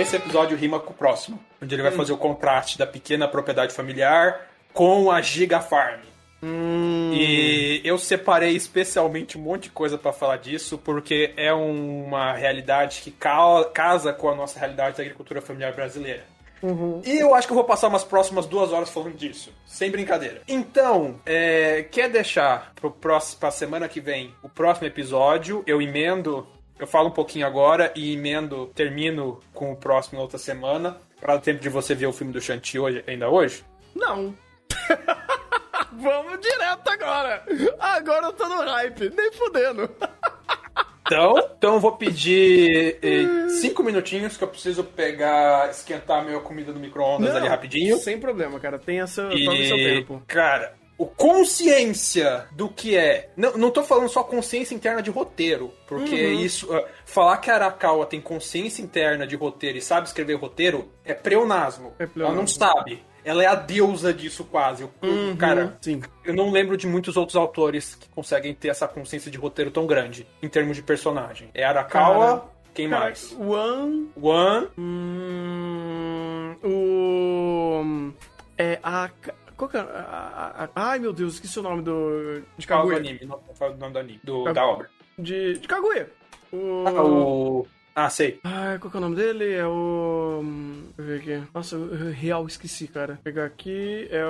esse episódio rima com o próximo, onde ele vai fazer o contraste da pequena propriedade familiar com a Giga Farm. Hum. E eu separei especialmente um monte de coisa pra falar disso, porque é uma realidade que ca- casa com a nossa realidade da agricultura familiar brasileira. E eu acho que eu vou passar umas próximas duas horas falando disso, sem brincadeira. Então, é, quer deixar pro próximo, pra semana que vem o próximo episódio? Eu emendo, eu falo um pouquinho agora e emendo, termino com o próximo na outra semana, para dar tempo de você ver o filme do Shanti hoje, ainda hoje? Não. Vamos direto agora. Agora eu tô no hype, nem fudendo. Então, então eu vou pedir eh, cinco minutinhos que eu preciso pegar, esquentar a minha comida no micro-ondas ali rapidinho. Sem problema, cara. Tenha seu, tome seu E, tempo. cara, o consciência do que é. Não, não tô falando só consciência interna de roteiro, porque Uhum. isso. ah, falar que a Arakawa tem consciência interna de roteiro e sabe escrever roteiro é pleonasmo. É Ela pleonasmo. não sabe. Ela é a deusa disso quase. O Cara, Uhum. Sim. eu não lembro de muitos outros autores que conseguem ter essa consciência de roteiro tão grande em termos de personagem. É Arakawa, Cara, quem Cara, mais? One. One, Hum, o. É a. Qual que é? a- a- a- ai meu Deus, esqueci o nome do. De qual é o Kaguya. anime? Não vou falar o nome do anime, do, Kagu- da obra. De, de Kaguya. O. Ah, o... Ah, sei. Ai, qual que é o nome dele? É o. hum, Deixa eu ver aqui. Nossa, eu real esqueci, cara. Vou pegar aqui. É.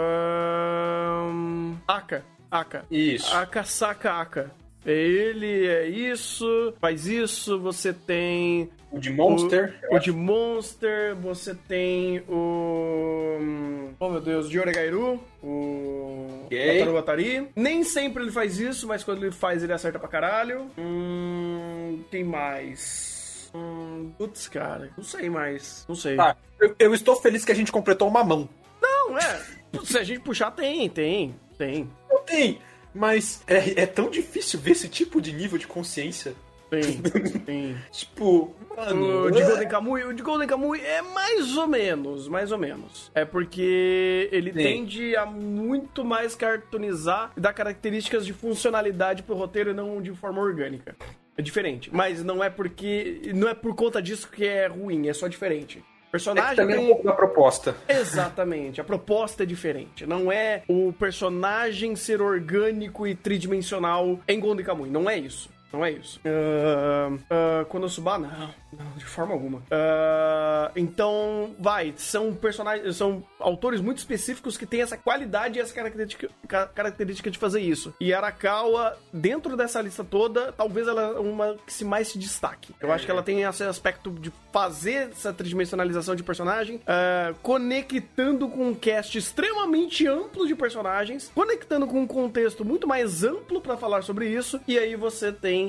hum, Aka. Aka. Isso. Aka Saka Aka. Ele, é isso, faz isso, você tem O de Monster. o, o de Monster, você tem o. Oh meu Deus, de Oregairu, o. Ok. Wataru Watari. Nem sempre ele faz isso, mas quando ele faz, ele acerta pra caralho. Hum. Quem mais? Hum. Putz, cara, não sei mais. Não sei. Tá, eu, eu estou feliz que a gente completou uma mão. Não, é. Se a gente puxar, tem, tem, tem. Não tem, mas é, é tão difícil ver esse tipo de nível de consciência. Tem, tem. Tipo, mano. O de Golden Kamuy, o de Golden Kamuy é mais ou menos, mais ou menos. É porque ele Sim. tende a muito mais cartoonizar e dar características de funcionalidade pro roteiro e não de forma orgânica. É diferente, mas não é porque não é por conta disso que é ruim, é só diferente. É Personagem também é um tem... pouco da proposta. Exatamente, a proposta é diferente. Não é o personagem ser orgânico e tridimensional em Golden Kamuy, não é isso. Não é isso. Ah, ah, Konosuba, não. Não, de forma alguma. Ah, então, vai, são personagens, são autores muito específicos que têm essa qualidade e essa característica, ca- característica de fazer isso. E Arakawa, dentro dessa lista toda, talvez ela é uma que se mais se destaque. Eu acho que ela tem esse aspecto de fazer essa tridimensionalização de personagem, conectando com um cast extremamente amplo de personagens, conectando com um contexto muito mais amplo pra falar sobre isso, e aí você tem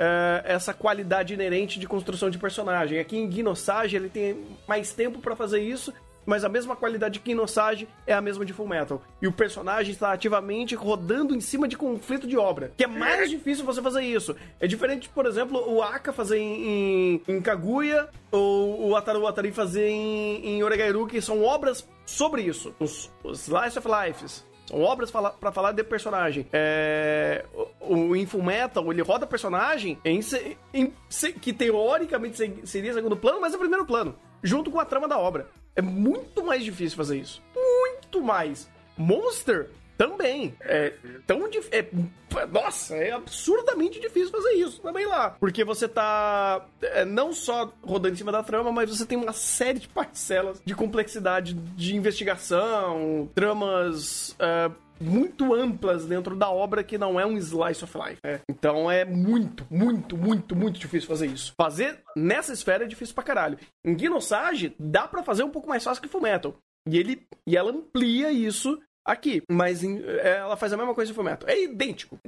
é, essa qualidade inerente de construção de personagem. Aqui em Guinosage ele tem mais tempo pra fazer isso, mas a mesma qualidade de Guinosage é a mesma de Full Metal. E o personagem está ativamente rodando em cima de conflito de obra, que é mais difícil você fazer isso. É diferente, por exemplo, o Aka fazer em, em, em Kaguya ou o Ataru Atari fazer em, em Oregairu, que são obras sobre isso. Os, os Slice of Lives. Obras pra falar de personagem. É, o, o em Full Metal, ele roda personagem em, em que teoricamente se- seria segundo plano, mas é primeiro plano. Junto com a trama da obra. É muito mais difícil fazer isso. Muito mais. Monster também. É tão difícil. É, nossa, é absurdamente difícil fazer isso também lá. Porque você tá é, não só rodando em cima da trama, mas você tem uma série de parcelas de complexidade de investigação, tramas. é, muito amplas dentro da obra que não é um slice of life. É. Então é muito, muito, muito, muito difícil fazer isso. Fazer nessa esfera é difícil pra caralho. Em Guinosage dá pra fazer um pouco mais fácil que Fullmetal. E ele e ela amplia isso aqui, mas em- ela faz a mesma coisa em Fullmetal. É idêntico.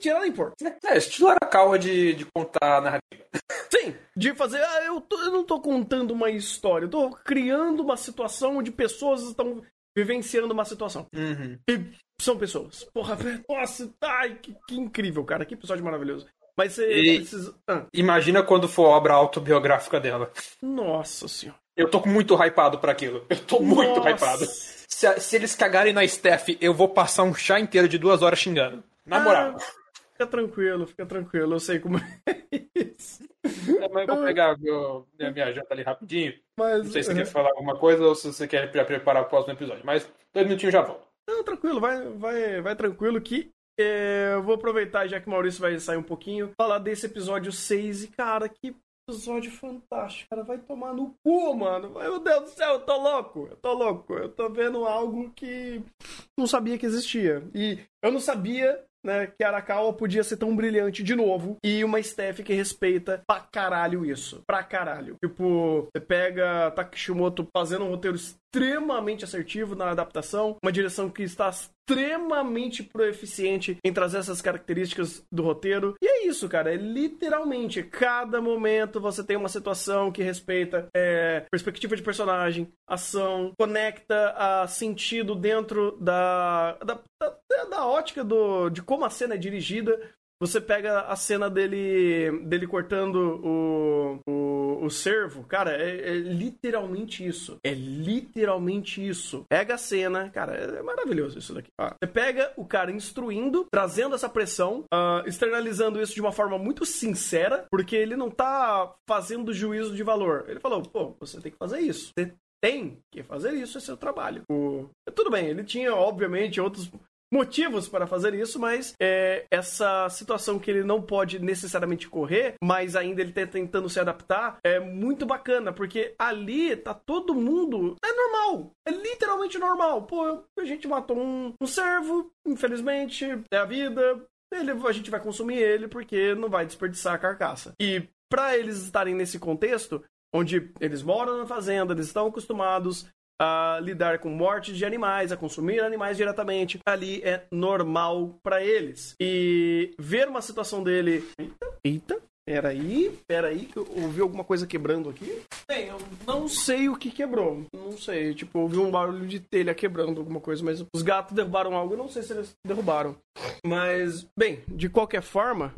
Tirar nem pôr. É, estilo Arakawa de, de contar a narrativa. Sim, de fazer, ah, eu, tô- eu não tô contando uma história, eu tô criando uma situação onde pessoas estão vivenciando uma situação. Uhum. E são pessoas. Porra, nossa, ai, que, que incrível, cara, que episódio maravilhoso. Mas você E- precisa... ah, Imagina quando for obra autobiográfica dela. nossa senhora. Eu tô muito hypado pra aquilo. Eu tô muito Nossa. hypado. Se, se eles cagarem na Steph, eu vou passar um chá inteiro de duas horas xingando. Na moral. Ah, fica tranquilo, fica tranquilo, eu sei como é isso. É, mas eu vou pegar meu, minha janta ali rapidinho. Mas, não sei se você quer falar alguma coisa ou se você quer preparar o próximo episódio. Mas dois minutinhos já volto. Não, tranquilo, vai, vai, vai tranquilo que é, eu vou aproveitar, já que o Maurício vai sair um pouquinho, falar desse episódio 6 e, cara, que episódio fantástico, cara. Vai tomar no cu, mano. Meu Deus do céu, eu tô louco. Eu tô louco. Eu tô vendo algo que não sabia que existia. E eu não sabia né, que Arakawa podia ser tão brilhante de novo e uma Steph que respeita pra caralho isso. Pra caralho. Tipo, você pega Takishimoto fazendo um roteiro extremamente assertivo na adaptação, uma direção que está extremamente proeficiente em trazer essas características do roteiro. E é isso, cara. É literalmente cada momento você tem uma situação que respeita é, perspectiva de personagem, ação, conecta a sentido dentro da, da, da, da ótica do, de como a cena é dirigida. Você pega a cena dele, dele cortando o, o, o servo, cara, é, é, literalmente isso. É literalmente isso. Pega a cena, cara, é maravilhoso isso daqui. Você pega o cara instruindo, trazendo essa pressão, uh, externalizando isso de uma forma muito sincera, porque ele não tá fazendo juízo de valor. Ele falou, pô, você tem que fazer isso. Você tem que fazer isso, é seu trabalho. O... Tudo bem, ele tinha, obviamente, outros motivos para fazer isso, mas é, essa situação que ele não pode necessariamente correr, mas ainda ele está tentando se adaptar, é muito bacana, porque ali tá todo mundo. É normal. É literalmente normal. Pô, a gente matou um, um servo, infelizmente, é a vida. Ele, a gente vai consumir ele porque não vai desperdiçar a carcaça. E para eles estarem nesse contexto, onde eles moram na fazenda, eles estão acostumados a lidar com mortes de animais, a consumir animais diretamente. Ali é normal para eles. E ver uma situação dele. Eita, eita. Peraí, peraí, que eu ouvi alguma coisa quebrando aqui. Bem, eu não sei o que quebrou. Não sei, tipo, ouvi um barulho de telha quebrando alguma coisa, mas os gatos derrubaram algo, eu não sei se eles derrubaram. Mas, bem, de qualquer forma,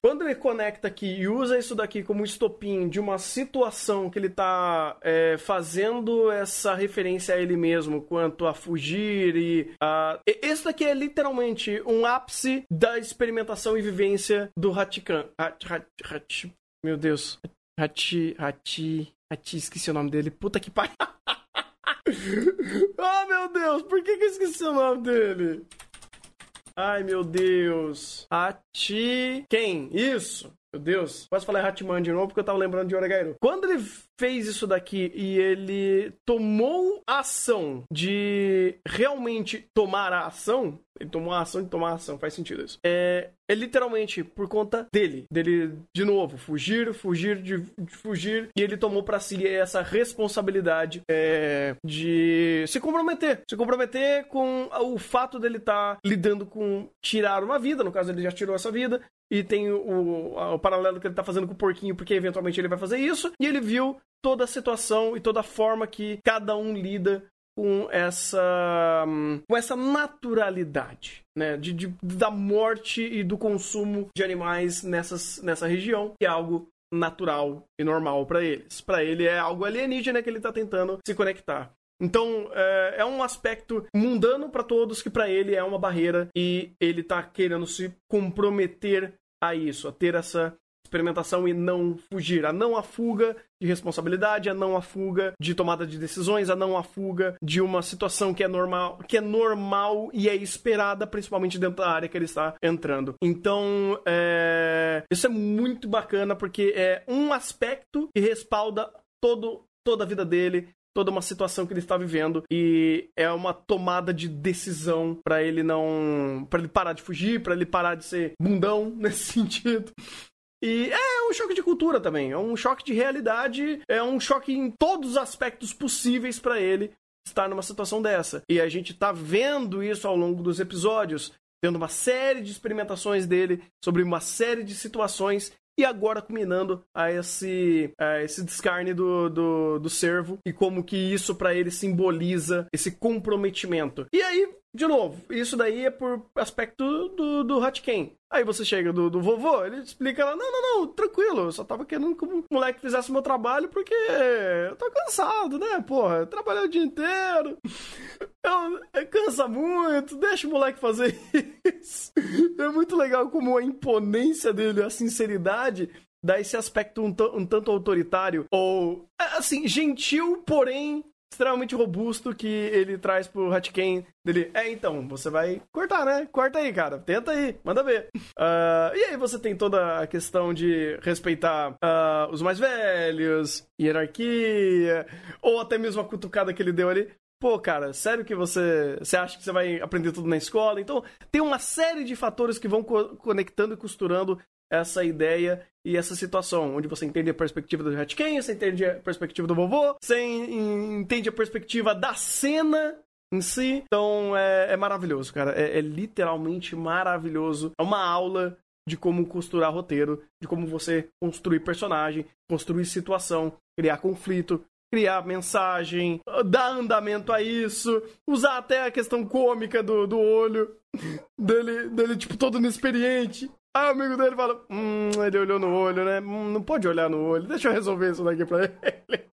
quando ele conecta aqui e usa isso daqui como estopim de uma situação que ele está é, fazendo essa referência a ele mesmo quanto a fugir e. A... Esse daqui é literalmente um ápice da experimentação e vivência do Hatikan. Hat, hat, hat, meu Deus. Hati. Hati. Hati, esqueci o nome dele. Puta que pariu. oh meu Deus, por que, que eu esqueci o nome dele? Ai, meu Deus. Ati. Quem? Isso. Meu Deus, quase falei Hatman de novo porque eu tava lembrando de Oregairu. Quando ele fez isso daqui e ele tomou a ação de realmente tomar a ação, ele tomou a ação de tomar a ação, faz sentido isso. É, é literalmente por conta dele, dele de novo, fugir, fugir, de, de fugir, e ele tomou para si essa responsabilidade é, de se comprometer, se comprometer com o fato dele estar tá lidando com tirar uma vida, no caso ele já tirou essa vida, e tem o, o, paralelo que ele tá fazendo com o porquinho, porque eventualmente ele vai fazer isso, e ele viu toda a situação e toda a forma que cada um lida com essa com essa naturalidade, né, de, de, da morte e do consumo de animais nessas, nessa região, que é algo natural e normal para eles. Para ele é algo alienígena que ele tá tentando se conectar. Então, é, é um aspecto mundano para todos que para ele é uma barreira e ele tá querendo se comprometer a isso, a ter essa experimentação e não fugir, a não a fuga de responsabilidade, a não a fuga de tomada de decisões, a não a fuga de uma situação que é normal, que é normal e é esperada, principalmente dentro da área que ele está entrando. Então, é... isso é muito bacana porque é um aspecto que respalda todo toda a vida dele, toda uma situação que ele está vivendo e é uma tomada de decisão para ele não, para ele parar de fugir, para ele parar de ser bundão nesse sentido. E é um choque de cultura também, é um choque de realidade, é um choque em todos os aspectos possíveis para ele estar numa situação dessa. E a gente tá vendo isso ao longo dos episódios, tendo uma série de experimentações dele sobre uma série de situações e agora culminando a esse, a esse descarne do, do, do servo e como que isso para ele simboliza esse comprometimento. E aí, de novo, isso daí é por aspecto do, do Hatken. Aí você chega do, do vovô, ele explica lá, não, não, não, tranquilo, eu só tava querendo que o moleque fizesse meu trabalho porque eu tô cansado, né, porra, trabalhei o dia inteiro, eu, eu cansa muito, deixa o moleque fazer isso. É muito legal como a imponência dele, a sinceridade dá esse aspecto um, um tanto autoritário, ou, assim, gentil, porém extremamente robusto que ele traz pro Hatken dele. É, então, você vai cortar, né? Corta aí, cara. Tenta aí, manda ver. Uh, e aí você tem toda a questão de respeitar uh, os mais velhos, hierarquia, ou até mesmo a cutucada que ele deu ali. Pô, cara, sério que você, você acha que você vai aprender tudo na escola? Então, tem uma série de fatores que vão co conectando e costurando essa ideia e essa situação, onde você entende a perspectiva do Hatken, você entende a perspectiva do vovô, você entende a perspectiva da cena em si. Então é, é maravilhoso, cara. É, é, literalmente maravilhoso. É uma aula de como costurar roteiro, de como você construir personagem, construir situação, criar conflito, criar mensagem, dar andamento a isso, usar até a questão cômica do, do olho dele, dele, tipo, todo inexperiente. Aí o amigo dele fala, hum, ele olhou no olho, né? Hum, não pode olhar no olho, deixa eu resolver isso daqui pra ele.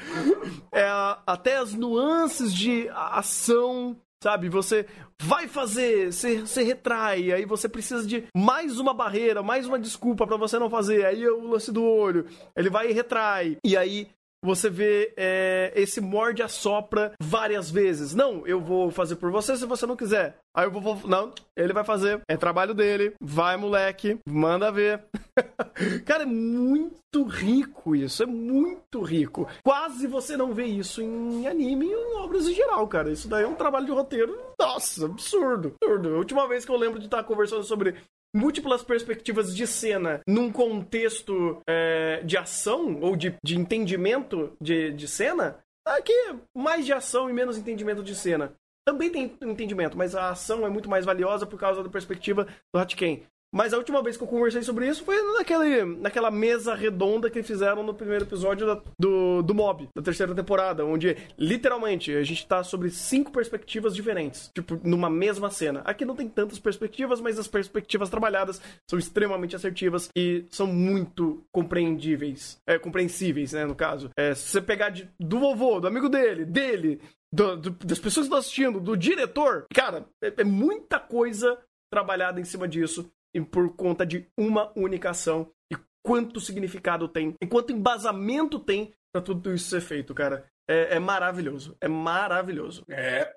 é, até as nuances de ação, sabe? Você vai fazer, você, você retrai, aí você precisa de mais uma barreira, mais uma desculpa para você não fazer. Aí o lance do olho, ele vai e retrai. E aí você vê é, esse morde a sopra várias vezes. Não, eu vou fazer por você se você não quiser. Aí eu vou. Não, ele vai fazer. É trabalho dele. Vai, moleque. Manda ver. Cara, é muito rico isso. É muito rico. Quase você não vê isso em anime e em obras em geral, cara. Isso daí é um trabalho de roteiro. Nossa, absurdo. Absurdo. A última vez que eu lembro de estar conversando sobre múltiplas perspectivas de cena num contexto é, de ação ou de, de entendimento de, de cena, aqui mais de ação e menos entendimento de cena. Também tem entendimento, mas a ação é muito mais valiosa por causa da perspectiva do Hatken. Mas a última vez que eu conversei sobre isso foi naquele, naquela mesa redonda que fizeram no primeiro episódio da, do, do Mob, da terceira temporada, onde literalmente a gente tá sobre cinco perspectivas diferentes, tipo, numa mesma cena. Aqui não tem tantas perspectivas, mas as perspectivas trabalhadas são extremamente assertivas e são muito compreendíveis. É, compreensíveis, né, no caso. É, se você pegar de, do vovô, do amigo dele, dele, do, do, das pessoas que estão assistindo, do diretor, cara, é, é muita coisa trabalhada em cima disso e por conta de uma única ação e quanto significado tem e quanto embasamento tem para tudo isso ser feito, cara. É, é, maravilhoso. É maravilhoso. É.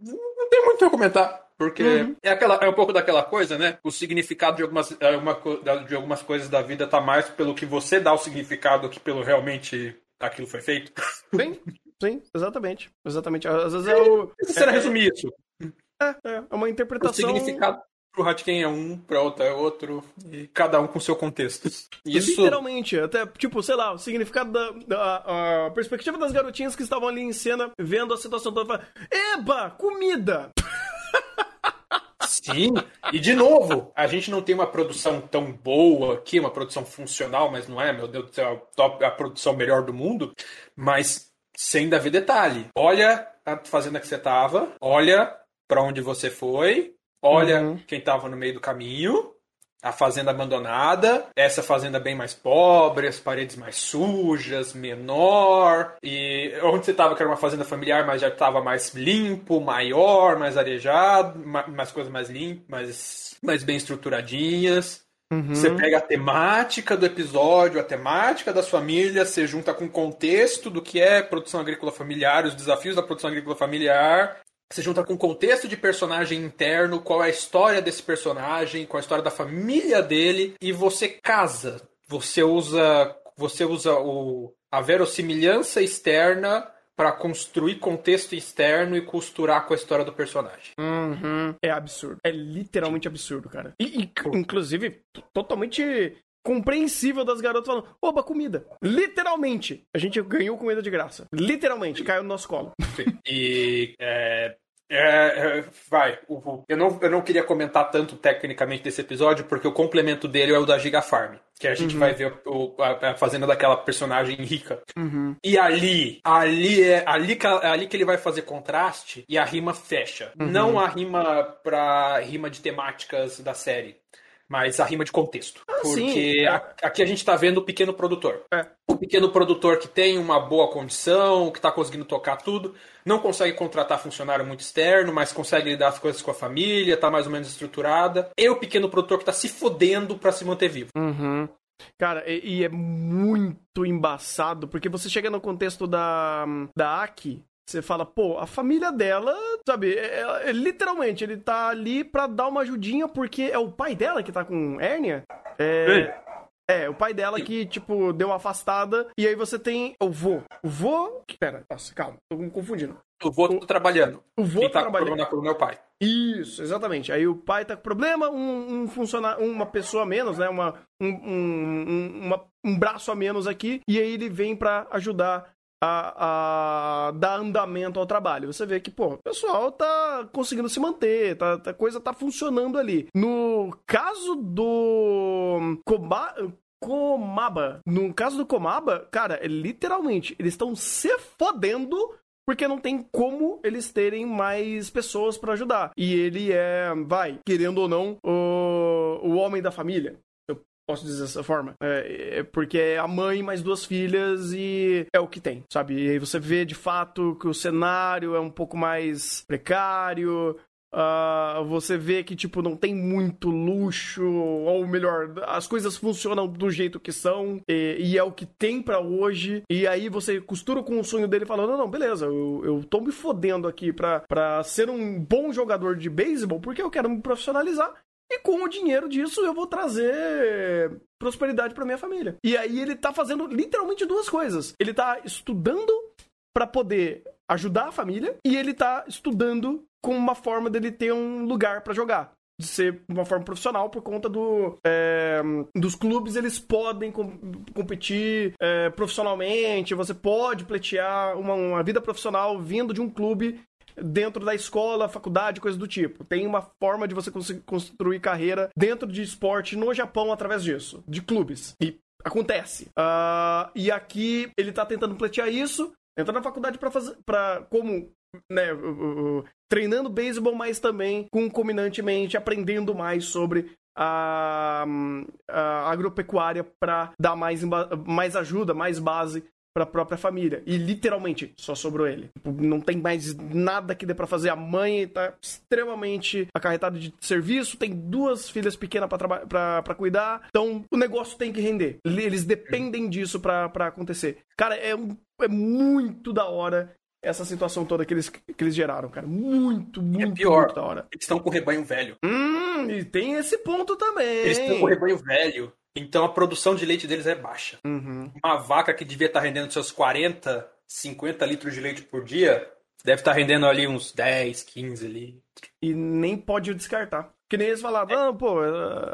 Não tem muito a comentar. Porque uhum. é, aquela, é um pouco daquela coisa, né? O significado de algumas, é de algumas coisas da vida tá mais pelo que você dá o significado que pelo realmente aquilo foi feito. Sim, sim, exatamente. Exatamente. Às vezes é o. Se é, resumir isso. É, é uma interpretação. O significado, pro Hatken é um, pra outra é outro, e cada um com seu contexto. Isso... Literalmente, até, tipo, sei lá, o significado da, da a perspectiva das garotinhas que estavam ali em cena, vendo a situação toda, Eba, comida! Sim, e de novo, a gente não tem uma produção tão boa aqui, uma produção funcional, mas não é, meu Deus do céu, top, a produção melhor do mundo, mas sem dar detalhe. Olha a fazenda que você tava, olha para onde você foi, olha uhum. quem estava no meio do caminho, a fazenda abandonada, essa fazenda bem mais pobre, as paredes mais sujas, menor, e onde você estava que era uma fazenda familiar, mas já estava mais limpo, maior, mais arejado, mais coisas mais limpas, mais, mais bem estruturadinhas. Uhum. Você pega a temática do episódio, a temática das famílias, você junta com o contexto do que é produção agrícola familiar, os desafios da produção agrícola familiar, se junta com o contexto de personagem interno, qual é a história desse personagem, qual é a história da família dele, e você casa. Você usa, você usa o, a verossimilhança externa para construir contexto externo e costurar com a história do personagem. Uhum. É absurdo. É literalmente absurdo, cara. E, e inclusive, totalmente compreensível das garotas falando: oba, comida. Literalmente. A gente ganhou comida de graça. Literalmente, caiu no nosso colo. E é, é, é, vai, eu não, eu não queria comentar tanto tecnicamente desse episódio, porque o complemento dele é o da Giga Farm. Que a gente uhum. vai ver o, a, a, fazenda daquela personagem rica. Uhum. E ali, ali é ali que, ali que ele vai fazer contraste e a rima fecha. Uhum. Não a rima pra rima de temáticas da série mas a rima de contexto. Ah, porque é. aqui a gente está vendo o pequeno produtor. É. O pequeno produtor que tem uma boa condição, que está conseguindo tocar tudo, não consegue contratar funcionário muito externo, mas consegue lidar as coisas com a família, está mais ou menos estruturada. E o pequeno produtor que está se fodendo para se manter vivo. Uhum. Cara, e, e, é muito embaçado, porque você chega no contexto da, da Aki, você fala, pô, a família dela, sabe, é, é, é, literalmente, ele tá ali pra dar uma ajudinha porque é o pai dela que tá com hérnia. É. É, o pai dela que, tipo, deu uma afastada. E aí você tem o vô. O vô. Pera, nossa, calma, tô me confundindo. O vô tá trabalhando. O vô tá, tá trabalhando. com o meu pai. Isso, exatamente. Aí o pai tá com problema, um, um funcionário, uma pessoa a menos, né? Uma, um, um, uma, um braço a menos aqui. E aí ele vem para ajudar a, a, dar andamento ao trabalho. Você vê que, pô, o pessoal tá conseguindo se manter, tá, a coisa tá funcionando ali. No caso do Koba, Komaba, no caso do Komaba, cara, é, literalmente, eles estão se fodendo porque não tem como eles terem mais pessoas para ajudar. E ele é, vai, querendo ou não, o, o homem da família posso dizer dessa forma. É, é, porque é a mãe mais duas filhas e é o que tem, sabe? E aí você vê de fato que o cenário é um pouco mais precário, Uh, você vê que, tipo, não tem muito luxo, ou melhor, as coisas funcionam do jeito que são, e, e é o que tem para hoje. E aí você costura com o sonho dele falando: não, não, beleza, eu, eu tô me fodendo aqui pra, pra ser um bom jogador de beisebol porque eu quero me profissionalizar. E com o dinheiro disso eu vou trazer prosperidade para minha família. E aí ele tá fazendo literalmente duas coisas. Ele tá estudando para poder ajudar a família e ele tá estudando com uma forma dele ter um lugar para jogar de ser uma forma profissional por conta do é, dos clubes eles podem com, competir é, profissionalmente você pode pleitear uma, uma vida profissional vindo de um clube dentro da escola, faculdade, coisa do tipo. Tem uma forma de você conseguir construir carreira dentro de esporte no Japão através disso, de clubes. E acontece. Uh, e aqui ele tá tentando pleitear isso, entra na faculdade para fazer, para como né, uh, uh, treinando beisebol, mas também concomitantemente aprendendo mais sobre a, a agropecuária para dar mais, mais ajuda, mais base para a própria família. E literalmente só sobrou ele. Tipo, não tem mais nada que dê para fazer. A mãe tá extremamente acarretada de serviço, tem duas filhas pequenas para cuidar. Então o negócio tem que render. Eles dependem disso para acontecer. Cara, é, um, é muito da hora essa situação toda que eles, que eles geraram, cara. Muito, muito, é pior, muito da hora. Eles estão com o rebanho velho. Hum, e tem esse ponto também. Eles estão com o rebanho velho. Então a produção de leite deles é baixa. Uhum. Uma vaca que devia estar rendendo seus 40, 50 litros de leite por dia, deve estar rendendo ali uns 10, 15 litros. E nem pode descartar. Que nem eles falavam, é. ah, pô,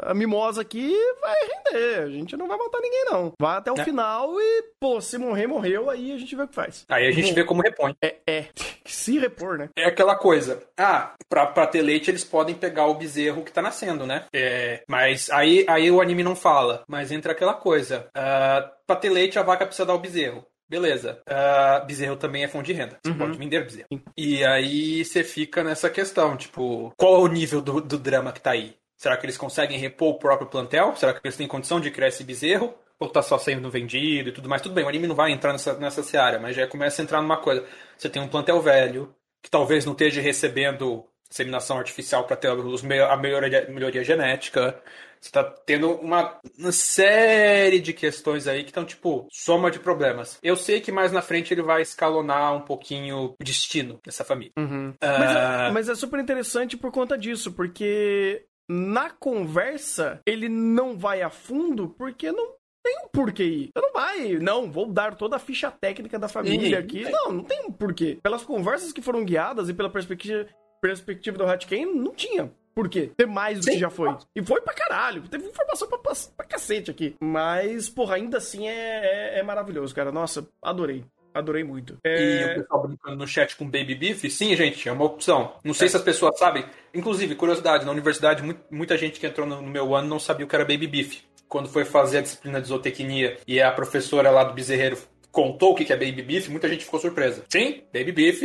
a mimosa aqui vai render, a gente não vai matar ninguém não. Vai até o é. final e, pô, se morrer, morreu, aí a gente vê o que faz. Aí a gente Bom, vê como repõe. É, é. Se repor, né? É aquela coisa, ah, pra, pra ter leite eles podem pegar o bezerro que tá nascendo, né? É, mas aí, aí o anime não fala, mas entra aquela coisa, uh, pra ter leite a vaca precisa dar o bezerro. Beleza. Uh, bezerro também é fonte de renda. Você uhum. pode vender bezerro. Sim. E aí você fica nessa questão, tipo, qual é o nível do, do drama que tá aí? Será que eles conseguem repor o próprio plantel? Será que eles têm condição de criar esse bezerro? Ou tá só sendo vendido e tudo mais? Tudo bem, o anime não vai entrar nessa, nessa seara, mas já começa a entrar numa coisa. Você tem um plantel velho, que talvez não esteja recebendo inseminação artificial para ter os, a melhoria, melhoria genética. Você tá tendo uma, uma série de questões aí que estão, tipo, soma de problemas. Eu sei que mais na frente ele vai escalonar um pouquinho o destino dessa família. Uhum. Uh... Mas, é, mas é super interessante por conta disso, porque na conversa ele não vai a fundo porque não tem um porquê ir. Você não vai, não, vou dar toda a ficha técnica da família Sim, aqui. Não, não, não tem um porquê. Pelas conversas que foram guiadas e pela perspectiva, perspectiva do Hatken, não tinha por quê? Ter mais do Sim. que já foi. E foi pra caralho. Teve informação pra, pra, pra cacete aqui. Mas, porra, ainda assim é, é, é maravilhoso, cara. Nossa, adorei. Adorei muito. É... E o pessoal brincando no chat com Baby Beef, sim, gente, é uma opção. Não sei é. se as pessoas sabem. Inclusive, curiosidade, na universidade, muita gente que entrou no meu ano não sabia o que era Baby Beef. Quando foi fazer a disciplina de zootecnia e a professora lá do bezerreiro contou o que é Baby Beef, muita gente ficou surpresa. Sim, Baby Beef,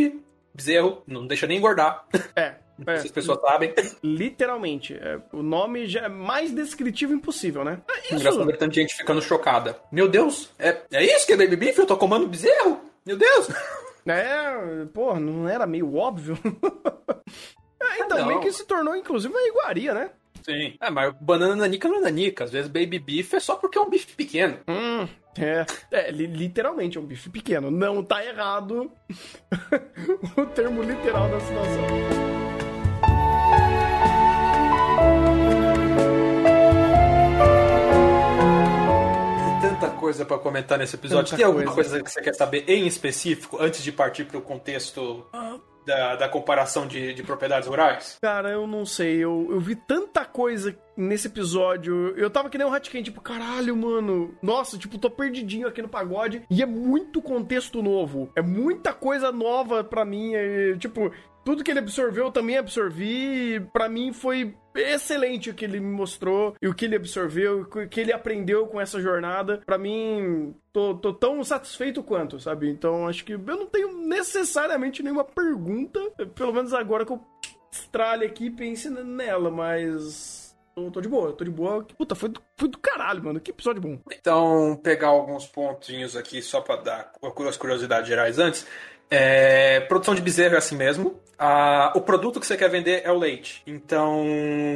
bezerro, não deixa nem engordar. É. É, as pessoas sabem. Literalmente. É, o nome já é mais descritivo impossível, né? É. Engraçado ver tanta gente ficando chocada. Meu Deus, é, é isso que é Baby Beef? Eu tô comendo bezerro? Meu Deus! É, pô, não era meio óbvio? é, ainda ah, bem que se tornou, inclusive, uma iguaria, né? Sim. É, mas banana nanica não é nanica. Às vezes baby beef é só porque é um bife pequeno. Hum, é, é, literalmente é um bife pequeno. Não tá errado o termo literal da situação. Coisa para comentar nesse episódio. Tanta Tem alguma coisa. coisa que você quer saber em específico antes de partir para o contexto da, da comparação de, de propriedades rurais? Cara, eu não sei. Eu, eu vi tanta coisa nesse episódio. Eu tava que nem um Hatken, tipo, caralho, mano. Nossa, tipo, tô perdidinho aqui no pagode. E é muito contexto novo. É muita coisa nova pra mim. É, tipo, tudo que ele absorveu eu também absorvi. Para mim foi excelente o que ele me mostrou e o que ele absorveu, o que ele aprendeu com essa jornada. Para mim, tô, tô, tão satisfeito quanto, sabe? Então acho que eu não tenho necessariamente nenhuma pergunta, pelo menos agora que eu estralhe aqui e pense nela, mas. Tô, tô, de boa, tô de boa. Puta, foi do, foi do caralho, mano. Que episódio bom. Então, pegar alguns pontinhos aqui só pra dar as curiosidades gerais antes. É, produção de bezerro é assim mesmo. Ah, o produto que você quer vender é o leite. Então,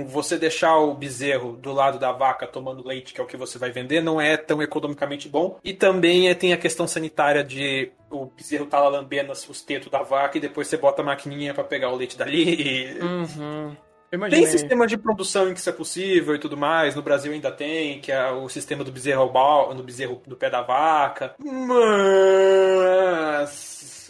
você deixar o bezerro do lado da vaca tomando leite, que é o que você vai vender, não é tão economicamente bom. E também é, tem a questão sanitária de o bezerro tá lá lambendo os tetos da vaca e depois você bota a maquininha para pegar o leite dali. Uhum. Tem sistemas de produção em que isso é possível e tudo mais. No Brasil ainda tem, que é o sistema do bezerro no bezerro do pé da vaca. Mas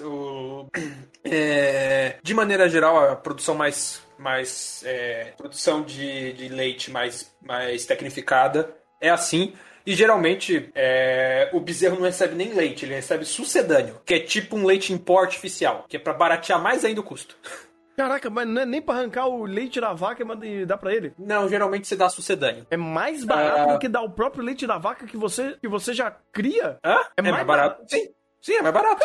o, é, de maneira geral, a produção mais mais é, produção de, de leite mais mais tecnificada é assim. E geralmente é, o bezerro não recebe nem leite, ele recebe sucedâneo, que é tipo um leite em pó artificial, que é para baratear mais ainda o custo. Caraca, mas não é nem pra arrancar o leite da vaca e dar pra ele? Não, geralmente você dá sucedâneo. É mais barato uh... do que dar o próprio leite da vaca que você, que você já cria? Hã? É, é mais, mais barato. barato. Sim, sim, é mais barato.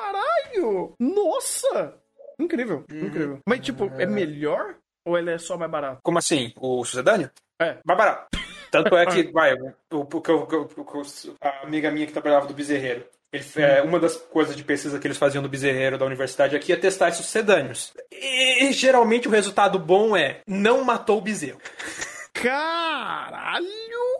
Caralho! Nossa! Incrível, hum. incrível. Mas, tipo, é melhor ou ele é só mais barato? Como assim? O sucedâneo? É. Mais barato. Tanto é que, vai, o, o, o, a amiga minha que trabalhava do bezerreiro, ele, é, uma das coisas de pesquisa que eles faziam no bezerreiro da universidade aqui é testar esses sucedâneos. E, e geralmente o resultado bom é não matou o bezerro. Caralho!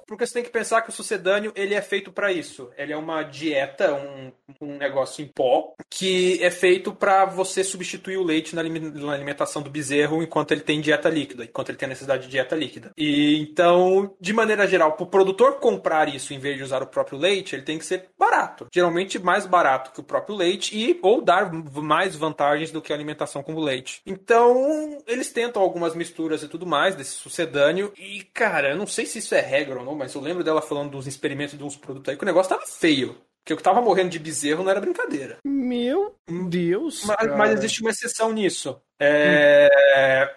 Porque você tem que pensar que o sucedâneo ele é feito para isso. Ele é uma dieta, um, um negócio em pó, que é feito para você substituir o leite na alimentação do bezerro enquanto ele tem dieta líquida, enquanto ele tem necessidade de dieta líquida. E então, de maneira geral, para o produtor comprar isso em vez de usar o próprio leite, ele tem que ser barato. Geralmente mais barato que o próprio leite e ou dar mais vantagens do que a alimentação com o leite. Então, eles tentam algumas misturas e tudo mais desse sucedâneo e, cara, eu não sei se isso é regra ou não, mas eu lembro dela falando dos experimentos de uns produtos aí que o negócio tava feio. Porque eu tava morrendo de bezerro não era brincadeira. Meu Deus! Mas, mas existe uma exceção nisso. É,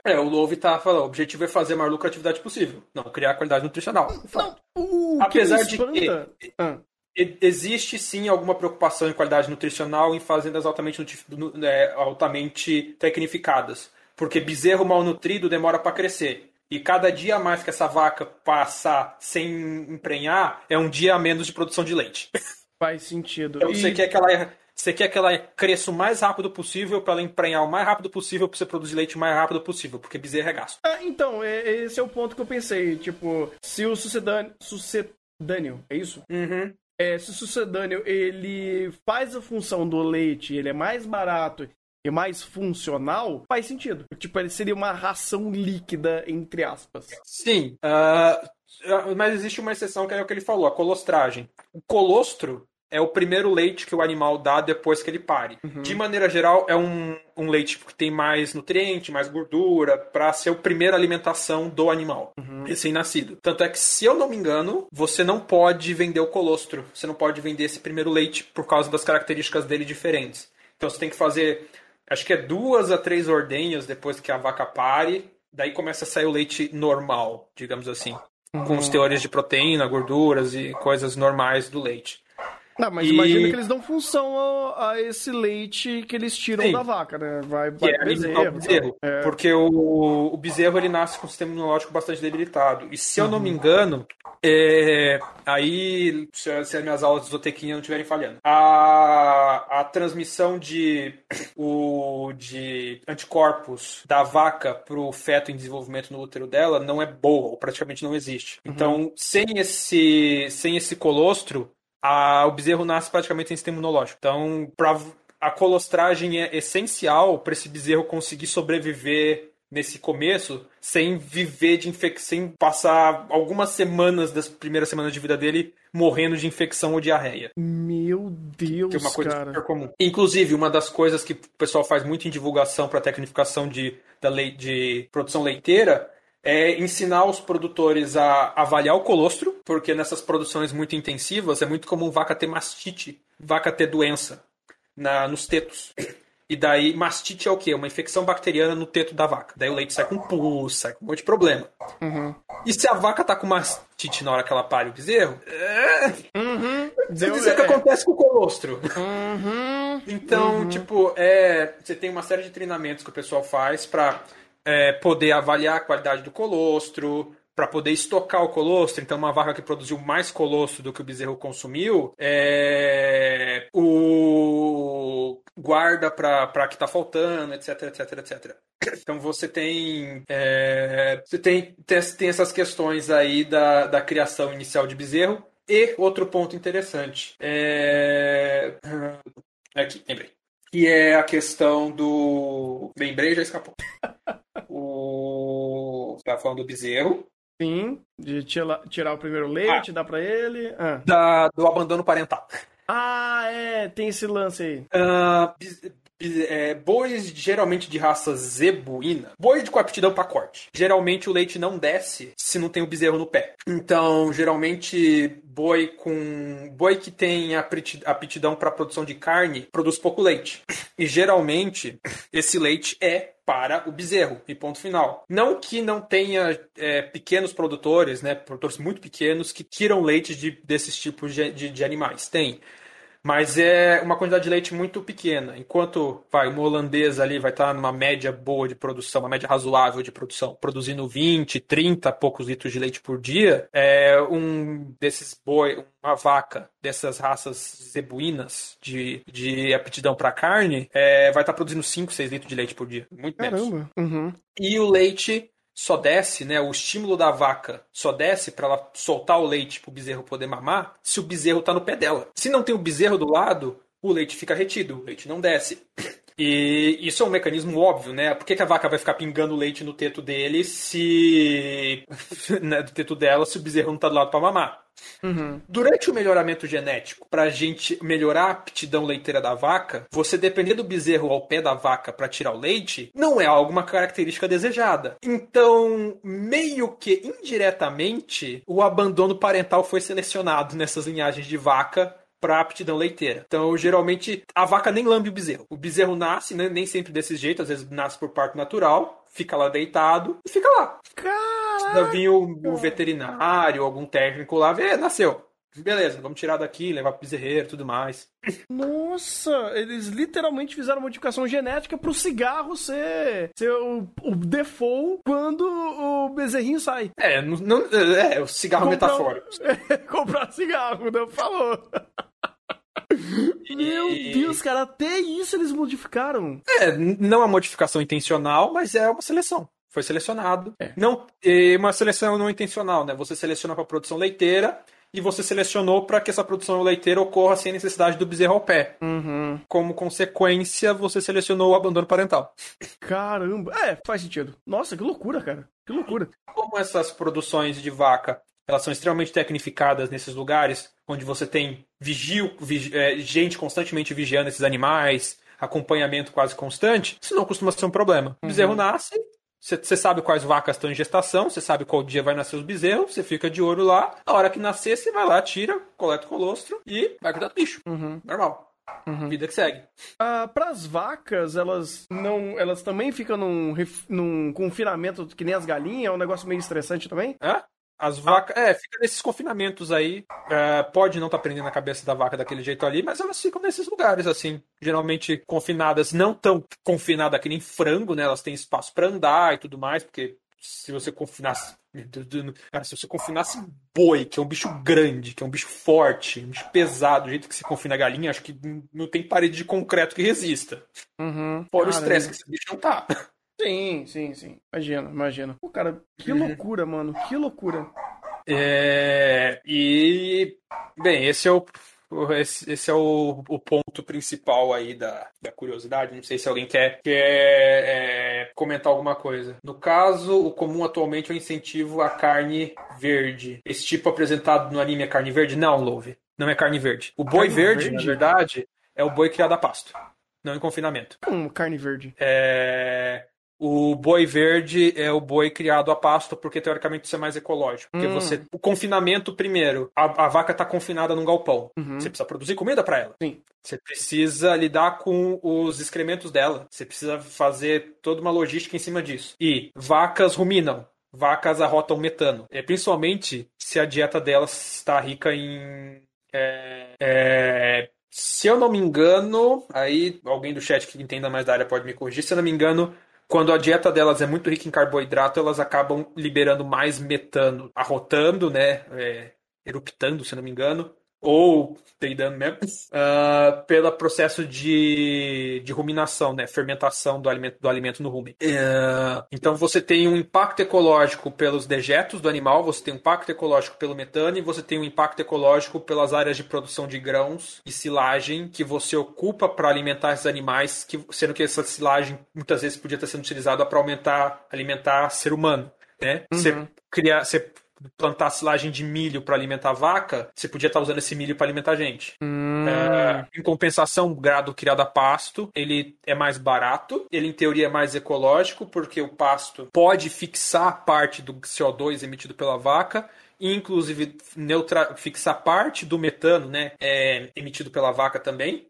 hum. é, o Love tá falando, o objetivo é fazer a maior lucratividade possível. Não, criar qualidade nutricional. Não, o Apesar de que ah. existe sim alguma preocupação em qualidade nutricional em fazendas altamente, é, altamente tecnificadas. Porque bezerro mal nutrido demora para crescer. E cada dia a mais que essa vaca passar sem emprenhar é um dia a menos de produção de leite. Faz sentido. Então e... você quer que ela você quer que ela cresça o mais rápido possível para ela emprenhar o mais rápido possível para você produzir leite o mais rápido possível, porque bezerro é gasto. Ah, então, é, esse é o ponto que eu pensei. Tipo, se o sucedâneo. Sucedâneo, é isso? Uhum. É, se o sucedâneo ele faz a função do leite, ele é mais barato e mais funcional, faz sentido. Tipo, ele seria uma ração líquida, entre aspas. Sim. Uh, mas existe uma exceção que é o que ele falou, a colostragem. O colostro é o primeiro leite que o animal dá depois que ele pare. Uhum. De maneira geral, é um, um leite que tem mais nutriente, mais gordura, para ser a primeira alimentação do animal uhum. recém-nascido. Tanto é que, se eu não me engano, você não pode vender o colostro. Você não pode vender esse primeiro leite por causa das características dele diferentes. Então você tem que fazer acho que é duas a três ordenhas depois que a vaca pare, daí começa a sair o leite normal, digamos assim, com os teores de proteína, gorduras e coisas normais do leite. Não, mas e... imagina que eles dão função a, a, esse leite que eles tiram Sim. da vaca, né? Vai, vai é, bezerro. bezerro é. Porque o, o bezerro ele nasce com um sistema imunológico bastante debilitado. E se eu não me uhum. engano, é, aí, se, se, as minhas aulas de zootecnia não estiverem falhando, a, a transmissão de, o, de anticorpos da vaca para o feto em desenvolvimento no útero dela não é boa, ou praticamente não existe. Uhum. Então, sem esse, sem esse colostro, a, o bezerro nasce praticamente sem sistema imunológico. Então, pra, a colostragem é essencial para esse bezerro conseguir sobreviver nesse começo sem viver de infecção, sem passar algumas semanas das primeiras semanas de vida dele morrendo de infecção ou diarreia. Meu Deus, que é uma coisa cara. super comum. Inclusive, uma das coisas que o pessoal faz muito em divulgação para tecnificação de, da lei, de produção leiteira é ensinar os produtores a avaliar o colostro, porque nessas produções muito intensivas é muito comum vaca ter mastite, vaca ter doença na, nos tetos. E daí, mastite é o quê? Uma infecção bacteriana no teto da vaca. Daí o leite sai com pus, sai com um monte de problema. Uhum. E se a vaca tá com mastite na hora que ela pare o bezerro, é... Uhum. Você dizer o que acontece com o colostro. Uhum. Então, uhum. tipo, é... você tem uma série de treinamentos que o pessoal faz pra é, poder avaliar a qualidade do colostro, para poder estocar o colostro, então uma vaca que produziu mais colostro do que o bezerro consumiu, é, o guarda para que está faltando, etc, etc, etc. Então você tem, é, você tem, tem, essas questões aí da, da criação inicial de bezerro. E outro ponto interessante. É... Aqui, lembrei. Que é a questão do. Lembrei já escapou. o. Você tá falando do bezerro. Sim, de tirar, tirar o primeiro leite, ah, dar para ele. Ah. Da, do abandono parental. Ah, é, tem esse lance aí. Uh, é, bois geralmente de raça zebuína, boi de com aptidão para corte. Geralmente o leite não desce se não tem o bezerro no pé. Então, geralmente boi com boi que tem aptidão para produção de carne produz pouco leite. E geralmente esse leite é para o bezerro, e ponto final. Não que não tenha é, pequenos produtores, né, produtores muito pequenos que tiram leite de, desses tipos de, de, de animais. Tem. Mas é uma quantidade de leite muito pequena. Enquanto vai, uma holandesa ali vai estar numa média boa de produção, uma média razoável de produção, produzindo 20, 30 poucos litros de leite por dia, é um desses boi, uma vaca dessas raças zebuínas de, de aptidão para carne, é, vai estar produzindo 5, 6 litros de leite por dia. Muito menos. Caramba. Uhum. E o leite só desce, né? O estímulo da vaca só desce para ela soltar o leite para o bezerro poder mamar se o bezerro está no pé dela. Se não tem o bezerro do lado, o leite fica retido, o leite não desce. E isso é um mecanismo óbvio, né? Por que, que a vaca vai ficar pingando leite no teto dele se. né, do teto dela se o bezerro não tá do lado para mamar? Uhum. Durante o melhoramento genético, para a gente melhorar a aptidão leiteira da vaca, você depender do bezerro ao pé da vaca para tirar o leite não é alguma característica desejada. Então, meio que indiretamente, o abandono parental foi selecionado nessas linhagens de vaca para aptidão leiteira. Então, geralmente, a vaca nem lambe o bezerro. O bezerro nasce, né, nem sempre desse jeito, às vezes nasce por parto natural, fica lá deitado e fica lá. Caraca. Vir o, o veterinário, algum técnico lá, vê, nasceu. Beleza, vamos tirar daqui, levar pro bezerreiro e tudo mais. Nossa, eles literalmente fizeram modificação genética pro cigarro ser, ser o, o default quando o bezerrinho sai. É, não, é o cigarro Comprar, metafórico. É, comprar cigarro, não falou. Meu Deus, cara, até isso eles modificaram. É, não é uma modificação intencional, mas é uma seleção. Foi selecionado. É. Não, uma seleção não intencional, né? Você seleciona para produção leiteira e você selecionou para que essa produção leiteira ocorra sem necessidade do bezerro ao pé. Uhum. Como consequência, você selecionou o abandono parental. Caramba, é, faz sentido. Nossa, que loucura, cara. Que loucura. Como essas produções de vaca elas são extremamente tecnificadas nesses lugares, onde você tem vigio, vigi, é, gente constantemente vigiando esses animais, acompanhamento quase constante, isso não costuma ser um problema. O bezerro uhum. nasce, você sabe quais vacas estão em gestação, você sabe qual dia vai nascer os bezerros, você fica de olho lá. A hora que nascer, você vai lá, tira, coleta o colostro e vai cuidar do bicho. Uhum. Normal. Uhum. Vida que segue. Ah, para as vacas, elas não, elas também ficam num, num confinamento que nem as galinhas, é um negócio meio estressante também? É? As vacas. É, fica nesses confinamentos aí. É, pode não estar tá prendendo a cabeça da vaca daquele jeito ali, mas elas ficam nesses lugares, assim. Geralmente confinadas, não tão confinadas que nem frango, né? Elas têm espaço para andar e tudo mais, porque se você confinasse. Cara, se você confinasse boi, que é um bicho grande, que é um bicho forte, um bicho pesado, do jeito que se confina a galinha, acho que não tem parede de concreto que resista. Uhum. Fora o estresse que esse bicho não tá. Sim, sim, sim. Imagina, imagina. Pô, cara, que uhum. loucura, mano. Que loucura. É. E. Bem, esse é o. Esse, esse é o, o, ponto principal aí da, da curiosidade. Não sei se alguém quer, quer é, comentar alguma coisa. No caso, o comum atualmente é o incentivo à carne verde. Esse tipo apresentado no anime é carne verde? Não, Love. Não é carne verde. O boi verde, verde, na verdade, é o boi criado a pasto. Não em confinamento. Como carne verde? É. O boi verde é o boi criado a pasto, porque teoricamente isso é mais ecológico. Porque hum. você. O confinamento, primeiro, a, a vaca está confinada num galpão. Uhum. Você precisa produzir comida para ela. Sim. Você precisa lidar com os excrementos dela. Você precisa fazer toda uma logística em cima disso. E vacas ruminam. Vacas arrotam metano. É, principalmente se a dieta delas está rica em. É, é, se eu não me engano, aí alguém do chat que entenda mais da área pode me corrigir. Se eu não me engano, quando a dieta delas é muito rica em carboidrato, elas acabam liberando mais metano, arrotando, né? É, eruptando, se não me engano ou peidando mesmo, uh, pelo processo de, de ruminação, né, fermentação do alimento, do alimento no rumen. Uh, então você tem um impacto ecológico pelos dejetos do animal, você tem um impacto ecológico pelo metano e você tem um impacto ecológico pelas áreas de produção de grãos e silagem que você ocupa para alimentar esses animais, que, sendo que essa silagem muitas vezes podia estar sendo utilizada para aumentar, alimentar ser humano. Né? Uhum. Você, criar, você plantar silagem de milho para alimentar a vaca, você podia estar tá usando esse milho para alimentar a gente. Hum. É, em compensação, o grado criado a pasto, ele é mais barato, ele em teoria é mais ecológico, porque o pasto pode fixar parte do CO2 emitido pela vaca e inclusive neutra fixar parte do metano, né, é, emitido pela vaca também.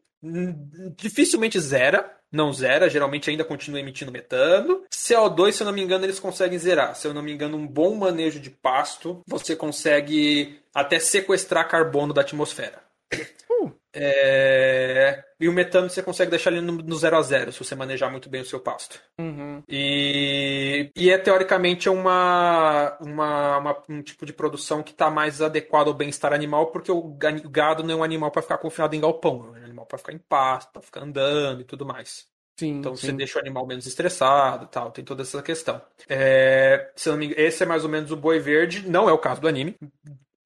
Dificilmente zera, não zera, geralmente ainda continua emitindo metano. CO2, se eu não me engano, eles conseguem zerar. Se eu não me engano, um bom manejo de pasto, você consegue até sequestrar carbono da atmosfera. É... E o metano você consegue deixar ele no, zero a zero se você manejar muito bem o seu pasto. Uhum. E... e é teoricamente uma, uma, uma um tipo de produção que está mais adequado ao bem-estar animal, porque o gado não é um animal para ficar confinado em galpão, é um animal para ficar em pasto, para ficar andando e tudo mais. Sim, então sim. você deixa o animal menos estressado tal, tem toda essa questão. É, se não me engano, esse é mais ou menos o boi verde, não é o caso do anime.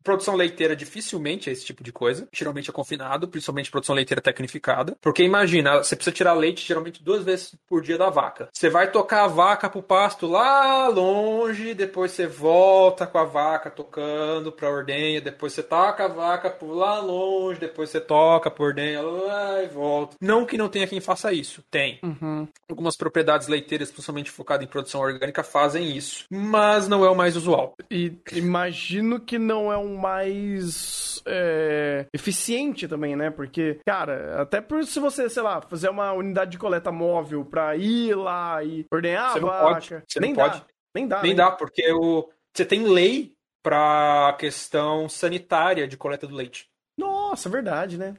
Produção leiteira dificilmente é esse tipo de coisa. Geralmente é confinado, principalmente produção leiteira tecnificada. Porque imagina, você precisa tirar leite geralmente duas vezes por dia da vaca. Você vai tocar a vaca pro pasto lá longe, depois você volta com a vaca tocando pra ordenha, depois você toca a vaca por lá longe, depois você toca por ordenha lá e volta. Não que não tenha quem faça isso. Tem. Uhum. Algumas propriedades leiteiras, principalmente focadas em produção orgânica, fazem isso. Mas não é o mais usual. E imagino que não é um mais é, eficiente também, né? Porque, cara, até por se você, sei lá, fazer uma unidade de coleta móvel pra ir lá e ordenhar você a vaca. Pode. Você nem dá. Pode. Nem dá. Nem né? dá, porque o, você tem lei pra questão sanitária de coleta do leite. Nossa, verdade, né?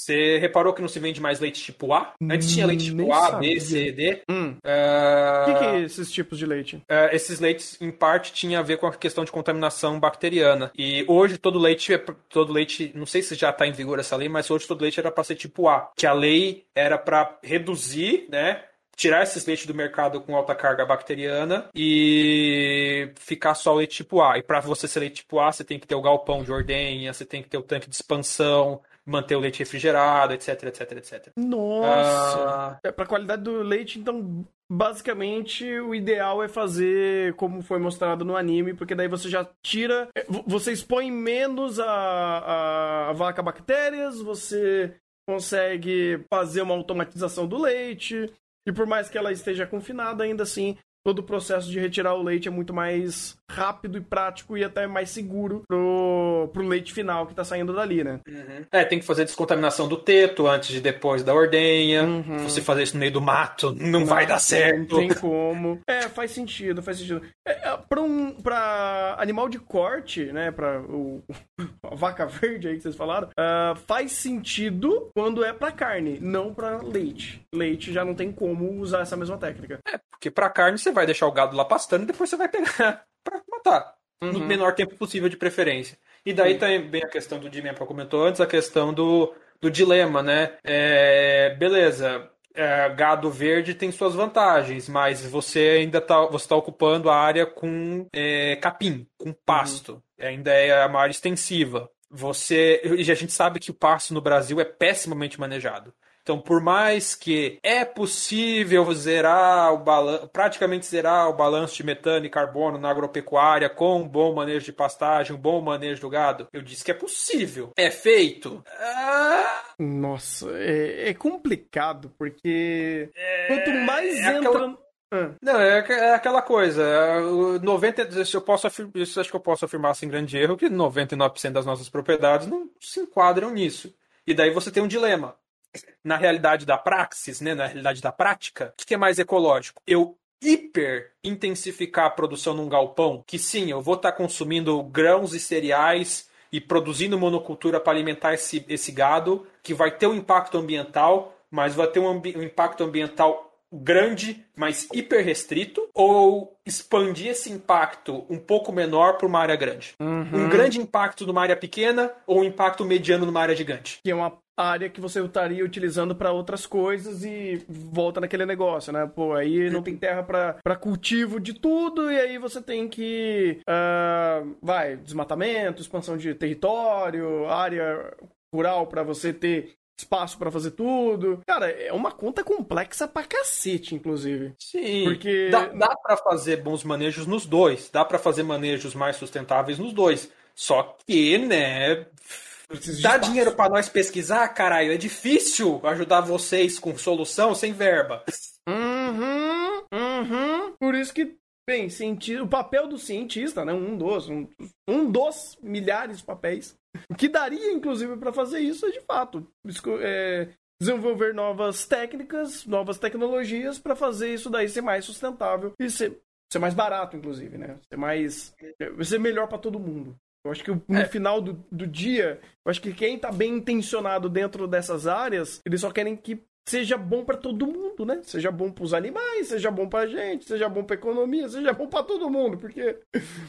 Você reparou que não se vende mais leite tipo A? Antes tinha leite tipo A, sabia. B, C, D. Hum. Uh... O que, que é esses tipos de leite? Uh, esses leites, em parte, tinha a ver com a questão de contaminação bacteriana. E hoje todo leite, é todo leite, não sei se já está em vigor essa lei, mas hoje todo leite era para ser tipo A. Que a lei era para reduzir, né? tirar esses leites do mercado com alta carga bacteriana e ficar só o leite tipo A. E para você ser leite tipo A, você tem que ter o galpão de ordenha, você tem que ter o tanque de expansão, manter o leite refrigerado, etc, etc, etc. Nossa! Uh... É, pra qualidade do leite, então, basicamente, o ideal é fazer como foi mostrado no anime, porque daí você já tira. É, você expõe menos a, a, a vaca a bactérias, você consegue fazer uma automatização do leite. E por mais que ela esteja confinada, ainda assim, todo o processo de retirar o leite é muito mais rápido e prático e até mais seguro pro, pro leite final que tá saindo dali, né? Uhum. É, tem que fazer descontaminação do teto antes de depois da ordenha. Uhum. Você fazer isso no meio do mato, não, não vai dar certo. Não tem como. É, faz sentido, faz sentido. É, é pra, um, pra animal de corte, né? Pra o, a vaca verde aí que vocês falaram, uh, faz sentido quando é pra carne, não pra leite. Leite já não tem como usar essa mesma técnica. É, porque pra carne você vai deixar o gado lá pastando e depois você vai pegar matar. Uhum. No menor tempo possível de preferência. E daí também a questão do Jimmy comentou antes, a questão do, do dilema, né? É, beleza, é, gado verde tem suas vantagens, mas você ainda está você tá ocupando a área com é, capim, com pasto. Uhum. Ainda é uma área extensiva. Você. E a gente sabe que o pasto no Brasil é pessimamente manejado. Então, por mais que é possível zerar o balanço, praticamente zerar o balanço de metano e carbono na agropecuária com um bom manejo de pastagem, um bom manejo do gado, eu disse que é possível. É feito? Ah... Nossa, é, é, complicado, porque é... quanto mais é entra. Aquela... Ah. Não, é, é, aquela coisa. 90, isso eu posso isso acho que eu posso afirmar sem grande erro que 99% das nossas propriedades não se enquadram nisso. E daí você tem um dilema na realidade da praxis, né, na realidade da prática, o que é mais ecológico? Eu hiper intensificar a produção num galpão, que sim, eu vou estar tá consumindo grãos e cereais e produzindo monocultura para alimentar esse, esse gado, que vai ter um impacto ambiental, mas vai ter um, um impacto ambiental grande, mas hiper restrito, ou expandir esse impacto um pouco menor para uma área grande? Uhum. Um grande impacto numa área pequena ou um impacto mediano numa área gigante? Que é uma área que você estaria utilizando para outras coisas e volta naquele negócio, né? Pô, aí não tem terra para cultivo de tudo e aí você tem que. Uh, vai, desmatamento, expansão de território, área rural para você ter espaço para fazer tudo. Cara, é uma conta complexa pra cacete, inclusive. Sim. Porque dá, dá para fazer bons manejos nos dois, dá para fazer manejos mais sustentáveis nos dois. Só que, né, Dá dinheiro para nós pesquisar, caralho. É difícil ajudar vocês com solução sem verba. Uhum, uhum. Por isso que, bem, o papel do cientista, né? Um dos, um, um dos milhares de papéis que daria, inclusive, para fazer isso é de fato é, desenvolver novas técnicas, novas tecnologias para fazer isso daí ser mais sustentável e ser, ser mais barato, inclusive, né? Ser mais, ser melhor para todo mundo. Eu acho que no é. final do, do dia, eu acho que quem tá bem intencionado dentro dessas áreas, eles só querem que seja bom para todo mundo, né? Seja bom para os animais, seja bom para a gente, seja bom para economia, seja bom para todo mundo, porque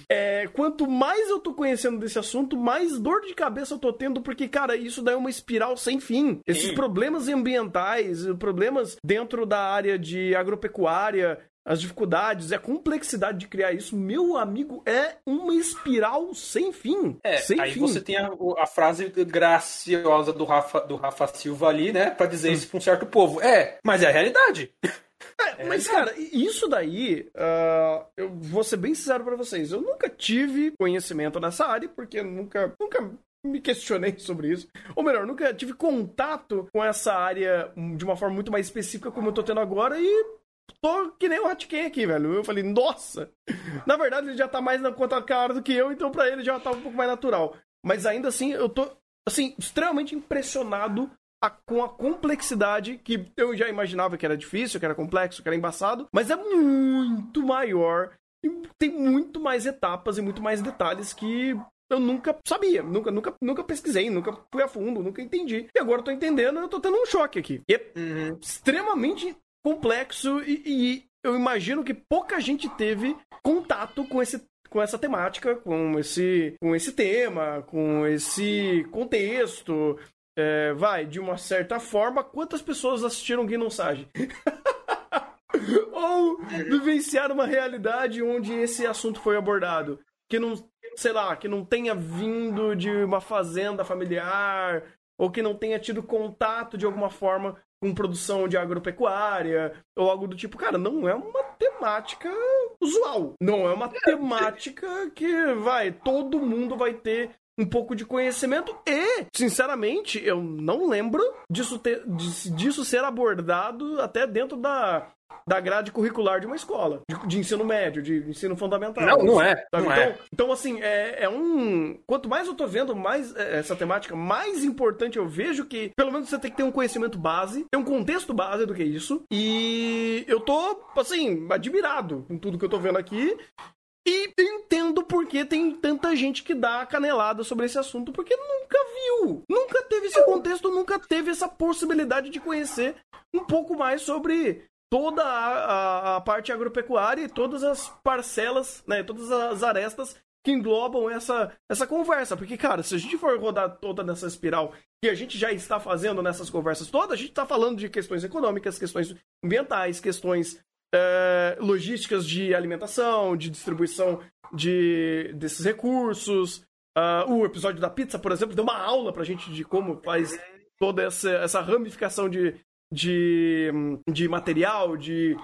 é, quanto mais eu tô conhecendo desse assunto, mais dor de cabeça eu tô tendo, porque cara, isso daí é uma espiral sem fim. Esses Sim. problemas ambientais, problemas dentro da área de agropecuária, as dificuldades, a complexidade de criar isso, meu amigo, é uma espiral sem fim. É, sem aí fim. você tem a, a, frase graciosa do Rafa, do Rafa Silva ali, né, para dizer hum. isso pra um certo povo. É, mas é a realidade. É, mas, cara, isso daí, uh, eu vou ser bem sincero para vocês. Eu nunca tive conhecimento nessa área, porque nunca, nunca me questionei sobre isso. Ou melhor, nunca tive contato com essa área de uma forma muito mais específica como eu tô tendo agora e tô que nem o Hatken aqui, velho. Eu falei, nossa! Na verdade, ele já tá mais na conta cara do que eu, então pra ele já tá um pouco mais natural. Mas ainda assim, eu tô, assim, extremamente impressionado a, com a complexidade que eu já imaginava que era difícil, que era complexo, que era embaçado, mas é muito maior e tem muito mais etapas e muito mais detalhes que eu nunca sabia, nunca, nunca, nunca pesquisei, nunca fui a fundo, nunca entendi. E agora eu tô entendendo, eu tô tendo um choque aqui. E é uhum. extremamente complexo e, e eu imagino que pouca gente teve contato com esse com essa temática, com esse, com esse tema, com esse contexto. É, vai, de uma certa forma, quantas pessoas assistiram Gnossage? Ou vivenciaram uma realidade onde esse assunto foi abordado? Que não, sei lá, que não tenha vindo de uma fazenda familiar, ou que não tenha tido contato de alguma forma com produção de agropecuária ou algo do tipo. Cara, não é uma temática usual. Não é uma temática que vai, todo mundo vai ter um pouco de conhecimento e, sinceramente, eu não lembro disso, ter, disso ser abordado até dentro da da grade curricular de uma escola, de, de ensino médio, de ensino fundamental. Não, não é. Não então, é. então, assim, é, é, um. Quanto mais eu tô vendo mais é, essa temática, mais importante eu vejo que, pelo menos, você tem que ter um conhecimento base, ter um contexto base do que é isso. E eu tô, assim, admirado com tudo que eu tô vendo aqui. E entendo por que tem tanta gente que dá canelada sobre esse assunto, porque nunca viu, nunca teve esse contexto, nunca teve essa possibilidade de conhecer um pouco mais sobre toda a, a, a parte agropecuária e todas as parcelas, né, todas as arestas que englobam essa, essa conversa. Porque, cara, se a gente for rodar toda nessa espiral que a gente já está fazendo nessas conversas todas, a gente está falando de questões econômicas, questões ambientais, questões é, logísticas de alimentação, de distribuição de, desses recursos. Uh, o episódio da pizza, por exemplo, deu uma aula pra gente de como faz toda essa, essa ramificação de, de, de material, de,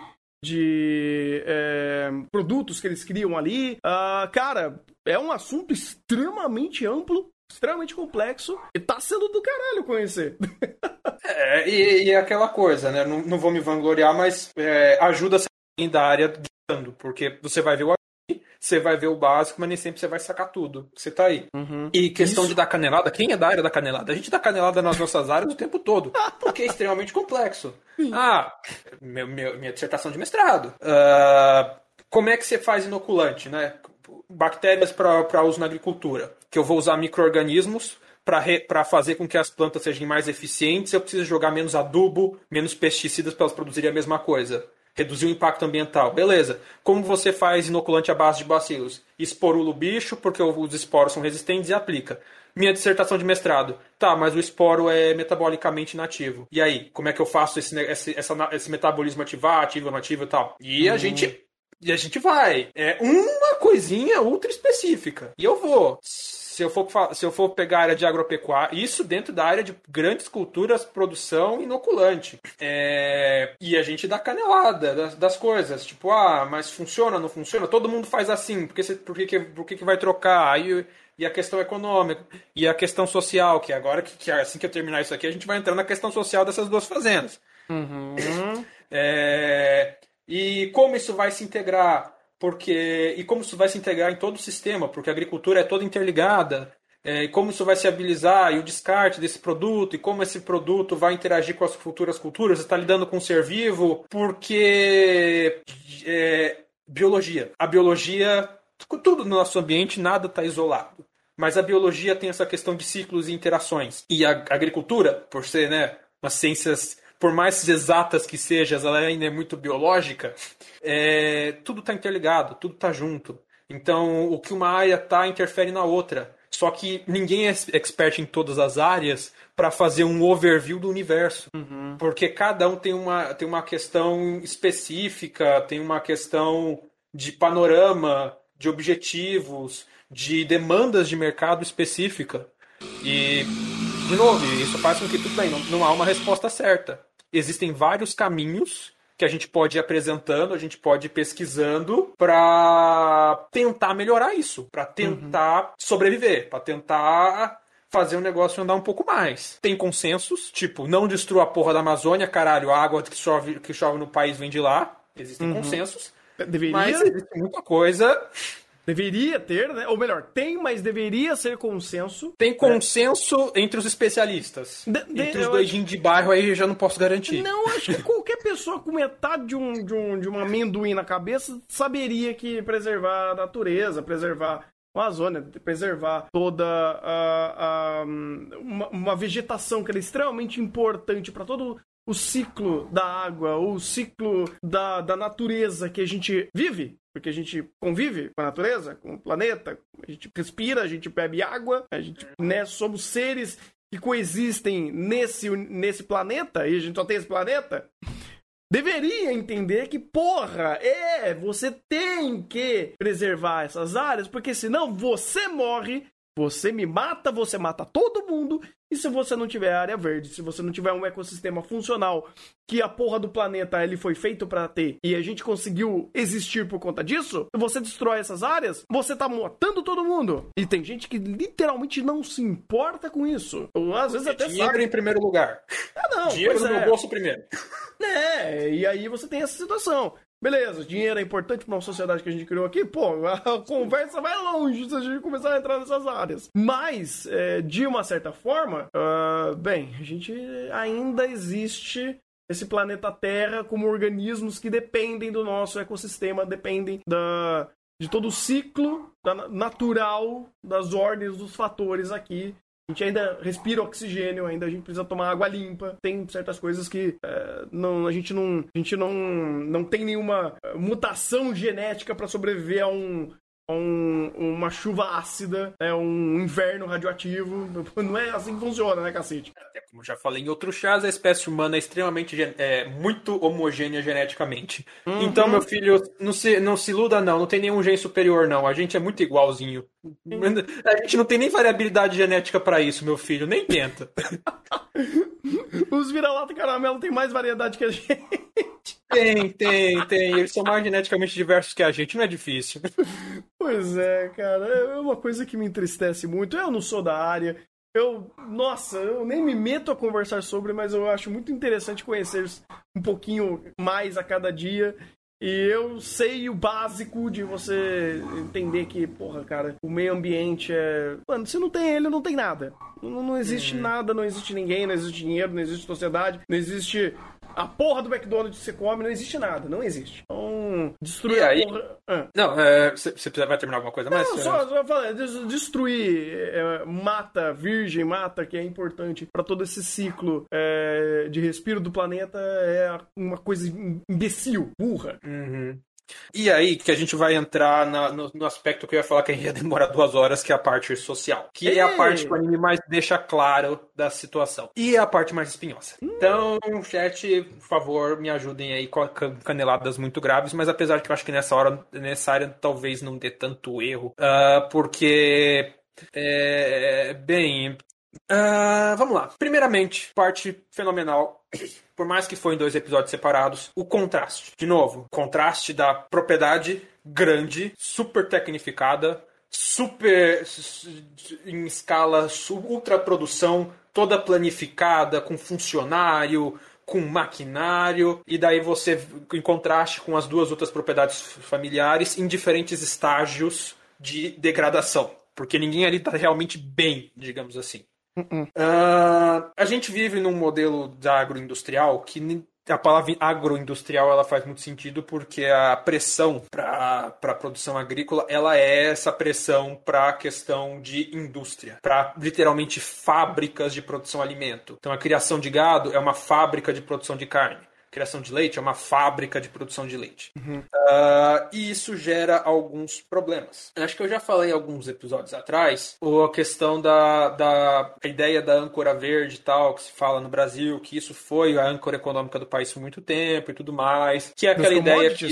de é, produtos que eles criam ali. Uh, cara, é um assunto extremamente amplo, extremamente complexo e tá sendo do caralho conhecer. é, e, e é aquela coisa, né? Não, não vou me vangloriar, mas é, ajuda a da área guiando, porque você vai ver o você vai ver o básico, mas nem sempre você vai sacar tudo. Você tá aí. Uhum. E questão Isso. de dar canelada, quem é da área da canelada? A gente dá canelada nas nossas áreas o tempo todo, porque é extremamente complexo. Ah, meu, meu, minha dissertação de mestrado. Uh, como é que você faz inoculante, né? Bactérias para uso na agricultura. Que eu vou usar micro-organismos para fazer com que as plantas sejam mais eficientes, eu preciso jogar menos adubo, menos pesticidas para elas produzirem a mesma coisa reduzir o impacto ambiental. Beleza. Como você faz inoculante à base de bacilos? Esporula o bicho, porque os esporos são resistentes e aplica. Minha dissertação de mestrado. Tá, mas o esporo é metabolicamente inativo. E aí, como é que eu faço esse, esse, essa, esse metabolismo ativar, ativo, nativo e tal? E a uhum. gente. E a gente vai. É uma coisinha ultra específica. E eu vou se eu for, se eu for pegar a área de agropecuária, isso dentro da área de grandes culturas, produção inoculante. É, e a gente dá canelada das, das, coisas. Tipo, ah, mas funciona, não funciona? Todo mundo faz assim, por que, por que, por que, que vai trocar? Aí e a questão econômica e a questão social, que agora que, que assim que eu terminar isso aqui, a gente vai entrar na questão social dessas duas fazendas. Uhum. É, e como isso vai se integrar porque e como isso vai se integrar em todo o sistema, porque a agricultura é toda interligada, é, e como isso vai se habilizar e o descarte desse produto e como esse produto vai interagir com as futuras culturas, está lidando com o ser vivo, porque é, biologia, a biologia, tudo no nosso ambiente, nada está isolado. Mas a biologia tem essa questão de ciclos e interações. E a agricultura, por ser né, umas ciências por mais exatas que sejam, ela ainda é muito biológica, é, tudo está interligado, tudo está junto. Então, o que uma área está interfere na outra. Só que ninguém é expert em todas as áreas para fazer um overview do universo. Uhum. Porque cada um tem uma, tem uma questão específica, tem uma questão de panorama, de objetivos, de demandas de mercado específica. E, de novo, isso faz com que tudo bem, não, não há uma resposta certa existem vários caminhos que a gente pode ir apresentando, a gente pode ir pesquisando para tentar melhorar isso, para tentar uhum. sobreviver, para tentar fazer o negócio andar um pouco mais. Tem consensos, tipo, não destrua a porra da Amazônia, caralho, a água que chove, que chove no país vem de lá. Existem uhum. consensos. Deveria. Mas existe muita coisa Deveria ter, né? Ou melhor, tem, mas deveria ser consenso. Tem consenso é. entre os especialistas. De, de, entre os doidinhos acho... de bairro aí eu já não posso garantir. Não, acho que qualquer pessoa com metade de um, de um, de um amendoim na cabeça saberia que preservar a natureza, preservar a Amazônia, preservar toda a, a uma, uma, vegetação que é extremamente importante para todo o ciclo da água, o ciclo da, da natureza que a gente vive, porque a gente convive com a natureza, com o planeta, a gente respira, a gente bebe água, a gente, né, somos seres que coexistem nesse, nesse planeta e a gente só tem esse planeta. Deveria entender que, porra, é, você tem que preservar essas áreas, porque senão você morre Você me mata, você mata todo mundo, e se você não tiver área verde, se você não tiver um ecossistema funcional, que a porra do planeta ele foi feito para ter, e a gente conseguiu existir por conta disso, você destrói essas áreas, você tá matando todo mundo. E tem gente que literalmente não se importa com isso. Ou, às vezes até Dinheiro sabe. em primeiro lugar. Ah, não. Dinheiro no é. meu bolso primeiro. É, e aí você tem essa situação. Beleza, dinheiro é importante para uma sociedade que a gente criou aqui, pô, a conversa vai longe se a gente começar a entrar nessas áreas. Mas, é, de uma certa forma, uh, bem, a gente ainda existe esse planeta Terra como organismos que dependem do nosso ecossistema, dependem da, de todo o ciclo da, natural das ordens dos fatores aqui a gente ainda respira oxigênio, ainda a gente precisa tomar água limpa. Tem certas coisas que é, não, a gente não, a gente não, não tem nenhuma é, mutação genética para sobreviver a um, um, uma chuva ácida, é um inverno radioativo. Não é assim que funciona, né, cacete? Até como já falei em outros chás, a espécie humana é extremamente é, muito homogênea geneticamente. Uhum. Então, meu filho, não se, não se iluda, não. Não tem nenhum gene superior, não. A gente é muito igualzinho. Uhum. A gente não tem nem variabilidade genética para isso, meu filho. Nem tenta. Os vira-lata caramelo tem mais variedade que a gente. Tem, tem, tem. Eles são mais geneticamente diversos que a gente, não é difícil. Pois é, cara. É uma coisa que me entristece muito. Eu não sou da área. Eu, nossa, eu nem me meto a conversar sobre, mas eu acho muito interessante conhecer um pouquinho mais a cada dia. E eu sei o básico de você entender que, porra, cara, o meio ambiente é. Mano, se não tem ele, não tem nada. Não, não existe uhum. nada, não existe ninguém, não existe dinheiro, não existe sociedade, não existe a porra do McDonald's você come, não existe nada, não existe. Então, destruir aí... a porra. Ah. Não, você é, vai terminar alguma coisa mais? Não, só, só falar, destruir é, mata virgem, mata que é importante para todo esse ciclo é, de respiro do planeta é uma coisa imbecil, burra. Uhum. E aí que a gente vai entrar na, no, no, aspecto que eu ia falar que ia demorar duas horas, que é a parte social. Que Ei. é a parte que o anime mais deixa claro da situação. E é a parte mais espinhosa. Hum. Então, chat, por favor, me ajudem aí com caneladas muito graves, mas apesar de que eu acho que nessa hora, nessa área, talvez não dê tanto erro. Uh, porque. É, bem, Uh, vamos lá. Primeiramente, parte fenomenal. Por mais que foi em dois episódios separados, o contraste. De novo, contraste da propriedade grande, super tecnificada, super em escala ultra produção, toda planificada, com funcionário, com maquinário, e daí você, em contraste com as duas outras propriedades familiares, em diferentes estágios de degradação. Porque ninguém ali está realmente bem, digamos assim. Uh, a gente vive num modelo da agroindustrial que a palavra agroindustrial ela faz muito sentido porque a pressão para a produção agrícola ela é essa pressão para a questão de indústria, para literalmente fábricas de produção de alimento. Então a criação de gado é uma fábrica de produção de carne criação de leite, é uma fábrica de produção de leite. Uhum. Uh, e isso gera alguns problemas. Acho que eu já falei alguns episódios atrás a questão da, da a ideia da âncora verde e tal, que se fala no Brasil, que isso foi a âncora econômica do país por muito tempo e tudo mais. Que é aquela ideia que.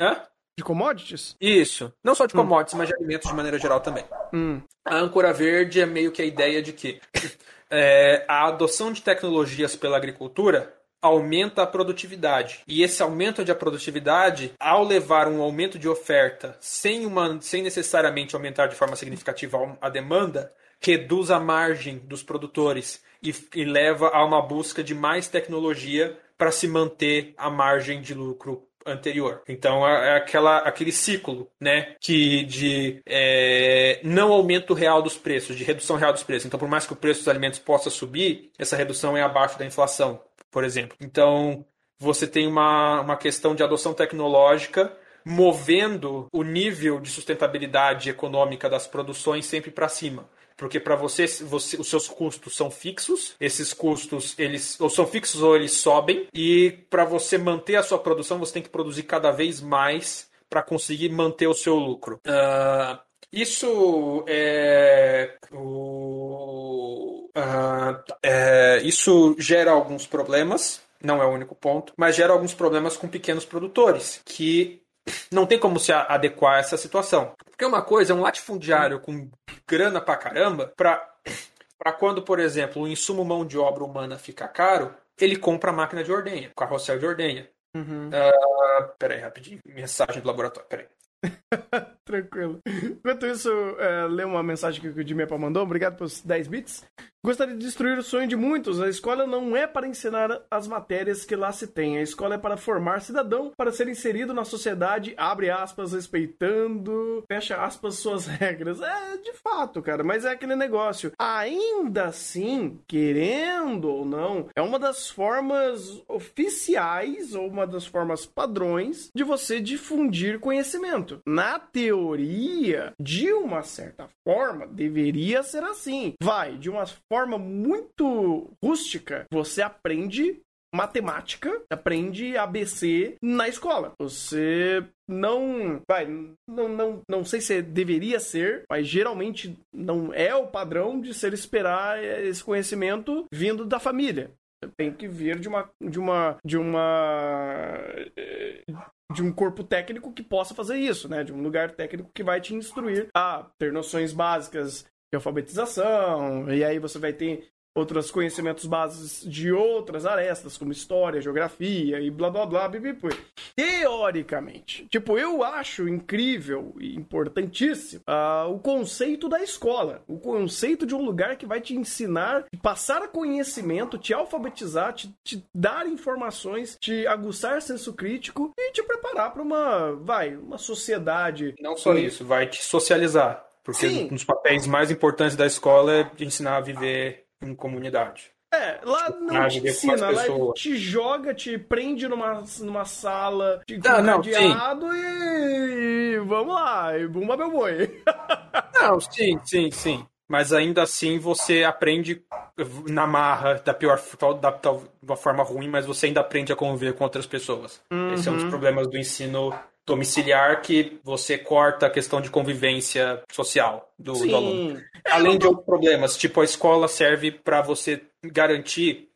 Hã? De commodities? Isso. Não só de hum. commodities, mas de alimentos de maneira geral também. Hum. A âncora verde é meio que a ideia de que é, a adoção de tecnologias pela agricultura aumenta a produtividade. E esse aumento de produtividade, ao levar um aumento de oferta sem, uma, sem necessariamente aumentar de forma significativa a demanda, reduz a margem dos produtores e, e leva a uma busca de mais tecnologia para se manter a margem de lucro anterior. Então é, é aquela, aquele ciclo, né, que de é, não aumento real dos preços, de redução real dos preços. Então, por mais que o preço dos alimentos possa subir, essa redução é abaixo da inflação por exemplo. Então, você tem uma, uma questão de adoção tecnológica movendo o nível de sustentabilidade econômica das produções sempre para cima. Porque para você, você, os seus custos são fixos, esses custos eles ou são fixos ou eles sobem, e para você manter a sua produção, você tem que produzir cada vez mais para conseguir manter o seu lucro. Uh, isso é. O, uh, é, isso gera alguns problemas, não é o único ponto, mas gera alguns problemas com pequenos produtores, que não tem como se adequar a essa situação. Porque uma coisa é um latifundiário com grana pra caramba pra, pra quando, por exemplo, o insumo mão de obra humana fica caro, ele compra a máquina de ordenha, o carrossel de ordenha. Uhum. Uh, peraí, rapidinho. Mensagem do laboratório, peraí. Tranquilo. Enquanto isso, é, lê uma mensagem que o Jimmy mandou. Obrigado pelos 10 bits. Gostaria de destruir o sonho de muitos. A escola não é para ensinar as matérias que lá se tem. A escola é para formar cidadão, para ser inserido na sociedade, abre aspas, respeitando, fecha aspas, suas regras. É, de fato, cara, mas é aquele negócio. Ainda assim, querendo ou não, é uma das formas oficiais ou uma das formas padrões de você difundir conhecimento. Na teoria, de uma certa forma, deveria ser assim. Vai, de uma forma muito rústica, você aprende matemática, aprende ABC na escola. Você não vai, não, não, não sei se deveria ser, mas geralmente não é o padrão de ser esperar esse conhecimento vindo da família. Tem que vir de uma de uma de uma de um corpo técnico que possa fazer isso, né? De um lugar técnico que vai te instruir a ter noções básicas de alfabetização, e aí você vai ter outros conhecimentos básicos de outras arestas, como história, geografia e blá blá blá, bibipui. Teoricamente, tipo, eu acho incrível e importantíssimo uh, o conceito da escola, o conceito de um lugar que vai te ensinar, passar conhecimento, te alfabetizar, te, te dar informações, te aguçar senso crítico e te preparar para uma, vai, uma sociedade. Não só isso, vai te socializar. Porque Sim. um dos papéis mais importantes da escola é de ensinar a viver em comunidade. É, lá tipo, não te ensina, lá te joga, te prende numa, numa sala, te ah, não, cadeado e, e, vamos lá, e bumba meu boi. não, sim, sim, sim. Mas ainda assim você aprende na marra da pior da, da, de uma forma ruim, mas você ainda aprende a conviver com outras pessoas. Uhum. Esse é um dos uhum. problemas do ensino domiciliar que você corta a questão de convivência social do, do aluno. Além de outros problemas, tipo a escola serve para você garantir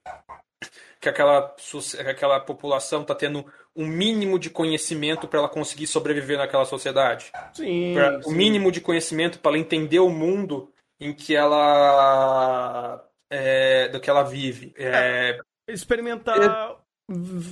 que aquela, que aquela população está tendo um mínimo de conhecimento para ela conseguir sobreviver naquela sociedade. Sim, pra, sim. O mínimo de conhecimento para ela entender o mundo em que ela é, do que ela vive. É, é, experimentar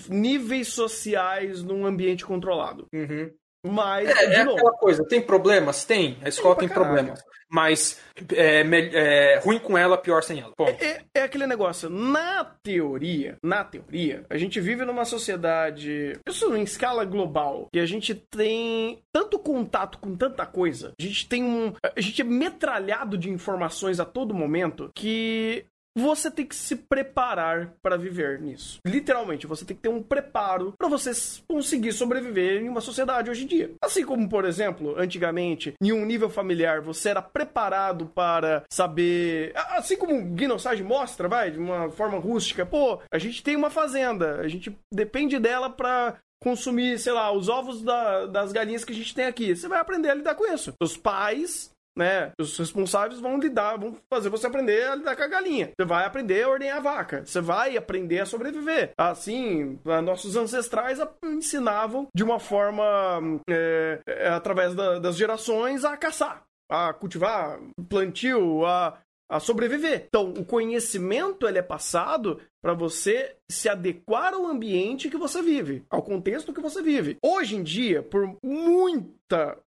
níveis sociais num ambiente controlado. Uhum. Mas, é, é aquela coisa, tem problemas? Tem, a escola tem, tem problemas. Mas é, é, ruim com ela, pior sem ela. É, é, é, aquele negócio, na teoria, na teoria, a gente vive numa sociedade, isso em escala global, que a gente tem tanto contato com tanta coisa, a gente tem um. A gente é metralhado de informações a todo momento que você tem que se preparar para viver nisso. Literalmente, você tem que ter um preparo para você conseguir sobreviver em uma sociedade hoje em dia. Assim como, por exemplo, antigamente, em um nível familiar, você era preparado para saber. Assim como o Guinosage mostra, vai, de uma forma rústica, pô, a gente tem uma fazenda, a gente depende dela para consumir, sei lá, os ovos da, das galinhas que a gente tem aqui. Você vai aprender a lidar com isso. Os pais né? Os responsáveis vão lidar, vão fazer você aprender a lidar com a galinha. Você vai aprender a ordenhar a vaca. Você vai aprender a sobreviver. Assim, nossos ancestrais ensinavam de uma forma é, é, através da, das gerações a caçar, a cultivar plantio, a a sobreviver. Então, o conhecimento ele é passado para você se adequar ao ambiente que você vive, ao contexto que você vive. Hoje em dia, por muita,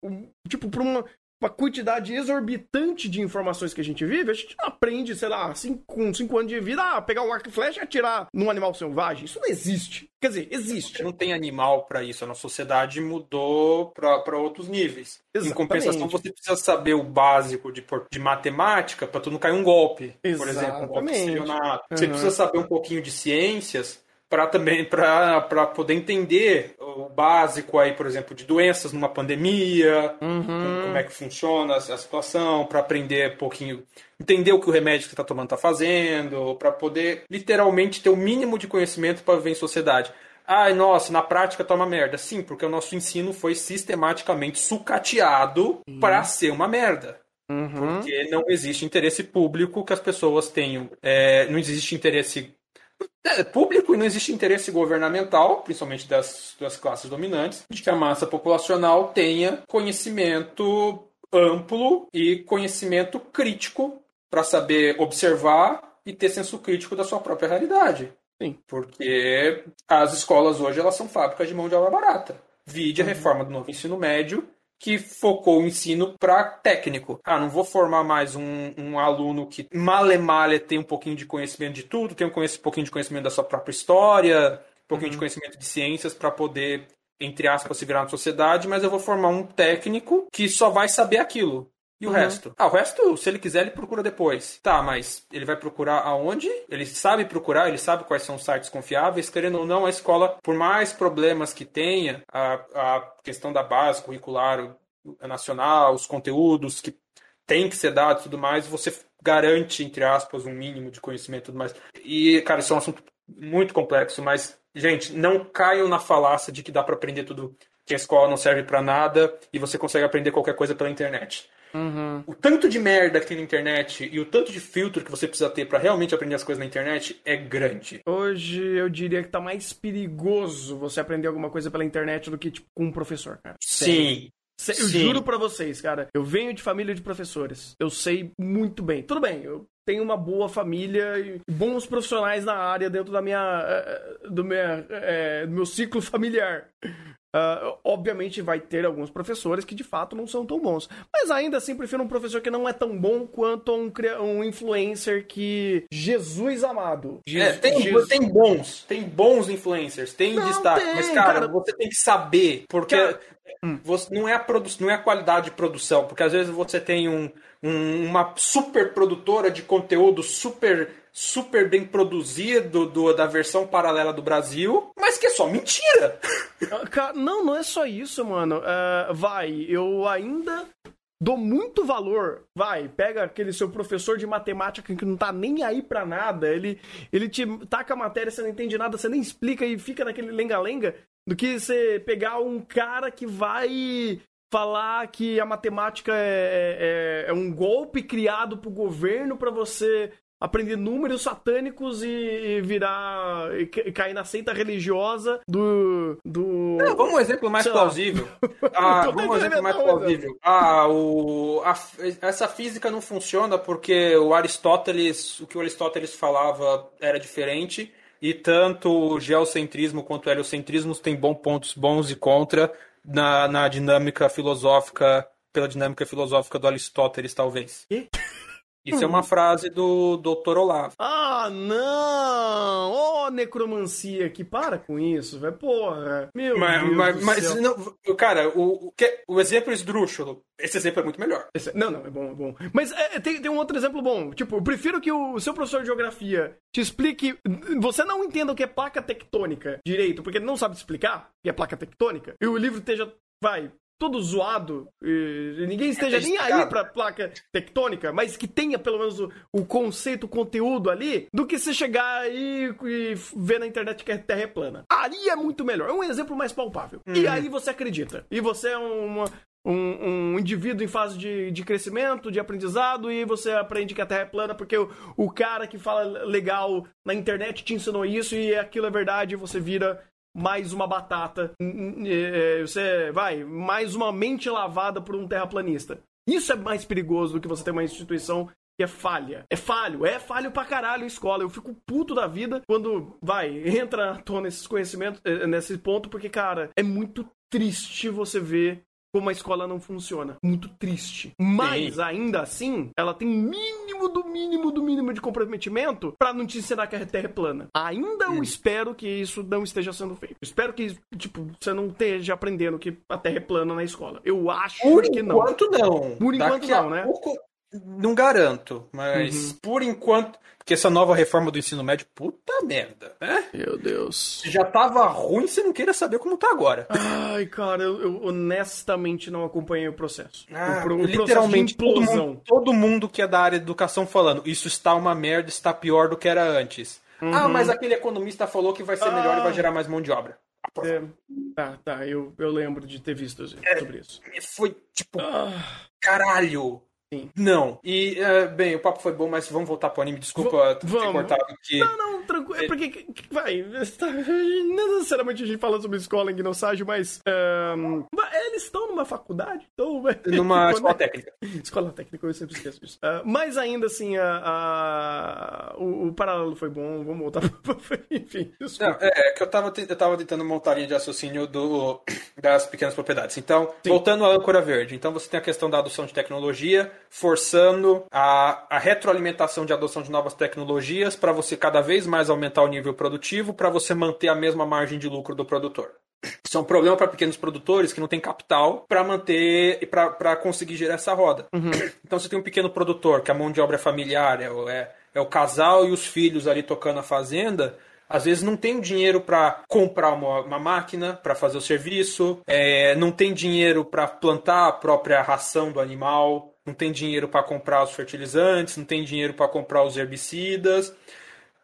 tipo, por uma, uma quantidade exorbitante de informações que a gente vive, a gente não aprende, sei lá, cinco, com 5 anos de vida, a pegar um arco e flecha e atirar num animal selvagem. Isso não existe. Quer dizer, existe. Não tem animal para isso. A nossa sociedade mudou para outros níveis. Exatamente. Em compensação, você precisa saber o básico de, de matemática para tu não cair um golpe, Exatamente. por exemplo, um golpe Uhum. Você precisa saber um pouquinho de ciências para também para poder entender o básico aí, por exemplo, de doenças numa pandemia, uhum. como é que funciona a situação, para aprender um pouquinho, entender o que o remédio que está tomando está fazendo, para poder literalmente ter o mínimo de conhecimento para viver em sociedade. Ai, nossa, na prática tá uma merda. Sim, porque o nosso ensino foi sistematicamente sucateado uhum. para ser uma merda. Uhum. Porque não existe interesse público que as pessoas tenham. É, não existe interesse é público e não existe interesse governamental, principalmente das, das classes dominantes, de que a massa populacional tenha conhecimento amplo e conhecimento crítico para saber observar e ter senso crítico da sua própria realidade. Sim. Porque as escolas hoje elas são fábricas de mão de obra barata. Vide a uhum. reforma do novo ensino médio, que focou o ensino para técnico. Ah, não vou formar mais um, um aluno que male male tem um pouquinho de conhecimento de tudo, tem um, um pouquinho de conhecimento da sua própria história, um pouquinho uhum. de conhecimento de ciências para poder, entre aspas, se virar na sociedade, mas eu vou formar um técnico que só vai saber aquilo. E o uhum. resto? Ah, o resto, se ele quiser, ele procura depois. Tá, mas ele vai procurar aonde? Ele sabe procurar, ele sabe quais são os sites confiáveis. Querendo ou não, a escola, por mais problemas que tenha, a, a questão da base curricular nacional, os conteúdos que tem que ser dados e tudo mais, você garante, entre aspas, um mínimo de conhecimento e tudo mais. E, cara, isso é um assunto muito complexo, mas, gente, não caiam na falácia de que dá para aprender tudo, que a escola não serve para nada e você consegue aprender qualquer coisa pela internet. Uhum. O tanto de merda que tem na internet e o tanto de filtro que você precisa ter para realmente aprender as coisas na internet é grande. Hoje eu diria que tá mais perigoso você aprender alguma coisa pela internet do que tipo, com um professor, cara. Sim. Eu Sim. juro para vocês, cara. Eu venho de família de professores. Eu sei muito bem. Tudo bem, eu tenho uma boa família e bons profissionais na área dentro da minha, eh, eh, do, minha, é, do meu ciclo familiar. Uh, obviamente vai ter alguns professores que de fato não são tão bons. Mas ainda assim prefiro um professor que não é tão bom quanto um, um influencer que. Jesus amado. É, tem, Jesus... tem bons, tem bons influencers, tem não, destaque. Tem, mas, cara, cara, você tem que saber, porque cara... Hum. você, não, é a produ... não é a qualidade de produção, porque às vezes você tem um, um, uma super produtora de conteúdo super super bem produzido do, da versão paralela do Brasil, mas que é só mentira. Ah, não, não é só isso, mano. Uh, vai, eu ainda dou muito valor. Vai, pega aquele seu professor de matemática que não tá nem aí pra nada, ele, ele te taca a matéria, você não entende nada, você nem explica e fica naquele lenga-lenga, do que você pegar um cara que vai falar que a matemática é, é, é um golpe criado pro governo para você aprender números satânicos e, virar. E, cair na seita religiosa do. do... Não, vamos um exemplo mais plausível. Ah, vamos um exemplo mais plausível. Ah, o, a, essa física não funciona porque o Aristóteles. O que o Aristóteles falava era diferente. E tanto o geocentrismo quanto o heliocentrismo tem bons pontos bons e contra na, na dinâmica filosófica, pela dinâmica filosófica do Aristóteles, talvez. E? Isso é uma frase do Dr. Olavo. Ah, não! Oh, necromancia que para com isso, velho. Porra. Meu mas, Deus mas, mas céu. não, cara, o, o, o exemplo esdrúxulo, esse exemplo é muito melhor. Esse, não, não, é bom, é bom. Mas é, tem, tem um outro exemplo bom. Tipo, eu prefiro que o seu professor de geografia te explique. Você não entenda o que é placa tectônica direito, porque ele não sabe explicar o que é placa tectônica, e o livro esteja vai, todo zoado, e ninguém esteja é nem aí pra placa tectônica, mas que tenha pelo menos o, o, conceito, o conteúdo ali, do que você chegar aí e ver na internet que a Terra é plana. Aí é muito melhor, é um exemplo mais palpável. Uhum. E aí você acredita. E você é uma, um, um, indivíduo em fase de, de crescimento, de aprendizado, e você aprende que a Terra é plana porque o, o cara que fala legal na internet te ensinou isso e aquilo é verdade e você vira mais uma batata. É, você vai, mais uma mente lavada por um terraplanista. Isso é mais perigoso do que você ter uma instituição que é falha. É falho, é falho pra caralho a escola. Eu fico puto da vida quando, vai, entra à tona esses conhecimentos, é, nesse ponto, porque, cara, é muito triste você ver como a escola não funciona. Muito triste. Mas, Sim. ainda assim, ela tem mínimo do mínimo do mínimo de comprometimento para não te ensinar que a Terra é plana. Ainda eu espero que isso não esteja sendo feito. Espero que, tipo, você não esteja aprendendo que a Terra é plana na escola. Eu acho Por que não. Por enquanto não. Por enquanto Daqui não, né? Pouco, não garanto, mas uhum. por enquanto. Porque essa nova reforma do ensino médio, puta merda, né? Meu Deus. Já tava ruim, você não queira saber como tá agora. Ai, cara, eu, eu honestamente não acompanhei o processo. Ah, o, o literalmente processo todo, mundo, todo mundo que é da área de educação falando, isso está uma merda, está pior do que era antes. Uhum. Ah, mas aquele economista falou que vai ser melhor ah. e vai gerar mais mão de obra. É, tá, tá, eu, eu lembro de ter visto sobre é, isso. Foi tipo, ah. caralho, Sim. Não. E, é, bem, o papo foi bom, mas vamos voltar pro anime. Desculpa v ter cortado aqui. Não, não, tranquilo. É porque, vai, não necessariamente a gente fala sobre escola em Gnosságio, mas um, eles estão numa faculdade? Então, numa escola técnica. Escola técnica, eu sempre esqueço disso. Uh, mas ainda assim, a, a o, o, paralelo foi bom, vamos voltar. Enfim, desculpa. Não, é, é, que eu tava, eu tava tentando montar a linha de raciocínio do, das pequenas propriedades. Então, Sim. voltando à âncora verde. Então, você tem a questão da adoção de tecnologia, forçando a, a retroalimentação de adoção de novas tecnologias para você cada vez mais aumentar o nível produtivo, para você manter a mesma margem de lucro do produtor. Isso é um problema para pequenos produtores que não tem capital para manter e para conseguir gerar essa roda. Uhum. Então você tem um pequeno produtor que a mão de obra é familiar, é, é, é o casal e os filhos ali tocando a fazenda às vezes não tem dinheiro para comprar uma, uma máquina para fazer o serviço, é, não tem dinheiro para plantar a própria ração do animal, não tem dinheiro para comprar os fertilizantes, não tem dinheiro para comprar os herbicidas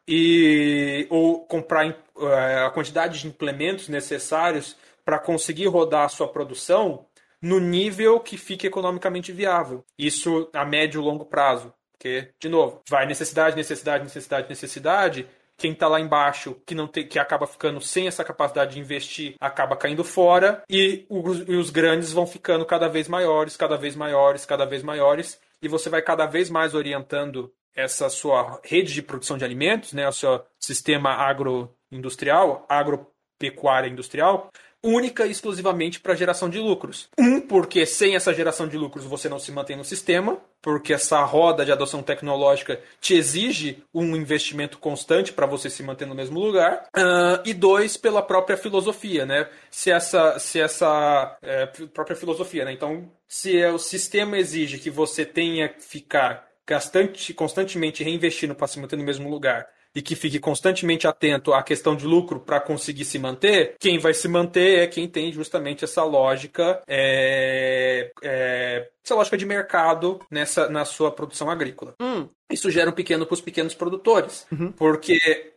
e ou comprar é, a quantidade de implementos necessários para conseguir rodar a sua produção no nível que fique economicamente viável. Isso a médio e longo prazo. Porque, de novo, vai necessidade, necessidade, necessidade, necessidade quem está lá embaixo, que não tem, que acaba ficando sem essa capacidade de investir, acaba caindo fora. E os, e os grandes vão ficando cada vez maiores, cada vez maiores, cada vez maiores. E você vai cada vez mais orientando essa sua rede de produção de alimentos, né, o seu sistema agroindustrial, agropecuária industrial, única e exclusivamente para geração de lucros. Um, porque sem essa geração de lucros você não se mantém no sistema, porque essa roda de adoção tecnológica te exige um investimento constante para você se manter no mesmo lugar. Uh, e dois, pela própria filosofia, né? Se essa, se essa é, própria filosofia, né? Então, se o sistema exige que você tenha que ficar constantemente reinvestindo para se manter no mesmo lugar e que fique constantemente atento à questão de lucro para conseguir se manter, quem vai se manter é quem tem justamente essa lógica, é, é, essa lógica de mercado nessa, na sua produção agrícola. Hum. Isso gera um pequeno para os pequenos produtores, uhum. porque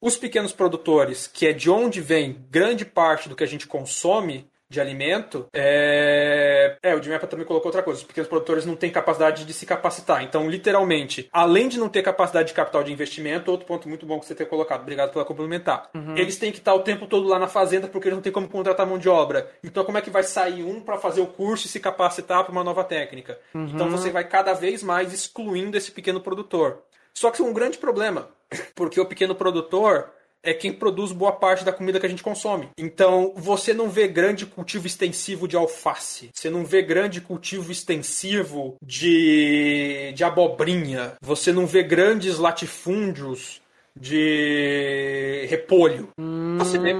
os pequenos produtores, que é de onde vem grande parte do que a gente consome, de alimento, é... é, o Dimepa também colocou outra coisa, os pequenos produtores não têm capacidade de se capacitar. Então, literalmente, além de não ter capacidade de capital de investimento, outro ponto muito bom que você ter colocado, obrigado pela complementar. Uhum. Eles têm que estar o tempo todo lá na fazenda porque eles não têm como contratar mão de obra. Então, como é que vai sair um para fazer o curso e se capacitar para uma nova técnica? Uhum. Então, você vai cada vez mais excluindo esse pequeno produtor. Só que é um grande problema, porque o pequeno produtor é quem produz boa parte da comida que a gente consome. Então, você não vê grande cultivo extensivo de alface. Você não vê grande cultivo extensivo de, de abobrinha. Você não vê grandes latifúndios de repolho. Hum. Você vê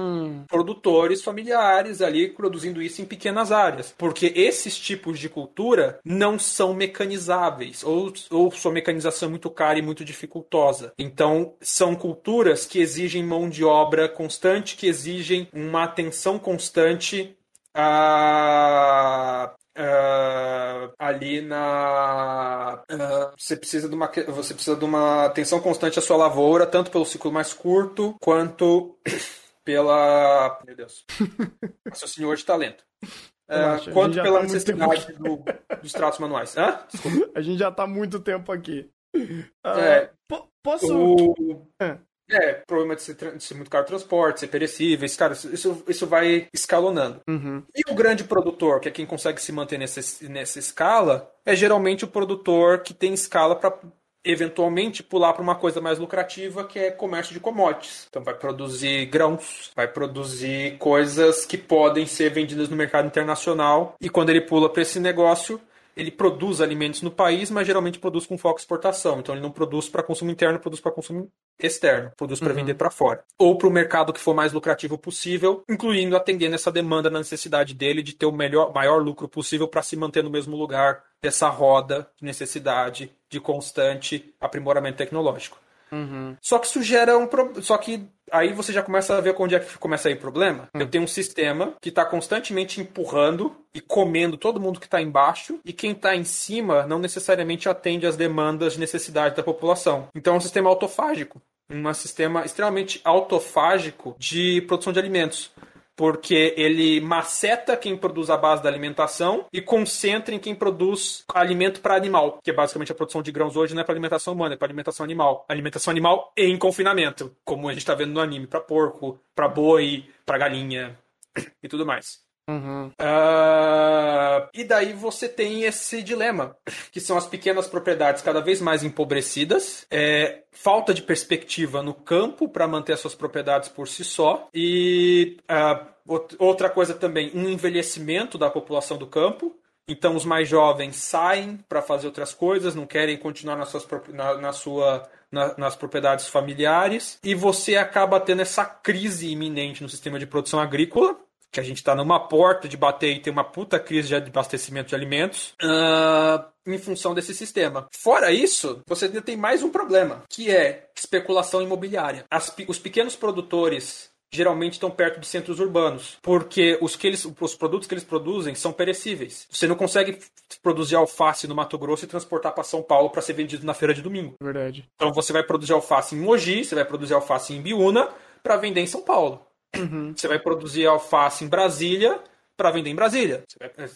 produtores familiares ali produzindo isso em pequenas áreas. Porque esses tipos de cultura não são mecanizáveis, ou, ou sua mecanização é muito cara e muito dificultosa. Então, são culturas que exigem mão de obra constante, que exigem uma atenção constante a, Uh, ali na uh, você precisa de uma você precisa de uma atenção constante à sua lavoura tanto pelo ciclo mais curto quanto pela meu Deus raciocínio de talento uh, quanto pela tá necessidade do, dos tratos manuais. Hã? a gente já está muito tempo aqui. É, posso o... é. É, problema de ser, de ser, muito caro transporte, ser perecíveis, cara, isso, isso vai escalonando. Uhum. E o grande produtor, que é quem consegue se manter nessa, nessa escala, é geralmente o produtor que tem escala para eventualmente pular para uma coisa mais lucrativa que é comércio de commodities. Então vai produzir grãos, vai produzir coisas que podem ser vendidas no mercado internacional e quando ele pula para esse negócio, ele produz alimentos no país, mas geralmente produz com foco em exportação. Então ele não produz para consumo interno, produz para consumo externo, produz para uhum. vender para fora. Ou para o mercado que for mais lucrativo possível, incluindo atendendo essa demanda na necessidade dele de ter o melhor, maior lucro possível para se manter no mesmo lugar dessa roda de necessidade de constante aprimoramento tecnológico. Uhum. Só que isso gera um problema. Só que aí você já começa a ver onde é que começa a ir o problema. Uhum. Eu tenho um sistema que está constantemente empurrando e comendo todo mundo que está embaixo, e quem está em cima não necessariamente atende às demandas de necessidade da população. Então é um sistema autofágico. Um sistema extremamente autofágico de produção de alimentos. Porque ele maceta quem produz a base da alimentação e concentra em quem produz alimento para animal, que é basicamente a produção de grãos hoje não é para alimentação humana, é para alimentação animal. Alimentação animal em confinamento, como a gente está vendo no anime, para porco, para boi, para galinha e tudo mais. Uhum. Uh, e daí você tem esse dilema, que são as pequenas propriedades cada vez mais empobrecidas, é, falta de perspectiva no campo para manter as suas propriedades por si só, e uh, outra coisa também, um envelhecimento da população do campo. Então os mais jovens saem para fazer outras coisas, não querem continuar nas suas, na, na sua na, nas propriedades familiares e você acaba tendo essa crise iminente no sistema de produção agrícola que a gente está numa porta de bater e tem uma puta crise de abastecimento de alimentos. Uh, em função desse sistema. Fora isso, você ainda tem mais um problema, que é especulação imobiliária. As, os pequenos produtores geralmente estão perto de centros urbanos, porque os, que eles, os produtos que eles produzem são perecíveis. Você não consegue produzir alface no Mato Grosso e transportar para São Paulo para ser vendido na feira de domingo. Verdade. Então você vai produzir alface em Mogi, você vai produzir alface em Biúna para vender em São Paulo. Uhum. Você vai produzir alface em Brasília para vender em Brasília.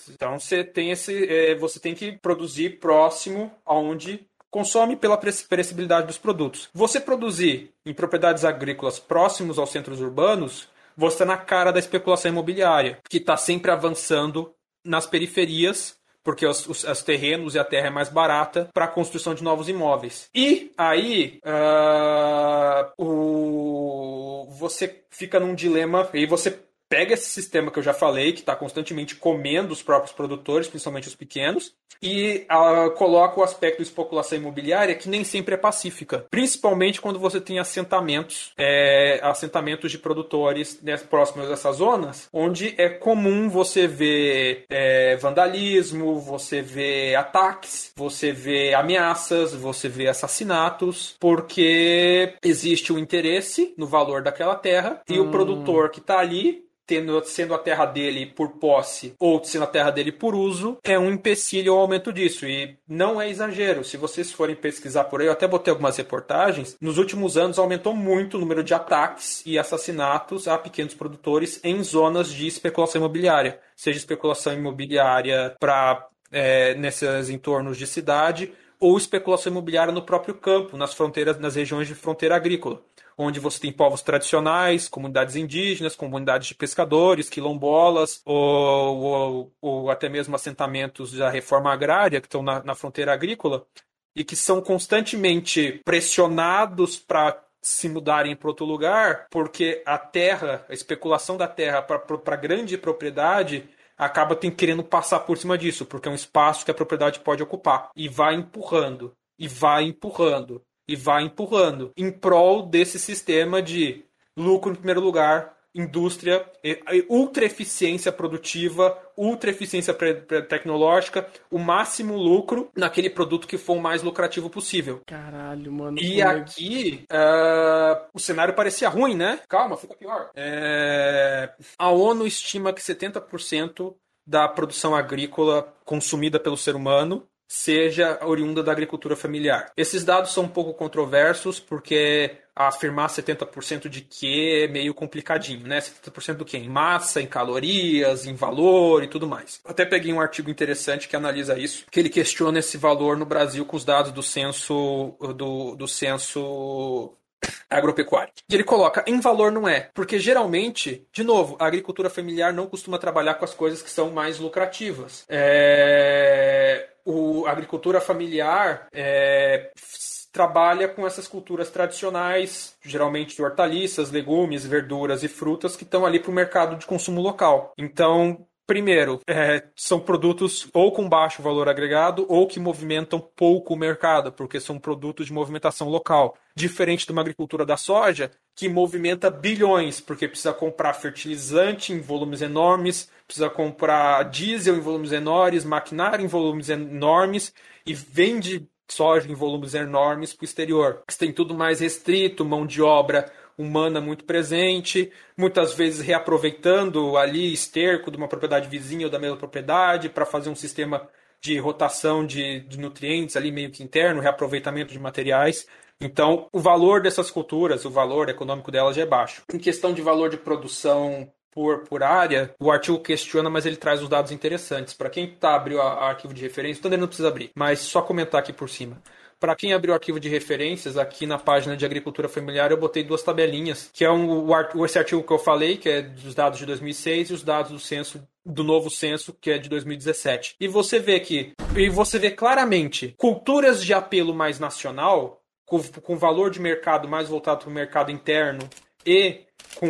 Então você tem esse, é, você tem que produzir próximo aonde consome pela perecibilidade dos produtos. Você produzir em propriedades agrícolas próximos aos centros urbanos, você está na cara da especulação imobiliária, que está sempre avançando nas periferias porque os, os, os, terrenos e a terra é mais barata para a construção de novos imóveis. E aí uh, o, você fica num dilema e você pega esse sistema que eu já falei, que está constantemente comendo os próprios produtores, principalmente os pequenos, e uh, coloca o aspecto de especulação imobiliária que nem sempre é pacífica. Principalmente quando você tem assentamentos, é, assentamentos de produtores né, próximos dessas zonas, onde é comum você ver é, vandalismo, você vê ataques, você vê ameaças, você vê assassinatos, porque existe o um interesse no valor daquela terra e hum. o produtor que está ali tendo, sendo a terra dele por posse ou sendo a terra dele por uso, é um empecilho ao aumento disso. E não é exagero. Se vocês forem pesquisar por aí, eu até botei algumas reportagens, nos últimos anos aumentou muito o número de ataques e assassinatos a pequenos produtores em zonas de especulação imobiliária. Seja especulação imobiliária para é, nesses entornos de cidade ou especulação imobiliária no próprio campo, nas fronteiras, nas regiões de fronteira agrícola onde você tem povos tradicionais, comunidades indígenas, comunidades de pescadores, quilombolas, ou, ou, ou até mesmo assentamentos da reforma agrária que estão na, na fronteira agrícola e que são constantemente pressionados para se mudarem para outro lugar, porque a terra, a especulação da terra para grande propriedade acaba tem, querendo passar por cima disso, porque é um espaço que a propriedade pode ocupar. E vai empurrando, e vai empurrando, e vai empurrando em prol desse sistema de lucro em primeiro lugar, indústria, ultra eficiência produtiva, ultra eficiência tecnológica, o máximo lucro naquele produto que for o mais lucrativo possível. Caralho, mano. E aqui uh, o cenário parecia ruim, né? Calma, fica pior. É... A ONU estima que 70% da produção agrícola consumida pelo ser humano seja oriunda da agricultura familiar. Esses dados são um pouco controversos porque afirmar 70% de que é meio complicadinho, né? 70% do que? Em massa, em calorias, em valor e tudo mais. Até peguei um artigo interessante que analisa isso, que ele questiona esse valor no Brasil com os dados do censo do, do censo agropecuário. E ele coloca, em valor não é, porque geralmente, de novo, a agricultura familiar não costuma trabalhar com as coisas que são mais lucrativas. É o, a agricultura familiar é, trabalha com essas culturas tradicionais, geralmente de hortaliças, legumes, verduras e frutas que estão ali para o mercado de consumo local. Então, Primeiro, é, são produtos ou com baixo valor agregado ou que movimentam pouco o mercado, porque são produtos de movimentação local. Diferente de uma agricultura da soja, que movimenta bilhões, porque precisa comprar fertilizante em volumes enormes, precisa comprar diesel em volumes enormes, maquinário em volumes enormes e vende soja em volumes enormes para o exterior. Você tem tudo mais restrito, mão de obra humana muito presente, muitas vezes reaproveitando ali esterco de uma propriedade vizinha ou da mesma propriedade para fazer um sistema de rotação de, de, nutrientes ali meio que interno, reaproveitamento de materiais. Então, o valor dessas culturas, o valor econômico delas já é baixo. Em questão de valor de produção por, por área, o artigo questiona, mas ele traz os dados interessantes. Para quem tá, abriu o arquivo de referência, ele não precisa abrir, mas só comentar aqui por cima. Para quem abriu o arquivo de referências, aqui na página de agricultura familiar, eu botei duas tabelinhas, que é um, esse artigo que eu falei, que é dos dados de 2006, e os dados do censo do novo censo, que é de 2017. E você vê que, e você vê claramente, culturas de apelo mais nacional, com, com valor de mercado mais voltado para o mercado interno e com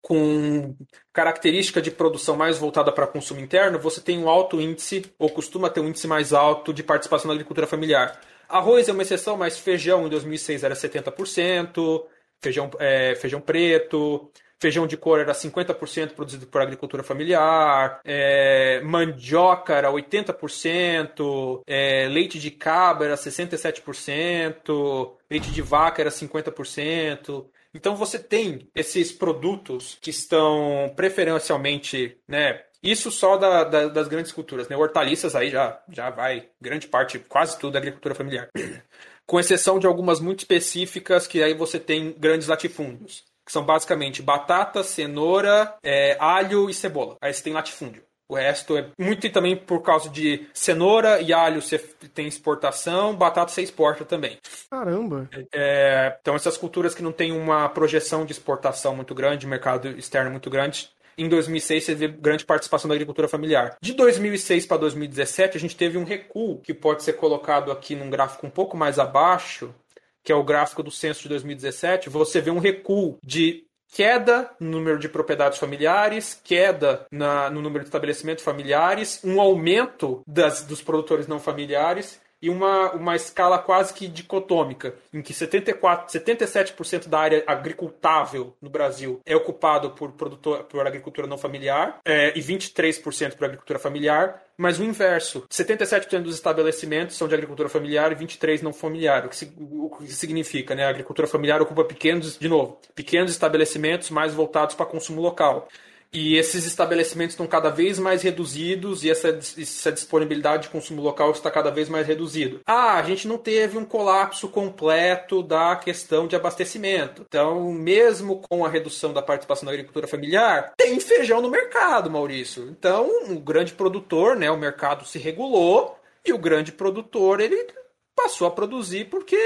com característica de produção mais voltada para consumo interno, você tem um alto índice, ou costuma ter um índice mais alto de participação na agricultura familiar. Arroz é uma exceção, mas feijão em 2006 era 70%, feijão, é, feijão preto, feijão de cor era 50% produzido por agricultura familiar, é, mandioca era 80%, é, leite de cabra era 67%, leite de vaca era 50%. Então você tem esses produtos que estão preferencialmente, né? Isso só da, da, das grandes culturas, né? Hortaliças aí já, já vai grande parte, quase tudo da agricultura familiar. Com exceção de algumas muito específicas que aí você tem grandes latifúndios. Que são basicamente batata, cenoura, é, alho e cebola. Aí você tem latifúndio. O resto é muito também por causa de cenoura e alho você tem exportação, batata você exporta também. Caramba! É, então essas culturas que não têm uma projeção de exportação muito grande, mercado externo muito grande, em 2006 você vê grande participação da agricultura familiar. De 2006 para 2017 a gente teve um recuo que pode ser colocado aqui num gráfico um pouco mais abaixo, que é o gráfico do censo de 2017. Você vê um recuo de queda no número de propriedades familiares, queda na, no número de estabelecimentos familiares, um aumento das, dos produtores não familiares e uma, uma escala quase que dicotômica, em que 74, 77% da área agricultável no Brasil é ocupado por, produtor, por agricultura não familiar é, e 23% por agricultura familiar, mas o inverso, 77% dos estabelecimentos são de agricultura familiar e 23% não familiar, o que, o que significa, né? A agricultura familiar ocupa pequenos, de novo, pequenos estabelecimentos mais voltados para consumo local. E esses estabelecimentos estão cada vez mais reduzidos e essa, essa disponibilidade de consumo local está cada vez mais reduzido. Ah, a gente não teve um colapso completo da questão de abastecimento. Então, mesmo com a redução da participação da agricultura familiar, tem feijão no mercado, Maurício. Então, o grande produtor, né, o mercado se regulou e o grande produtor ele passou a produzir porque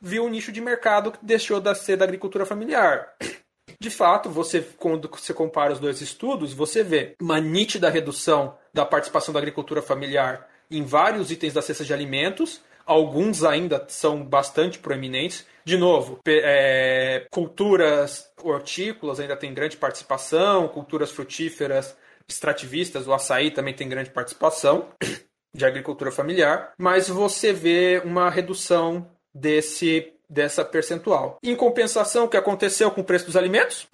viu um nicho de mercado que deixou de ser da agricultura familiar. De fato, você quando você compara os dois estudos, você vê uma nítida redução da participação da agricultura familiar em vários itens da cesta de alimentos. Alguns ainda são bastante proeminentes. De novo, é, culturas hortícolas ainda tem grande participação, culturas frutíferas extrativistas, o açaí também tem grande participação de agricultura familiar, mas você vê uma redução desse dessa percentual. Em compensação, o que aconteceu com o preço dos alimentos?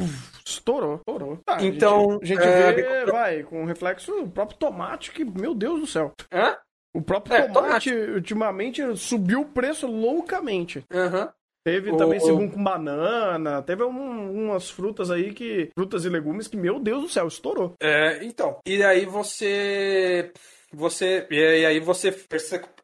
Estourou, estourou. Tá, então, a gente, a gente é... vê, vai, com reflexo, o próprio tomate, que, meu Deus do céu. Hã? O próprio é, tomate, tomate, ultimamente, subiu o preço loucamente. Uhum. Teve o, também segundo com banana, teve um, umas frutas aí que. Frutas e legumes que, meu Deus do céu, estourou. É, então. E aí você. Você. E aí você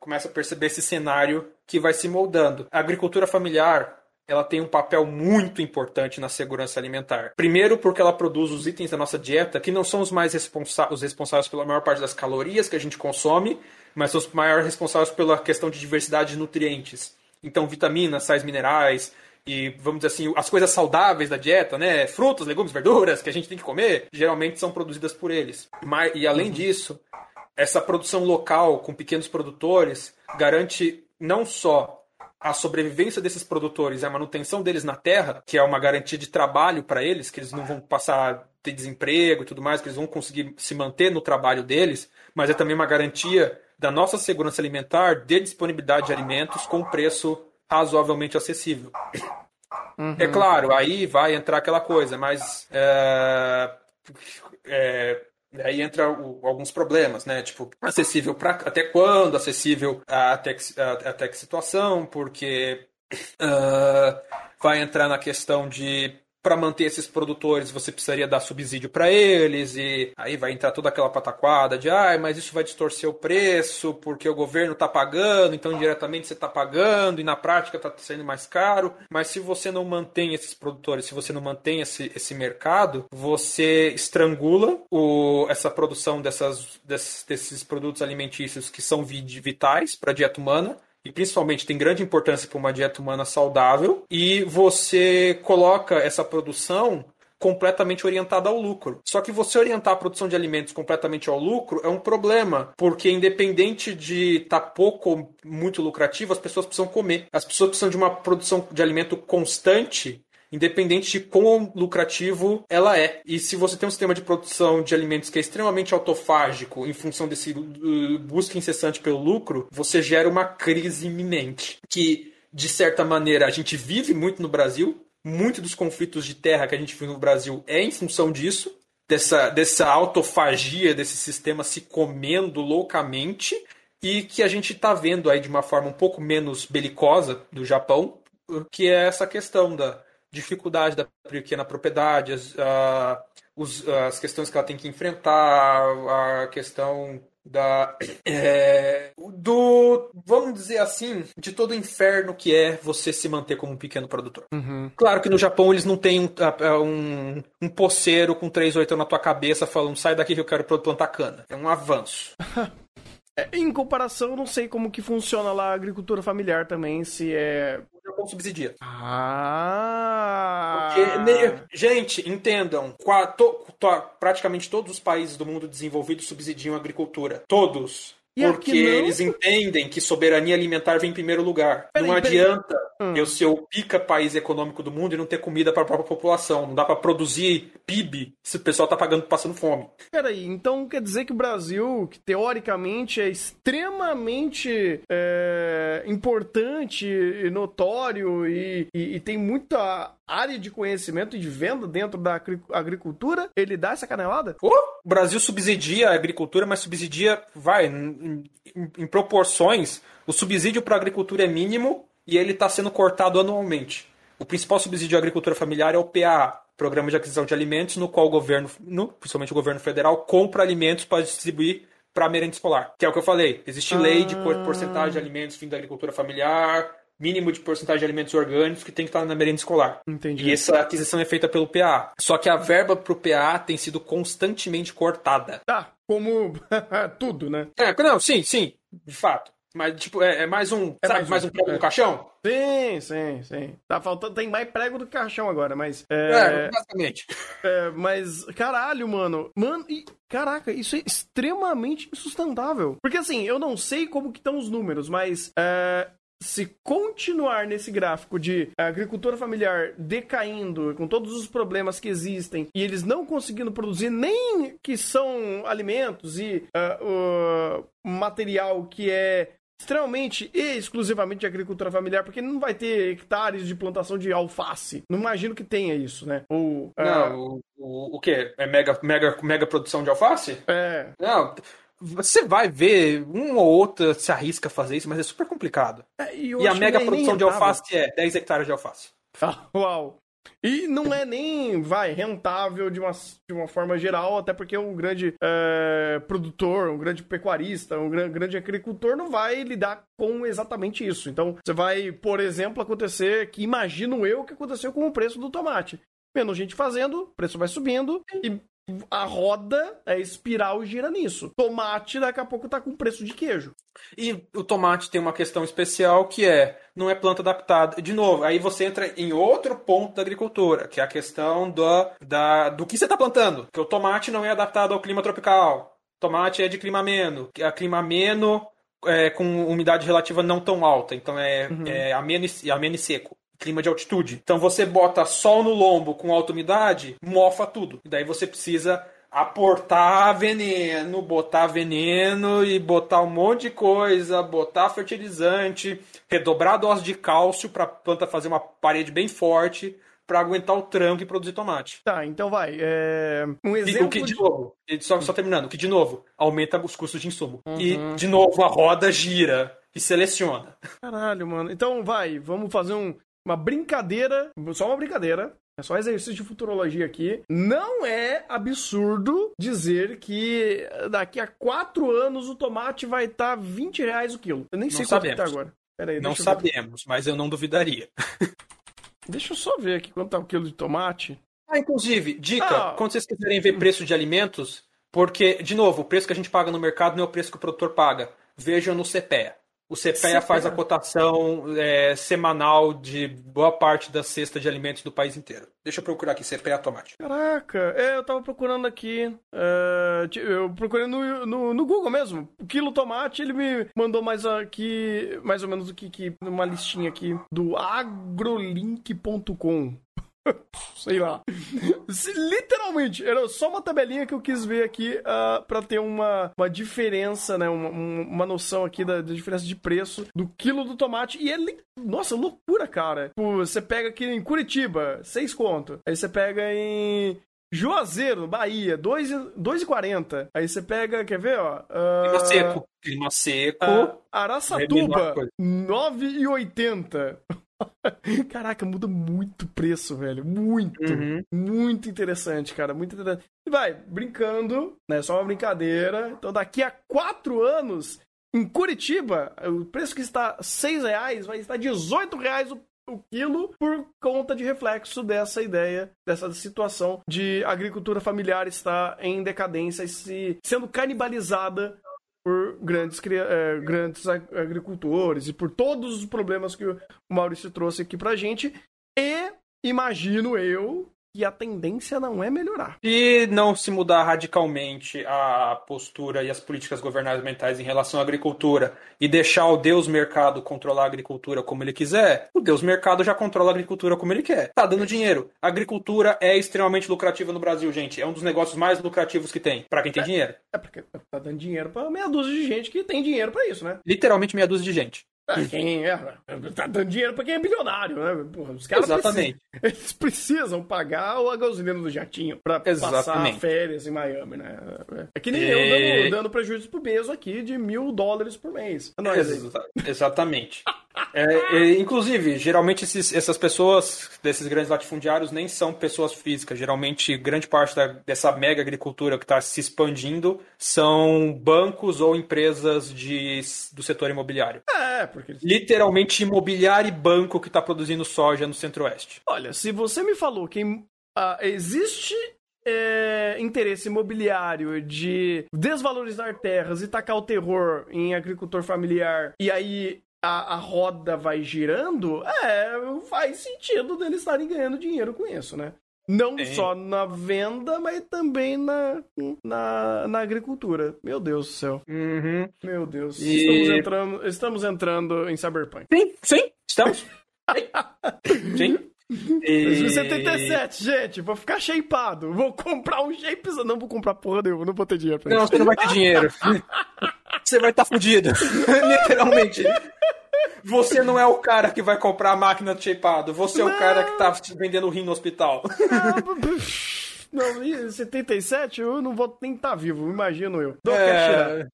começa a perceber esse cenário que vai se moldando. A agricultura familiar ela tem um papel muito importante na segurança alimentar. Primeiro, porque ela produz os itens da nossa dieta que não são os mais responsa os responsáveis pela maior parte das calorias que a gente consome, mas são os maiores responsáveis pela questão de diversidade de nutrientes. Então, vitaminas, sais minerais e, vamos dizer assim, as coisas saudáveis da dieta, né? Frutas, legumes, verduras que a gente tem que comer, geralmente são produzidas por eles. Mas, e além uhum. disso, essa produção local com pequenos produtores garante não só a sobrevivência desses produtores e a manutenção deles na terra, que é uma garantia de trabalho para eles, que eles não vão passar a ter desemprego e tudo mais, que eles vão conseguir se manter no trabalho deles, mas é também uma garantia da nossa segurança alimentar de disponibilidade de alimentos com preço razoavelmente acessível. Uhum. É claro, aí vai entrar aquela coisa, mas é, é, Aí entra o, alguns problemas, né? Tipo, acessível para até quando, acessível até que, que situação, porque uh, vai entrar na questão de para manter esses produtores você precisaria dar subsídio para eles e aí vai entrar toda aquela pataquada de ah, mas isso vai distorcer o preço porque o governo está pagando, então indiretamente você está pagando e na prática está sendo mais caro. Mas se você não mantém esses produtores, se você não mantém esse, esse mercado, você estrangula o, essa produção dessas, desses, desses produtos alimentícios que são vitais para a dieta humana e principalmente tem grande importância para uma dieta humana saudável, e você coloca essa produção completamente orientada ao lucro. Só que você orientar a produção de alimentos completamente ao lucro é um problema, porque independente de estar tá pouco ou muito lucrativo, as pessoas precisam comer. As pessoas precisam de uma produção de alimento constante independente de quão lucrativo ela é. E se você tem um sistema de produção de alimentos que é extremamente autofágico em função desse uh, busca incessante pelo lucro, você gera uma crise iminente que de certa maneira a gente vive muito no Brasil, muito dos conflitos de terra que a gente vive no Brasil é em função disso, dessa, dessa autofagia, desse sistema se comendo loucamente, e que a gente está vendo aí de uma forma um pouco menos belicosa do Japão, que é essa questão da, dificuldade da pequena propriedade, as, uh, os, as questões que ela tem que enfrentar, a questão da é, do vamos dizer assim de todo o inferno que é você se manter como um pequeno produtor uhum. claro que no Japão eles não têm um, um, um poceiro com três oito na tua cabeça falando sai daqui que eu quero plantar cana é um avanço É, em comparação, eu não sei como que funciona lá a agricultura familiar também, se é. Japão subsidia. Ah! Porque, gente, entendam, praticamente todos os países do mundo desenvolvido subsidiam a agricultura. Todos. E porque eles entendem que soberania alimentar vem em primeiro lugar. Peraí, não adianta hum. eu ser o pica país econômico do mundo e não ter comida para a própria população. Não dá para produzir PIB se o pessoal tá pagando passando fome. Peraí, então quer dizer que o Brasil, que teoricamente é extremamente é, importante e notório e, e, e tem muita área de conhecimento e de venda dentro da agricultura, ele dá essa canelada? o Brasil subsidia a agricultura, mas subsidia, vai, em, em, em proporções. O subsídio para a agricultura é mínimo e ele está sendo cortado anualmente. O principal subsídio à agricultura familiar é o PAA, Programa de Aquisição de Alimentos, no qual o governo, no, principalmente o governo federal, compra alimentos para distribuir para a merenda escolar. Que é o que eu falei. Existe ah. lei de porcentagem de alimentos vindo da agricultura familiar, mínimo de porcentagem de alimentos orgânicos que tem que estar na merenda escolar. Entendi. E essa aquisição é feita pelo PA. Só que a verba para o PA tem sido constantemente cortada. Tá, como tudo, né? É, não, sim, sim, de fato. Mas, tipo, é, é mais um. É sabe, mais, mais um, um prego é. no caixão? Sim, sim, sim. Tá faltando. Tem mais prego do caixão agora, mas. É, é basicamente. É, mas, caralho, mano. Mano, e. Caraca, isso é extremamente insustentável. Porque assim, eu não sei como que estão os números, mas é, se continuar nesse gráfico de agricultura familiar decaindo, com todos os problemas que existem, e eles não conseguindo produzir nem que são alimentos e uh, uh, material que é extremamente e exclusivamente de agricultura familiar, porque não vai ter hectares de plantação de alface. Não imagino que tenha isso, né? Ou, ah, não, uh... o, o, o quê? É mega, mega, mega produção de alface? É. Não, você vai ver, um ou outro se arrisca a fazer isso, mas é super complicado. É, e, e a mega produção de alface é 10 hectares de alface. Ah, uau! E não é nem, vai, rentável de uma, de uma forma geral, até porque um grande é, produtor, um grande pecuarista, um grande, grande agricultor não vai lidar com exatamente isso. Então, você vai, por exemplo, acontecer que imagino eu que aconteceu com o preço do tomate menos gente fazendo, o preço vai subindo e a roda, a espiral gira nisso. Tomate daqui a pouco tá com preço de queijo. E o tomate tem uma questão especial que é, não é planta adaptada. De novo, aí você entra em outro ponto da agricultura, que é a questão do, da, do que você está plantando. Que o tomate não é adaptado ao clima tropical. Tomate é de clima ameno. A clima ameno é, com umidade relativa não tão alta. Então é, uhum. é ameno, e, ameno e seco clima de altitude. Então você bota sol no lombo com alta umidade, mofa tudo. E daí você precisa aportar veneno, botar veneno e botar um monte de coisa, botar fertilizante, redobrar a dose de cálcio para a planta fazer uma parede bem forte para aguentar o tranco e produzir tomate. Tá, então vai. É... Um exemplo. o que, de novo, só, só terminando, o que de novo aumenta os custos de insumo. Uhum. E, de novo, a roda gira e seleciona. Caralho, mano. Então vai, vamos fazer um uma brincadeira, só uma brincadeira, É só exercício de futurologia aqui. Não é absurdo dizer que daqui a quatro anos o tomate vai estar tá 20 reais o quilo. Eu nem sei quanto está agora. Aí, não sabemos, mas eu não duvidaria. Deixa eu só ver aqui quanto tá o quilo de tomate. Ah, inclusive, dica, ah. quando vocês quiserem ver preço de alimentos, porque, de novo, o preço que a gente paga no mercado não é o preço que o produtor paga. Vejam no CPEA. O CPEA faz a cotação é, semanal de boa parte da cesta de alimentos do país inteiro. Deixa eu procurar aqui, CPEA tomate. Caraca, é, eu tava procurando aqui. É, eu procurei no, no, no, Google mesmo. Quilo tomate, ele me mandou mais aqui, mais ou menos o que, que uma listinha aqui do agrolink.com. Sei lá. Literalmente, era só uma tabelinha que eu quis ver aqui uh, ah, para ter uma, uma diferença, né? Uma, uma noção aqui da, da, diferença de preço do quilo do tomate. E é, nossa, loucura, cara. Tipo, você pega aqui em Curitiba, 6 conto. Aí você pega em Juazeiro, Bahia, 2,40. Aí você pega, quer ver, ó? Uh, clima seco. Clima seco. Uh, Araçatuba, 9,80. Caraca, muda muito o preço, velho. Muito. Uhum. Muito interessante, cara. Muito interessante. E vai, brincando, né? Só uma brincadeira. Então, daqui a quatro anos, em Curitiba, o preço que está seis reais vai estar 18 reais o o quilo por conta de reflexo dessa ideia, dessa situação de agricultura familiar estar em decadência e se sendo canibalizada por grandes, é, grandes agricultores e por todos os problemas que o Maurício trouxe aqui pra gente. E imagino eu que a tendência não é melhorar. Se não se mudar radicalmente a postura e as políticas governamentais em relação à agricultura e deixar o Deus mercado controlar a agricultura como ele quiser, o Deus mercado já controla a agricultura como ele quer. Tá dando dinheiro. A agricultura é extremamente lucrativa no Brasil, gente. É um dos negócios mais lucrativos que tem. para quem tem é, dinheiro. É porque tá dando dinheiro pra meia dúzia de gente que tem dinheiro para isso, né? Literalmente meia dúzia de gente. É, quem é, tá dando dinheiro pra quem é bilionário, né? Porra, os caras Exatamente. Precisam, eles precisam pagar a gasolina do jatinho pra Exatamente. passar férias em Miami, né? É que nem e... eu dando, dando prejuízo pro Bezo aqui de mil dólares por mês. É nóis, Exa exatamente. É, é, inclusive, geralmente esses, essas pessoas desses grandes latifundiários nem são pessoas físicas. Geralmente, grande parte da, dessa mega agricultura que está se expandindo são bancos ou empresas de, do setor imobiliário. É, porque. Literalmente imobiliário e banco que está produzindo soja no centro-oeste. Olha, se você me falou que uh, existe é, interesse imobiliário de desvalorizar terras e tacar o terror em agricultor familiar e aí a, a roda vai girando, é, faz sentido deles estarem ganhando dinheiro com isso, né? Não Sim. só na venda, mas também na, na, na agricultura. Meu Deus do céu. Uhum. Meu Deus. E... Estamos, entrando, estamos entrando em Cyberpunk. Sim, sim, estamos. sim. E... 2077, gente, vou ficar shapeado. Vou comprar um shape. Não vou comprar porra nenhuma, não vou ter dinheiro pra isso. Não, você não vai ter dinheiro. você vai estar tá fudido. Literalmente. Você não é o cara que vai comprar a máquina de shapeado. Você não. é o cara que tá vendendo rim no hospital. Não, não 77 eu não vou nem estar tá vivo, imagino eu. Não é...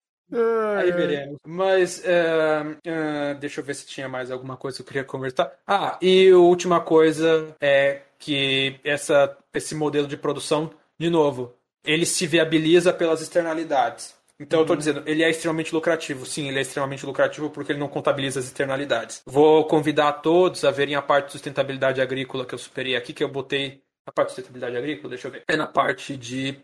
Aí veremos. Mas, uh, uh, deixa eu ver se tinha mais alguma coisa que eu queria conversar. Ah, e a última coisa é que essa, esse modelo de produção, de novo, ele se viabiliza pelas externalidades. Então uhum. eu estou dizendo, ele é extremamente lucrativo. Sim, ele é extremamente lucrativo porque ele não contabiliza as externalidades. Vou convidar a todos a verem a parte de sustentabilidade agrícola que eu superei aqui, que eu botei a parte de sustentabilidade agrícola, deixa eu ver. É na parte de.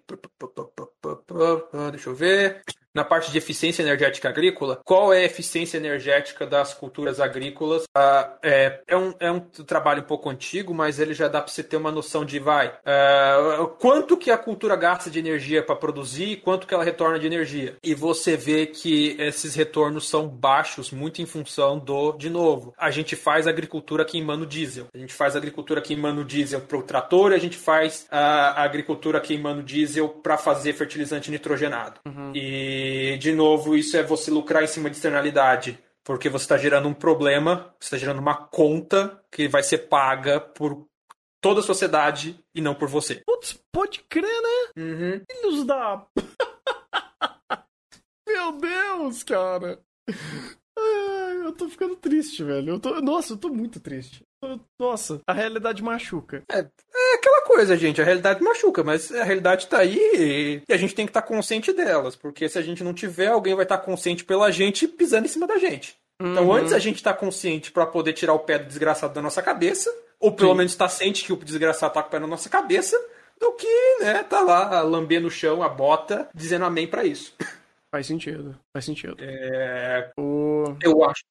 Deixa eu ver na parte de eficiência energética agrícola, qual é a eficiência energética das culturas agrícolas? Ah, é, é, um, é um trabalho um pouco antigo, mas ele já dá para você ter uma noção de vai ah, quanto que a cultura gasta de energia para produzir e quanto que ela retorna de energia. E você vê que esses retornos são baixos, muito em função do, de novo, a gente faz agricultura queimando diesel. A gente faz agricultura queimando diesel para o trator e a gente faz a agricultura queimando diesel para fazer fertilizante nitrogenado. Uhum. E e, de novo, isso é você lucrar em cima de externalidade. Porque você está gerando um problema, você está gerando uma conta que vai ser paga por toda a sociedade e não por você. Putz, pode crer, né? Uhum. Filhos da. Meu Deus, cara. Eu tô ficando triste, velho. Eu tô... Nossa, eu tô muito triste. Nossa, a realidade machuca. É, é aquela coisa, gente. A realidade machuca, mas a realidade tá aí e a gente tem que estar tá consciente delas. Porque se a gente não tiver, alguém vai estar tá consciente pela gente pisando em cima da gente. Então, uhum. antes a gente tá consciente para poder tirar o pé do desgraçado da nossa cabeça, ou pelo Sim. menos tá ciente que o desgraçado tá com o pé na nossa cabeça, do que, né, tá lá lambendo o chão, a bota, dizendo amém para isso. Faz sentido, faz sentido. É... O... Eu acho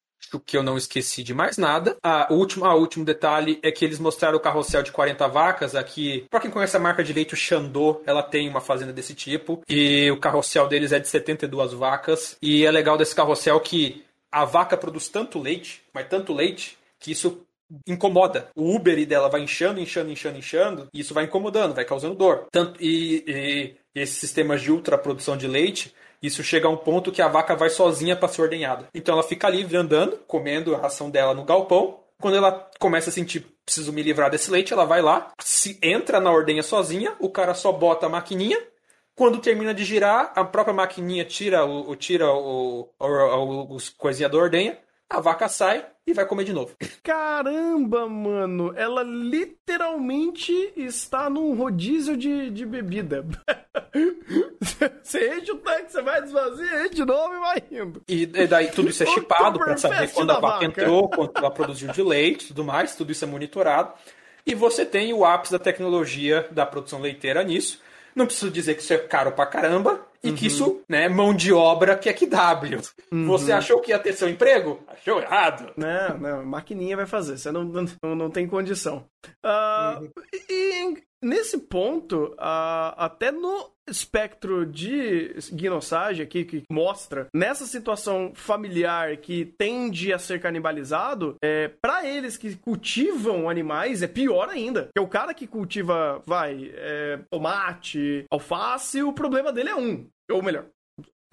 que eu não esqueci de mais nada. O último, ah, o último detalhe é que eles mostraram o carrossel de 40 vacas aqui. Pra quem conhece a marca de leite, o Xandô, ela tem uma fazenda desse tipo. E o carrossel deles é de 72 vacas. E é legal desse carrossel que a vaca produz tanto leite, mas tanto leite, que isso incomoda. O Uber dela vai inchando, inchando, inchando, inchando, e isso vai incomodando, vai causando dor. Tanto e, e, e esses sistemas de ultraprodução de leite isso chega a um ponto que a vaca vai sozinha para ser ordenhada. Então ela fica livre andando, comendo a ração dela no galpão. Quando ela começa a sentir preciso me livrar desse leite, ela vai lá, se entra na ordenha sozinha, o cara só bota a maquininha. Quando termina de girar, a própria maquininha tira o, tira o, o, o, o coisinha da ordenha, a vaca sai e vai comer de novo. Caramba, mano, ela literalmente está num rodízio de, de bebida. Você enche o tanque, você vai desvaziar, enche de novo e vai indo. E, daí tudo isso é chipado para saber quando a vaca, vaca entrou, quanto ela produziu de leite e tudo mais, tudo isso é monitorado. E você tem o ápice da tecnologia da produção leiteira nisso. Não preciso dizer que isso é caro pra caramba, e uhum. que isso, né, mão de obra que é que W. Uhum. Você achou que ia ter seu emprego? Achou errado. Não, não, maquininha vai fazer, você não, não, não tem condição. Uh, uhum. E nesse ponto, uh, até no espectro de gnossagem aqui que mostra nessa situação familiar que tende a ser canibalizado, é, para eles que cultivam animais é pior ainda. Porque o cara que cultiva, vai, é, tomate, alface, o problema dele é um. Ou melhor,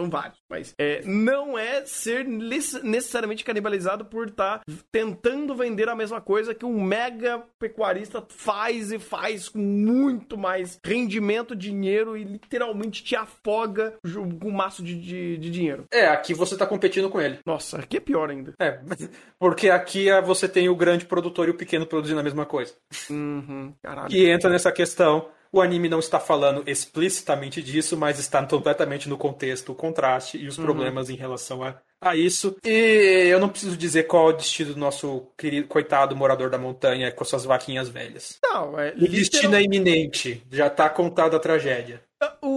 são vários, mas é, não é ser necessariamente canibalizado por estar tá tentando vender a mesma coisa que um mega pecuarista faz e faz com muito mais rendimento, dinheiro e literalmente te afoga com um maço de, de, de, dinheiro. É, aqui você tá competindo com ele. Nossa, aqui é pior ainda. É, porque aqui é, você tem o grande produtor e o pequeno produzindo a mesma coisa. Uhum, caralho. Que entra nessa questão o anime não está falando explicitamente disso, mas está completamente no contexto, o contraste e os uhum. problemas em relação a, a isso. E eu não preciso dizer qual é o destino do nosso querido, coitado morador da montanha com suas vaquinhas velhas. Não, é. O destino é iminente. Já está contada a tragédia. O,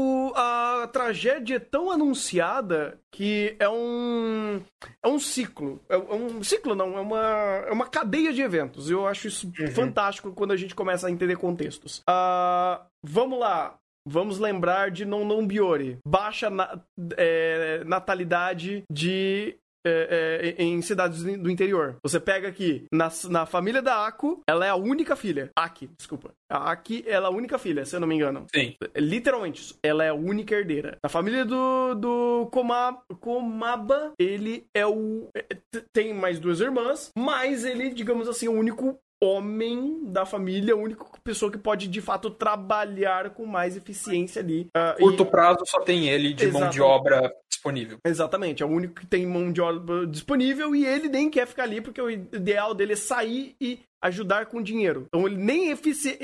a tragédia é tão anunciada que é um é um ciclo. É, é um ciclo, não, é uma, é uma cadeia de eventos. Eu acho isso uhum. fantástico quando a gente começa a entender contextos. Uh, vamos lá. Vamos lembrar de Non Non Biori. Baixa na, é, natalidade de é, é, em cidades do interior. Você pega aqui, na, na família da Ako, ela é a única filha. Aki, desculpa. A Aki, ela é a única filha, se eu não me engano. Sim. Literalmente, ela é a única herdeira. Na família do, do Koma, Komaba, ele é o. É, tem mais duas irmãs, mas ele, digamos assim, é o único homem da família, a única pessoa que pode de fato trabalhar com mais eficiência ali. Uh, Curto e... prazo só tem ele de Exatamente. mão de obra disponível. Exatamente, é o único que tem mão de obra disponível e ele nem quer ficar ali porque o ideal dele é sair e ajudar com dinheiro. Então ele nem efici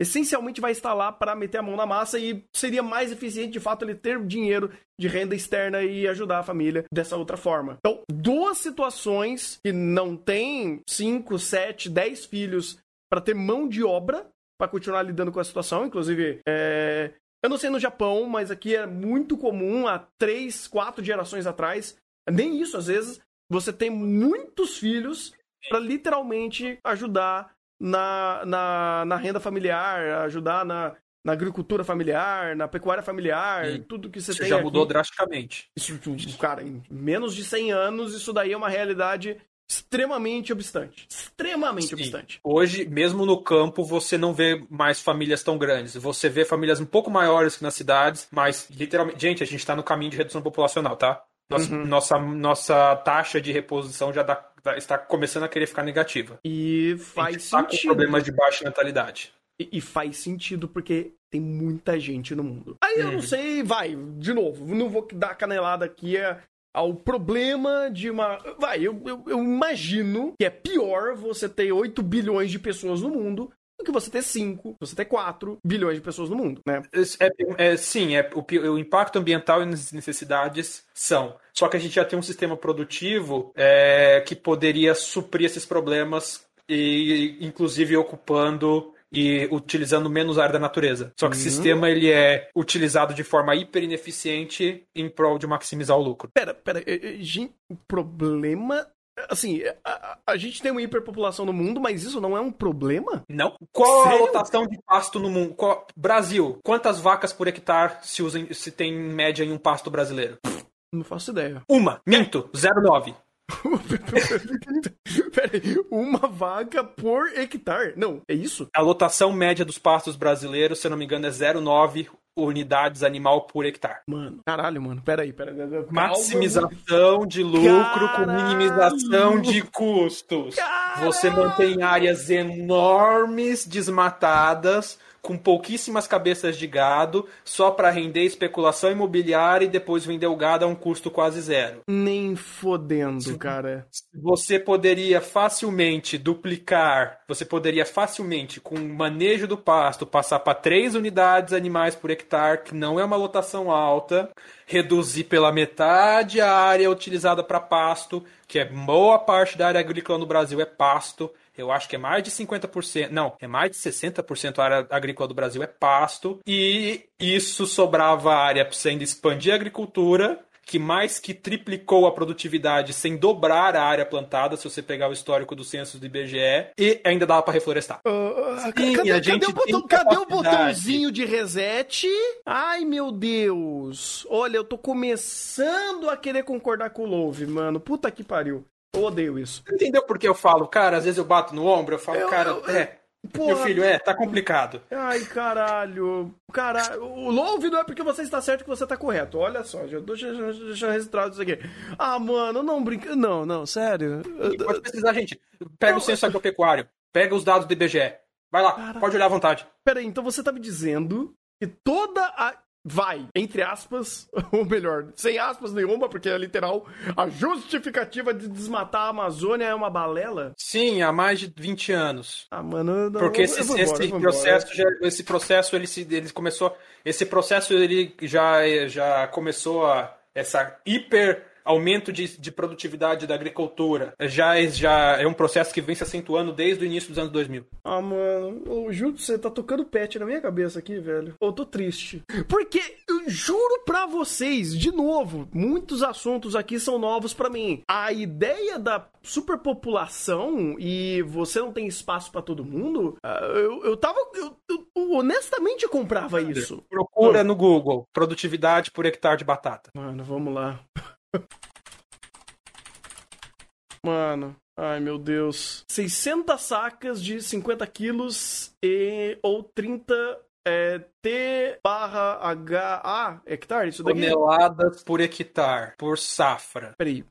essencialmente vai estar lá para meter a mão na massa e seria mais eficiente de fato ele ter dinheiro de renda externa e ajudar a família dessa outra forma. Então, duas situações que não tem 5, 7, 10 filhos para ter mão de obra para continuar lidando com a situação, inclusive é... eu não sei no Japão, mas aqui é muito comum há três, quatro gerações atrás, nem isso às vezes, você tem muitos filhos para literalmente ajudar na, na, na renda familiar, ajudar na, na agricultura familiar, na pecuária familiar, Sim. tudo que você isso tem. já mudou drasticamente. Isso, cara, em menos de 100 anos, isso daí é uma realidade extremamente obstante. Extremamente Sim. obstante. Hoje, mesmo no campo, você não vê mais famílias tão grandes. Você vê famílias um pouco maiores que nas cidades, mas literalmente. Gente, a gente está no caminho de redução populacional, tá? Nossa, uhum. nossa, nossa taxa de reposição já dá está começando a querer ficar negativa. E faz sentido. Tá com problemas de baixa natalidade. E, e, faz sentido porque tem muita gente no mundo. Aí eu não uhum. sei, vai, de novo, não vou dar canelada aqui. É, ao problema de uma. Vai, eu, eu, eu imagino que é pior você ter 8 bilhões de pessoas no mundo do que você ter 5, você ter 4 bilhões de pessoas no mundo, né? É, é, sim, é, o, o, impacto ambiental e as necessidades são. Só que a gente já tem um sistema produtivo é, que poderia suprir esses problemas e, inclusive, ocupando e utilizando menos área da natureza. Só que uhum. o sistema ele é utilizado de forma hiper ineficiente em prol de maximizar o lucro. Pera, pera, gente, o problema Assim, a, a, gente tem uma hiperpopulação no mundo, mas isso não é um problema? Não. Qual Sério? a lotação de pasto no mundo? Qual... Brasil, quantas vacas por hectare se, usa, se tem em média em um pasto brasileiro? Não faço ideia. Uma. Minto. 0,9. Peraí, uma vaca por hectare. Não, é isso? A lotação média dos pastos brasileiros, se eu não me engano, é 0,9 unidades animal por hectare. Mano, caralho, mano. Peraí, peraí. Calma, Maximização mano. de lucro caralho. com minimização de custos. Caralho. Você mantém áreas enormes desmatadas com pouquíssimas cabeças de gado, só para render especulação imobiliária e depois vender o gado a um custo quase zero. Nem fodendo, cara. Você poderia facilmente duplicar, você poderia facilmente, com o manejo do pasto, passar para três unidades animais por hectare, que não é uma lotação alta, reduzir pela metade a área utilizada para pasto, que é boa parte da área agrícola no Brasil é pasto eu acho que é mais de 50%, não, é mais de 60% a área agrícola do Brasil é pasto, e isso sobrava área para você ainda expandir a agricultura, que mais que triplicou a produtividade sem dobrar a área plantada, se você pegar o histórico do censo do IBGE, e ainda dava para reflorestar. Uh, Sim, cadê, a gente cadê, o, botão, cadê o botãozinho de reset? Ai, meu Deus. Olha, eu tô começando a querer concordar com o Love, mano. Puta que pariu. Eu odeio isso. Entendeu por que eu falo, cara? Às vezes eu bato no ombro, eu falo, eu, cara, eu, é. Porra, meu filho, é, tá complicado. Ai, caralho. Cara, o louve não é porque você está certo que você está correto. Olha só, já deixa, deixa registrado isso aqui. Ah, mano, não brinca. Não, não, sério. pode precisar, gente. Pega não, o censo agropecuário, pega os dados do IBGE. Vai lá, pode olhar à vontade. Peraí, então você tá me dizendo que toda a vai, entre aspas, ou melhor, sem aspas nenhuma, porque é literal, a justificativa de desmatar a Amazônia é uma balela? Sim, há mais de 20 anos. Ah, mano, não, porque esse, embora, esse processo, já, esse processo ele se, ele começou, esse processo ele já já começou a essa hiper aumento de, de produtividade da agricultura já, é, já é um processo que vem se acentuando desde o início dos anos 2000. Ah, mano, eu juro você tá tocando pet na minha cabeça aqui, velho. Eu tô triste. Porque eu juro pra vocês, de novo, muitos assuntos aqui são novos para mim. A ideia da superpopulação e você não tem espaço para todo mundo, ah, eu, eu tava. Eu, eu honestamente comprava isso. Procura no Google produtividade por hectare de batata. Mano, vamos lá. Mano, ai meu Deus. 600 sacas de 50 quilos e ou 30 é, T barra HA hectare, isso daqui? Toneladas por hectare, por safra. Peraí.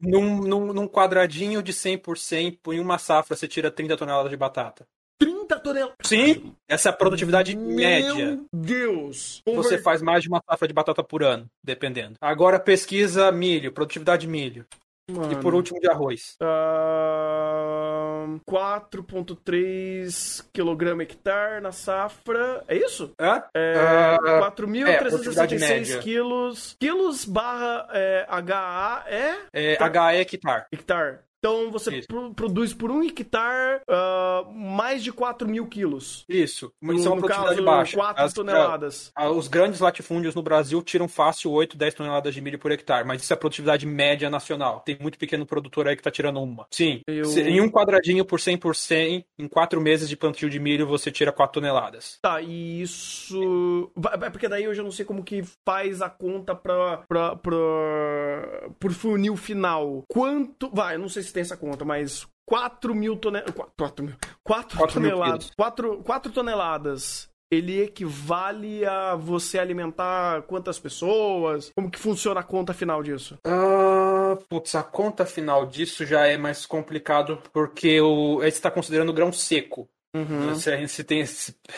Num, num, num quadradinho de 100%, em uma safra você tira 30 toneladas de batata. 30 toneladas. Sim, essa é a produtividade Meu média. Meu Deus! Você faz mais de uma safra de batata por ano, dependendo. Agora pesquisa milho, produtividade de milho. Mano. E por último de arroz. Uh, 4,3 kg hectare na safra. É isso? É? é uh, 4.366 é, quilos. Quilos barra é, HA é? É, HA é hectare. Hectare. Então você pro, produz por um hectare uh, mais de 4 mil quilos. Isso. Isso é uma caso, baixa. 4 As, toneladas. Uh, os grandes latifúndios no Brasil tiram fácil 8, 10 toneladas de milho por hectare, mas isso é a produtividade média nacional. Tem muito pequeno produtor aí que tá tirando uma. Sim. Eu... Se, em um quadradinho por 100 por 100, em 4 meses de plantio de milho você tira 4 toneladas. Tá, e isso. É porque daí eu já não sei como que faz a conta pra, pra, pra, por funil final. Quanto. Vai, eu não sei se tem essa conta, mas 4 mil toneladas. 4 mil. 4, 4 toneladas. 4, 4 toneladas. Ele equivale a você alimentar quantas pessoas? Como que funciona a conta final disso? Uh, putz, a conta final disso já é mais complicado porque o, você está considerando grão seco. Uhum. Você, você, tem,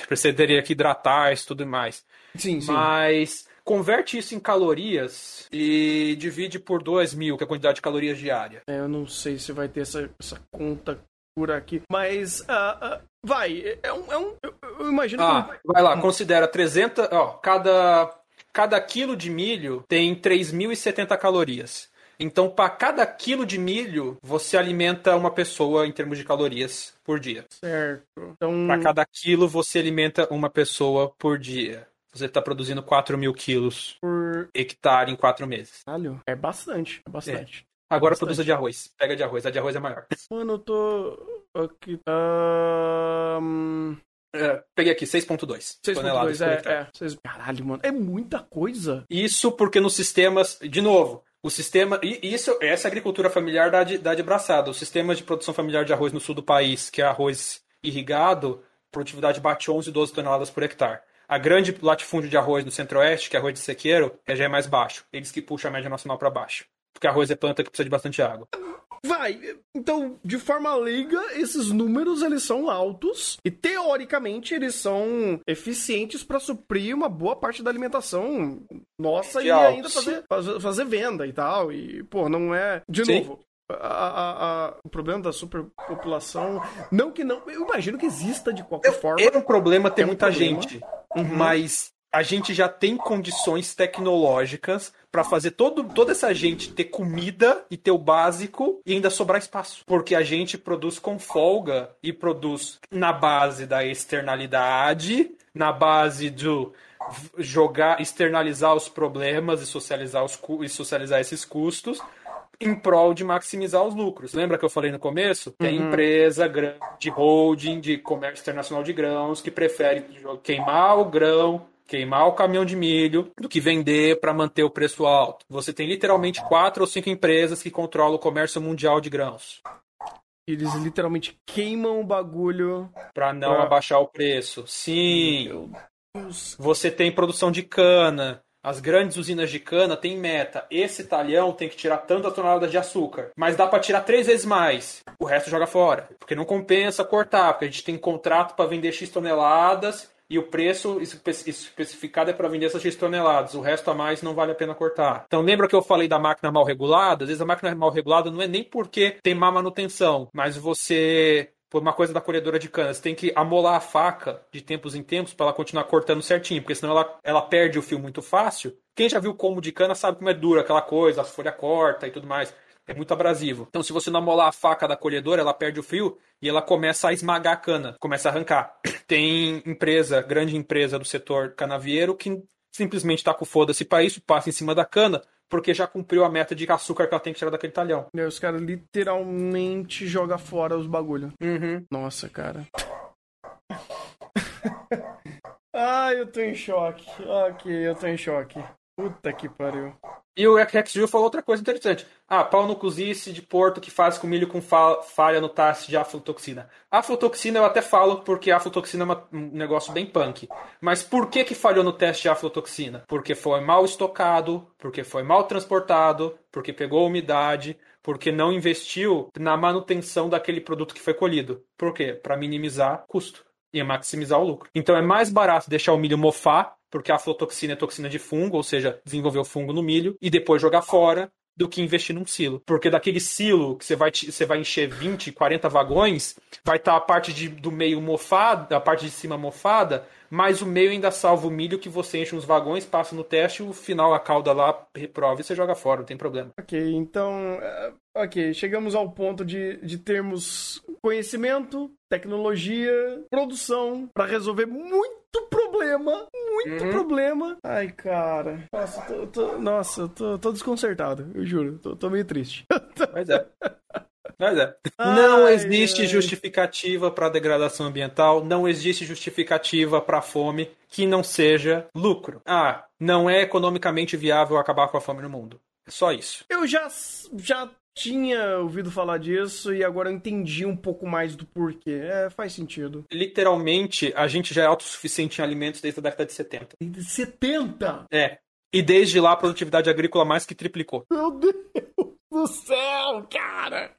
você teria que hidratar isso tudo mais. Sim, sim. Mas converte isso em calorias e divide por 2 mil, que é a quantidade de calorias diária. É, eu não sei se vai ter essa, essa conta por aqui. Mas, uh, uh, vai, é um, é um. Eu imagino ah, que. Vai lá, considera 300. Ó, cada, cada quilo de milho tem 3.070 calorias. Então, para cada quilo de milho, você alimenta uma pessoa em termos de calorias por dia. Certo. Então... Para cada quilo, você alimenta uma pessoa por dia. Você está produzindo 4 mil quilos por hectare em 4 meses. Caralho, é bastante, é bastante. É. Agora bastante. produza de arroz. Pega de arroz, a de arroz é maior. Mano, eu tô. Aqui. Um... É, peguei aqui, 6.2 toneladas. É, é. Caralho, mano, é muita coisa. Isso porque nos sistemas, de novo, o sistema. E isso, essa agricultura familiar dá de, dá de braçada. O sistema de produção familiar de arroz no sul do país, que é arroz irrigado, produtividade bate 11, 12 toneladas por hectare. A grande latifúndio de arroz no centro-oeste, que é arroz de sequeiro, já é mais baixo. Eles que puxam a média nacional para baixo. Porque arroz é planta que precisa de bastante água. Vai, então, de forma leiga, esses números eles são altos e teoricamente eles são eficientes para suprir uma boa parte da alimentação nossa de e ainda fazer, fazer venda e tal. E, pô, não é. De Sim. novo, a, a, o problema da superpopulação. Não que não. Eu imagino que exista de qualquer forma. É um problema ter é um muita problema. gente. Uhum. Mas a gente já tem condições tecnológicas para fazer todo, toda essa gente ter comida e ter o básico e ainda sobrar espaço. Porque a gente produz com folga e produz na base da externalidade, na base do jogar, externalizar os problemas e socializar, os, e socializar esses custos em prol de maximizar os lucros. Lembra que eu falei no começo? Tem uhum. empresa grande de holding, de comércio internacional de grãos, que prefere queimar o grão queimar o caminhão de milho do que vender para manter o preço alto. Você tem literalmente quatro ou cinco empresas que controlam o comércio mundial de grãos. Eles literalmente queimam o bagulho para não pra... abaixar o preço. Sim. Você tem produção de cana. As grandes usinas de cana têm meta. Esse talhão tem que tirar tanta tonelada de açúcar. Mas dá para tirar três vezes mais. O resto joga fora. Porque não compensa cortar. Porque a gente tem contrato para vender X toneladas e o preço especificado é para vender essas X toneladas. O resto a mais não vale a pena cortar. Então lembra que eu falei da máquina mal regulada? Às vezes a máquina mal regulada não é nem porque tem má manutenção, mas você por uma coisa da colhedora de cana, você tem que amolar a faca de tempos em tempos para ela continuar cortando certinho, porque senão ela, ela perde o fio muito fácil. Quem já viu como de cana sabe como é dura aquela coisa, a folha corta e tudo mais é muito abrasivo. Então, se você não amolar a faca da colhedora, ela perde o fio e ela começa a esmagar a cana, começa a arrancar. Tem empresa, grande empresa do setor canavieiro, que simplesmente está com foda-se para isso, passa em cima da cana, porque já cumpriu a meta de açúcar que ela tem que tirar daquele talhão. E aí os caras literalmente jogam fora os bagulho. Uhum. Nossa, cara. Ai, eu tô em choque. Ok, eu tô em choque. Puta que pariu. E o XXU falou outra coisa interessante. Ah, pau no cozice de porto que faz com milho com falha no teste de aflotoxina. Aflotoxina eu até falo porque a aflotoxina é um negócio bem punk. Mas por que que falhou no teste de aflotoxina? Porque foi mal estocado, porque foi mal transportado, porque pegou umidade, porque não investiu na manutenção daquele produto que foi colhido. Por quê? Para minimizar custo e maximizar o lucro. Então é mais barato deixar o milho mofar porque a aflotoxina é toxina de fungo, ou seja, desenvolver o fungo no milho, e depois jogar fora do que investir num silo. Porque daquele silo que você vai, você vai encher 20, 40 vagões, vai estar tá a parte de, do meio mofada, a parte de cima mofada, mas o meio ainda salva o milho que você enche uns vagões, passa no teste, o final a cauda lá reprova e você joga fora, não tem problema. Ok, então. É, ok, chegamos ao ponto de, de termos conhecimento, tecnologia, produção para resolver muito problema, muito uhum. problema. Ai, cara. Nossa, tô, tô, nossa, tô, tô desconcertado, eu juro. Tô, tô meio triste. Mas é. Mas é. Ai, não existe ai. justificativa para degradação ambiental, não existe justificativa para fome que não seja lucro. Ah, não é economicamente viável acabar com a fome no mundo. É só isso. Eu já, já tinha ouvido falar disso e agora eu entendi um pouco mais do porquê. É, faz sentido. Literalmente, a gente já é autossuficiente em alimentos desde a década de 70. Desde 70? É. E desde lá a produtividade agrícola mais que triplicou. Meu Deus do céu, cara!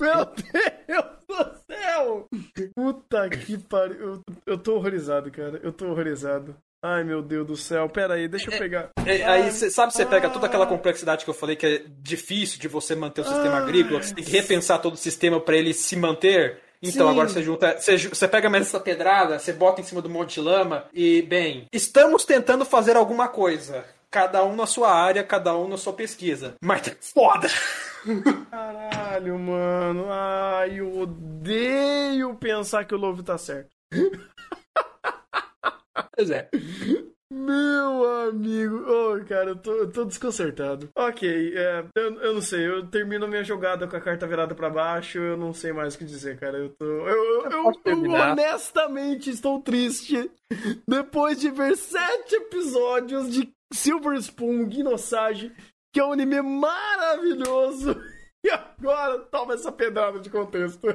Meu Deus do céu! Puta que pariu. Eu, eu tô horrorizado, cara. Eu tô horrorizado. Ai, meu Deus do céu. Pera aí, deixa eu pegar. É, é, aí, cê, sabe, você pega toda aquela complexidade que eu falei que é difícil de você manter o sistema agrícola, você tem que repensar todo o sistema para ele se manter. Então, Sim. agora você junta. Você, você pega mais essa pedrada, você bota em cima do monte de lama e, bem, estamos tentando fazer alguma coisa. Cada um na sua área, cada um na sua pesquisa. Mas tá foda! Caralho, mano. Ai, eu odeio pensar que o Lobo tá certo. Pois é. Meu amigo, oh, cara, eu tô, eu tô desconcertado. Ok, é, eu, eu não sei, eu termino a minha jogada com a carta virada para baixo, eu não sei mais o que dizer, cara. Eu tô. Eu, eu, eu, eu honestamente estou triste depois de ver sete episódios de Silver Spoon Guinosage, que é um anime maravilhoso. E agora toma essa pedrada de contexto.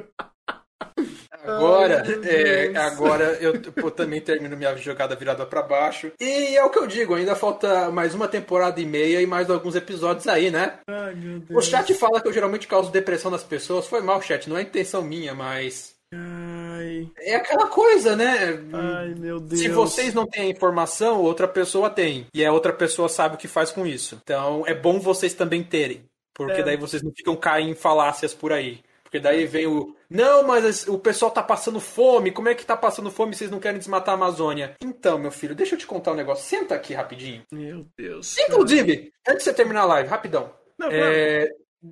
Agora, Ai, é, agora eu pô, também termino minha jogada virada para baixo. E é o que eu digo, ainda falta mais uma temporada e meia e mais alguns episódios aí, né? Ai, meu Deus. O chat fala que eu geralmente causo depressão nas pessoas. Foi mal, chat, não é intenção minha, mas. Ai. É aquela coisa, né? Ai, meu Deus. Se vocês não têm a informação, outra pessoa tem. E a outra pessoa sabe o que faz com isso. Então é bom vocês também terem. Porque é. daí vocês não ficam caindo em falácias por aí. Porque daí vem o. Não, mas o pessoal tá passando fome. Como é que tá passando fome e vocês não querem desmatar a Amazônia? Então, meu filho, deixa eu te contar um negócio. Senta aqui rapidinho. Meu Deus. Inclusive, antes de você terminar a live, rapidão. Não, é...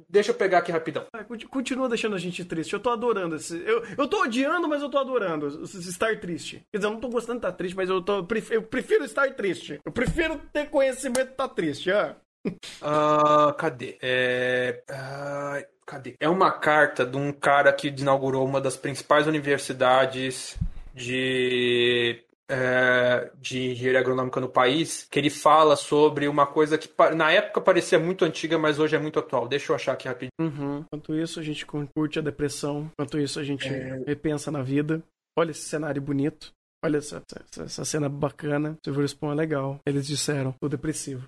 Deixa eu pegar aqui rapidão. Continua deixando a gente triste. Eu tô adorando esse. Eu, eu tô odiando, mas eu tô adorando estar triste. Quer dizer, eu não tô gostando de estar triste, mas eu, tô, eu prefiro estar triste. Eu prefiro ter conhecimento de estar triste. Ah. Uh, cadê? É. Uh, cadê? É uma carta de um cara que inaugurou uma das principais universidades de é, de engenharia agronômica no país, que ele fala sobre uma coisa que na época parecia muito antiga, mas hoje é muito atual. Deixa eu achar aqui rapidinho. Uhum. Enquanto isso, a gente curte a depressão. Enquanto isso, a gente é... repensa na vida. Olha esse cenário bonito. Olha essa, essa, essa cena bacana. Silver Spoon é legal. Eles disseram, tô depressivo.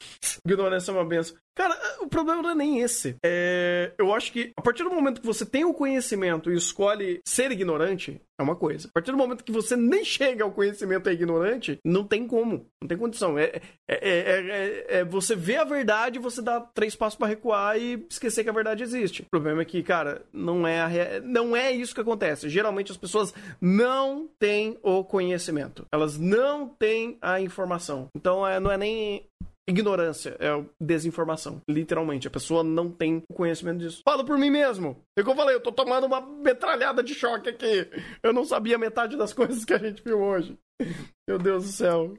Ignorância é uma benção. Cara, o problema não é nem esse. É, eu acho que a partir do momento que você tem o conhecimento e escolhe ser ignorante, é uma coisa. A partir do momento que você nem chega ao conhecimento e é ignorante, não tem como. Não tem condição. É, é, é, é você vê a verdade, você dá três passos para recuar e esquecer que a verdade existe. O problema é que, cara, não é, a, não é isso que acontece. Geralmente as pessoas não têm o conhecimento. Elas não têm a informação. Então não é nem ignorância, é desinformação. Literalmente, a pessoa não tem conhecimento disso. Falo por mim mesmo. É que eu falei, eu tô tomando uma metralhada de choque aqui. Eu não sabia metade das coisas que a gente viu hoje. Meu Deus do céu.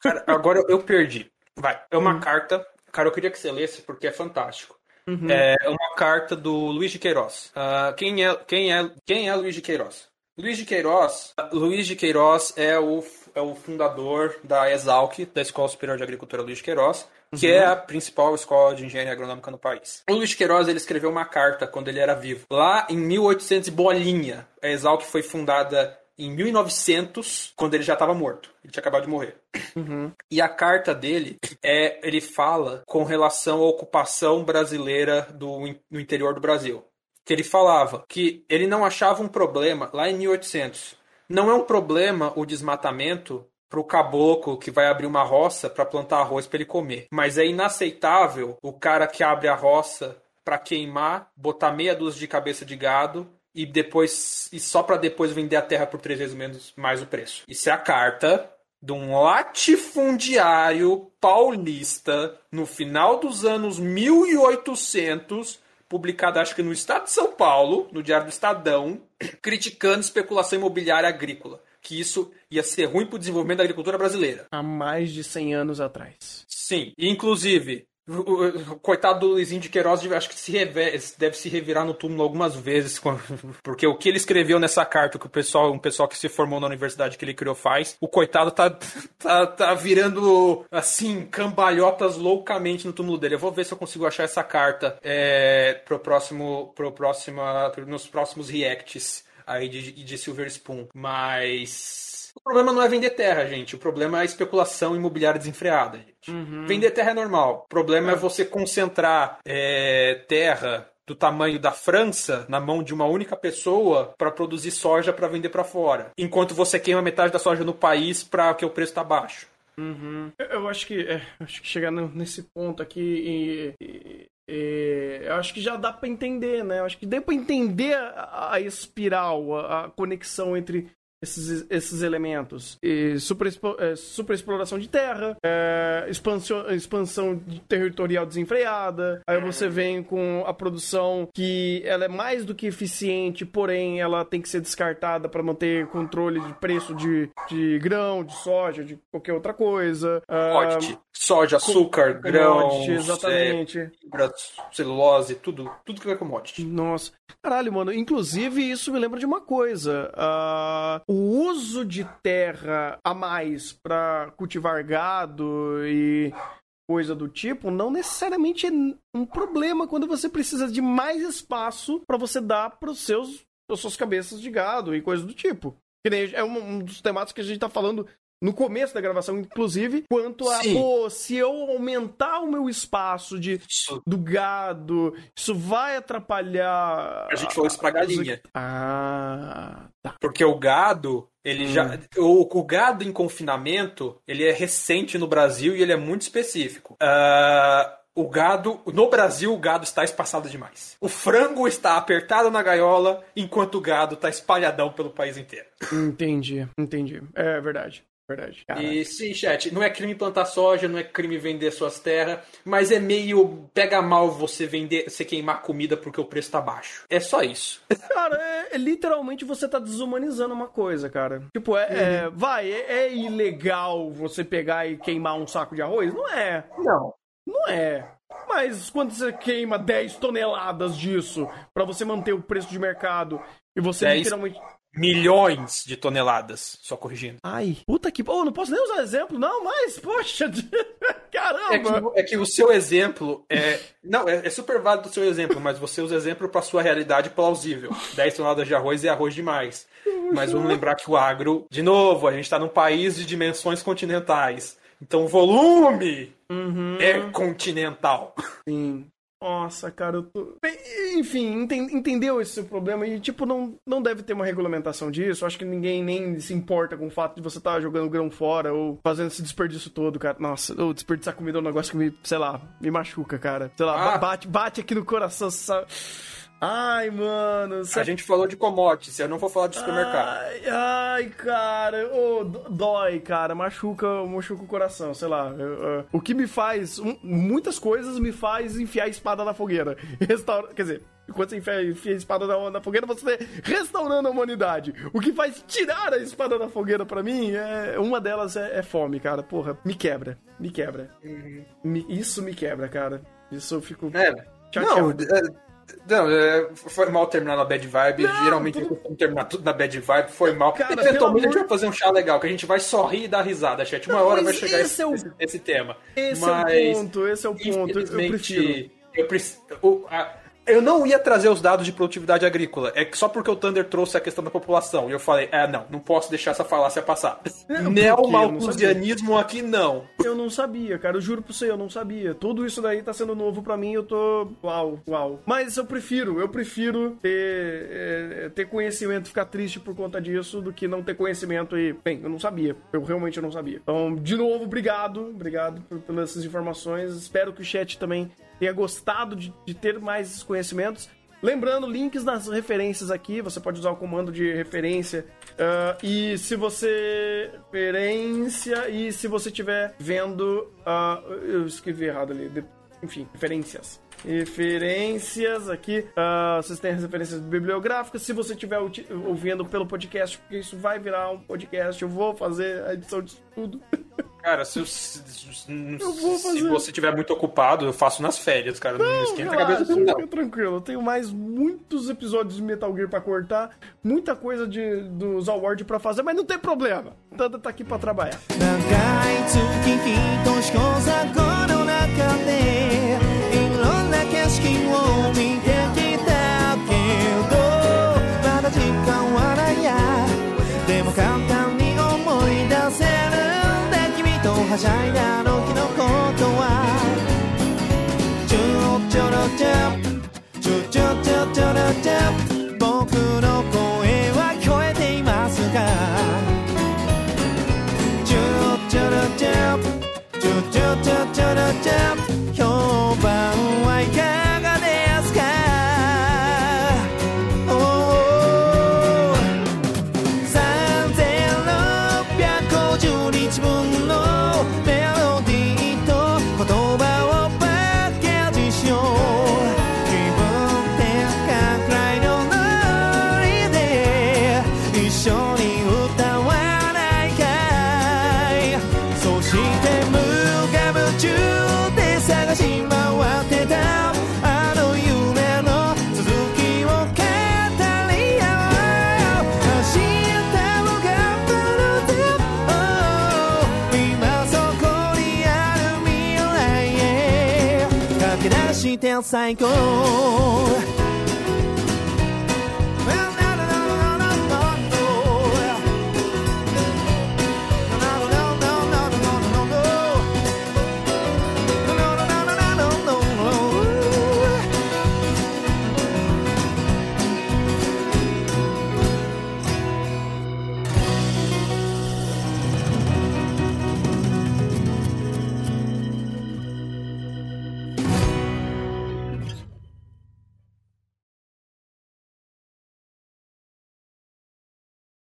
Cara, agora eu perdi. Vai, é uma hum. carta. Cara, eu queria que você lesse porque é fantástico. Uhum. É uma carta do Luiz de Queiroz. Uh, quem, é, quem, é, quem é Luiz de Queiroz? Luiz de Queiroz, Luiz de Queiroz é o é o fundador da Exalc, da Escola Superior de Agricultura Luiz Queiroz, que uhum. é a principal escola de engenharia agronômica no país. O Luiz Queiroz ele escreveu uma carta quando ele era vivo. Lá em 1800 bolinha, a Exalc foi fundada em 1900, quando ele já estava morto. Ele tinha acabado de morrer. Uhum. E a carta dele é, ele fala com relação à ocupação brasileira do, no interior do Brasil. Que ele falava que ele não achava um problema lá em 1800 não é um problema o desmatamento para o caboclo que vai abrir uma roça para plantar arroz para ele comer. Mas é inaceitável o cara que abre a roça para queimar, botar meia dúzia de cabeça de gado e depois e só para depois vender a terra por três vezes menos mais o preço. Isso é a carta de um latifundiário paulista no final dos anos 1800 publicada acho que no Estado de São Paulo, no Diário do Estadão, criticando especulação imobiliária agrícola. Que isso ia ser ruim para o desenvolvimento da agricultura brasileira. Há mais de 100 anos atrás. Sim. inclusive, o, coitado do Luizinho de Queiroz acho que se deve se revirar no túmulo algumas vezes, porque o que ele escreveu nessa carta, que o pessoal, um pessoal que se formou na universidade que ele criou faz, o coitado tá, tá, tá virando assim, cambalhotas loucamente no túmulo dele. Eu vou ver se eu consigo achar essa carta é, pro próximo, pro próximo, nos próximos reacts aí de, de Silver Spoon. Mas o problema não é vender terra, gente. O problema é a especulação imobiliária desenfreada, gente. Uhum. Vender terra é normal. O problema é, é você concentrar é, terra do tamanho da França na mão de uma única pessoa para produzir soja para vender para fora, enquanto você queima metade da soja no país para que o preço tá baixo. Uhum. Eu, acho que é, acho que chegar nesse ponto aqui e, e, e, eu acho que já dá para entender, né? Eu acho que deu para entender a, a espiral, a, a, conexão entre esses, esses elementos. E super, é, super exploração de terra, é, expansão, expansão territorial desenfreada. Aí você vem com a produção que ela é mais do que eficiente, porém ela tem que ser descartada para manter controle de preço de, de grão, de soja, de qualquer outra coisa. Commodity. Soja, açúcar, grão, exatamente. É, fibra, celulose, tudo, tudo que é commodity. Nossa. Caralho, mano. Inclusive, isso me lembra de uma coisa. Uh, o uso de terra a mais para cultivar gado e coisa do tipo, não necessariamente é um problema quando você precisa de mais espaço para você dar para os seus as suas cabeças de gado e coisa do tipo. Que nem é um, um dos temáticos que a gente tá falando no começo da gravação, inclusive, quanto a, Sim. pô, se eu aumentar o meu espaço de, do gado, isso vai atrapalhar. A gente falou isso pra galinha. Ah, tá. Porque o gado, ele hum. já. O, o, gado em confinamento, ele é recente no Brasil e ele é muito específico. Uh, o gado, no Brasil, o gado está espaçado demais. O frango está apertado na gaiola, enquanto o gado está espalhadão pelo país inteiro. Entendi, entendi. É verdade. Verdade. E sim, chat, não é crime plantar soja, não é crime vender suas terras, mas é meio pega mal você vender, você queimar comida porque o preço tá baixo. É só isso. Cara, é, é literalmente você tá desumanizando uma coisa, cara. Tipo, é, é uhum. é vai, é, ilegal você pegar e queimar um saco de arroz? Não é. Não. Não é. Mas quando você queima 10 toneladas disso para você manter o preço de mercado e você 10... literalmente milhões de toneladas, só corrigindo. Ai, puta que. Oh, não posso nem usar exemplo, não, mas, poxa, caramba! É que, é que o seu exemplo é. Não, é, é, super válido o seu exemplo, mas você usa exemplo para sua realidade plausível. 10 toneladas de arroz é arroz demais. Mas vamos lembrar que o agro, de novo, a gente está num país de dimensões continentais. Então o volume uhum. é continental. Sim. Nossa, cara, eu tô. Enfim, entendeu esse seu problema e, tipo, não, não deve ter uma regulamentação disso. Acho que ninguém nem se importa com o fato de você estar tá jogando grão fora ou fazendo esse desperdício todo, cara. Nossa, ou desperdiçar comida é um negócio que me, sei lá, me machuca, cara. Sei lá, ah. bate, bate aqui no coração, sabe? Ai, mano. A gente falou de commodities, eu não vou falar de supermercado. Ai, ai cara. Oh, dói, cara. Machuca, machuca o coração, sei lá. Eu, uh, o que me faz. Um, muitas coisas me faz enfiar a espada na fogueira. Restaura, quer dizer, Enquanto você enfia, enfia, a espada na, na, fogueira, você está restaurando a humanidade. O que faz tirar a espada da fogueira para mim, é uma delas é, é, fome, cara. Porra, me quebra. Me quebra. Uhum. Me, isso me quebra, cara. Isso eu fico. É. Não, é, não, é, foi mal terminar na bad vibe. Não, Geralmente tudo... eu terminar tudo na bad vibe. Foi mal. Cara, Eventualmente a gente vai fazer um chá legal, que a gente vai sorrir e dar risada, chat. Uma não, hora vai chegar esse, é o... esse, esse, tema. Esse mas, é o ponto, esse é o ponto. Eu prefiro. Eu preciso. Eu não ia trazer os dados de produtividade agrícola. É que só porque o Thunder trouxe a questão da população. E eu falei, é, não, não posso deixar essa falácia passar. Neo-malthusianismo aqui não. Eu não sabia, cara. Eu juro pra você, eu não sabia. Tudo isso daí tá sendo novo para mim. Eu tô. Uau, uau. Mas eu prefiro, eu prefiro ter, é, ter conhecimento e ficar triste por conta disso do que não ter conhecimento e. Bem, eu não sabia. Eu realmente não sabia. Então, de novo, obrigado. Obrigado por, pelas informações. Espero que o chat também tenha gostado de, de ter mais esses conhecimentos. Lembrando, links nas referências aqui, você pode usar o comando de referência. Uh, e se você. Referência, e se você estiver vendo. Uh, eu escrevi errado ali. De, enfim, referências. Referências aqui. Uh, vocês têm as referências bibliográficas. Se você estiver ouvindo pelo podcast, porque isso vai virar um podcast, eu vou fazer a edição de tudo. Cara, se, se, se você estiver muito ocupado, eu faço nas férias, cara. Não, não esquenta relaxa, a cabeça não. Fica tranquilo. Eu tenho mais muitos episódios de Metal Gear pra cortar, muita coisa de, dos awards pra fazer, mas não tem problema. Tanda tá aqui pra trabalhar. 景色を見てきたけどまだ時間はないや。でも簡単に思い出せるんだ。君とはしゃいだあの日のことは。チューチョロチュッチューチョロチュッ最高。